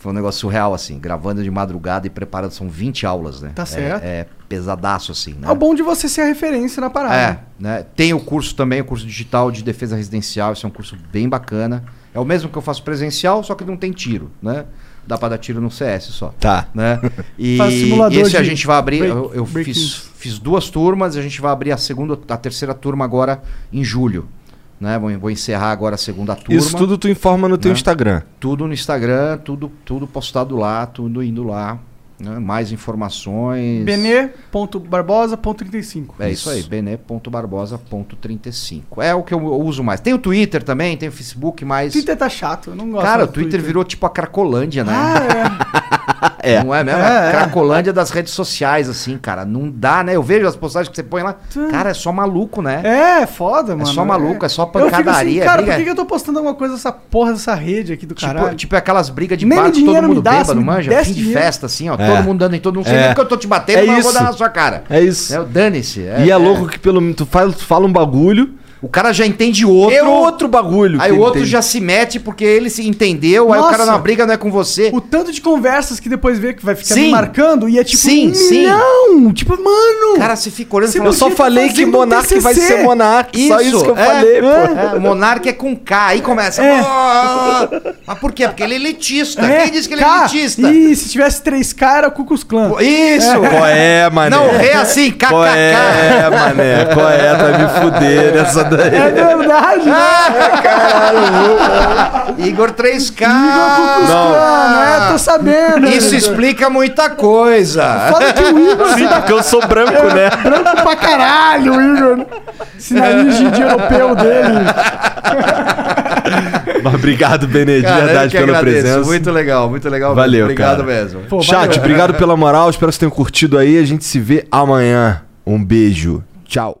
foi um negócio surreal, assim, gravando de madrugada e preparando. São 20 aulas, né? Tá É- certo. É, pesadaço, assim, né? É o bom de você ser a referência na parada. É, né? Tem o curso também, o curso digital de defesa residencial, esse é um curso bem bacana. É o mesmo que eu faço presencial, só que não tem tiro, né? Dá pra dar tiro no CS só. Tá. Né? *laughs* E Faz simulador esse a gente vai abrir. break- eu eu break fiz, fiz duas turmas, a gente vai abrir a segunda, a terceira turma agora em julho. Né? Vou, vou encerrar agora a segunda turma. Isso tudo tu informa no teu né? Instagram. Tudo no Instagram, tudo, tudo postado lá, tudo indo lá. né? Mais informações. Benê.barbosa.35. É isso aí, bené.barbosa.35. É o que eu uso mais. Tem o Twitter também, tem o Facebook, mas. Twitter tá chato, eu não gosto. Cara, o do Twitter, virou tipo a Cracolândia, né? Ah, É. *laughs* Não é mesmo? É, É, é. Cracolândia das redes sociais, assim, cara. Não dá, né? Eu vejo as postagens que você põe lá. Cara, é só maluco, né? é. É, foda, mano. só maluco, é só Eu fico assim, pancadaria, é cara, briga- por que, que eu tô postando alguma coisa dessa porra dessa rede aqui do caralho? Tipo, tipo aquelas brigas de bar, todo mundo dá, bêbado, me manja? desse Fim de dinheiro. festa, assim, ó. É. Todo mundo dando em todo mundo. Não sei É. nem porque eu tô te batendo, É mas eu vou dar na sua cara. É isso. É, o dane-se. é- e é, é. louco que pelo tu fala, tu fala um bagulho, O cara já entende outro. é outro bagulho. Aí o outro entende. já se mete porque ele se entendeu, aí o cara Nossa. na briga não é com você. O tanto de conversas que depois vê que vai ficar Sim. me marcando e é tipo Sim, um sim. milhão. Tipo, mano. O cara se fica olhando e Você fala, Eu só falei que Monark vai ser Monark. Só isso que eu é, falei, pô. É, Monark é com K, aí começa. É. "Oh, mas por quê? Porque ele é elitista. Quem disse que ele é K. elitista? Ih, se tivesse 3K era o Cucus Clan. Isso! Qual é, mané? Não, rei assim, kkk. Qual é, mané? Qual é? Tá me fuder essa daí. É verdade. Igor 3K. Não, não é? Tô sabendo. Isso explica muita coisa. Foda que o Igor Sim, porque eu sou branco, né? branco pra caralho, o Igor. Esse nariz de europeu dele. *laughs* Mas obrigado, eu verdade, pela agradeço. presença. Muito legal, muito legal. Valeu, Obrigado cara. mesmo. Pô, Chat, valeu. obrigado pela moral. Espero que vocês tenham curtido aí. A gente se vê amanhã. Um beijo. Tchau.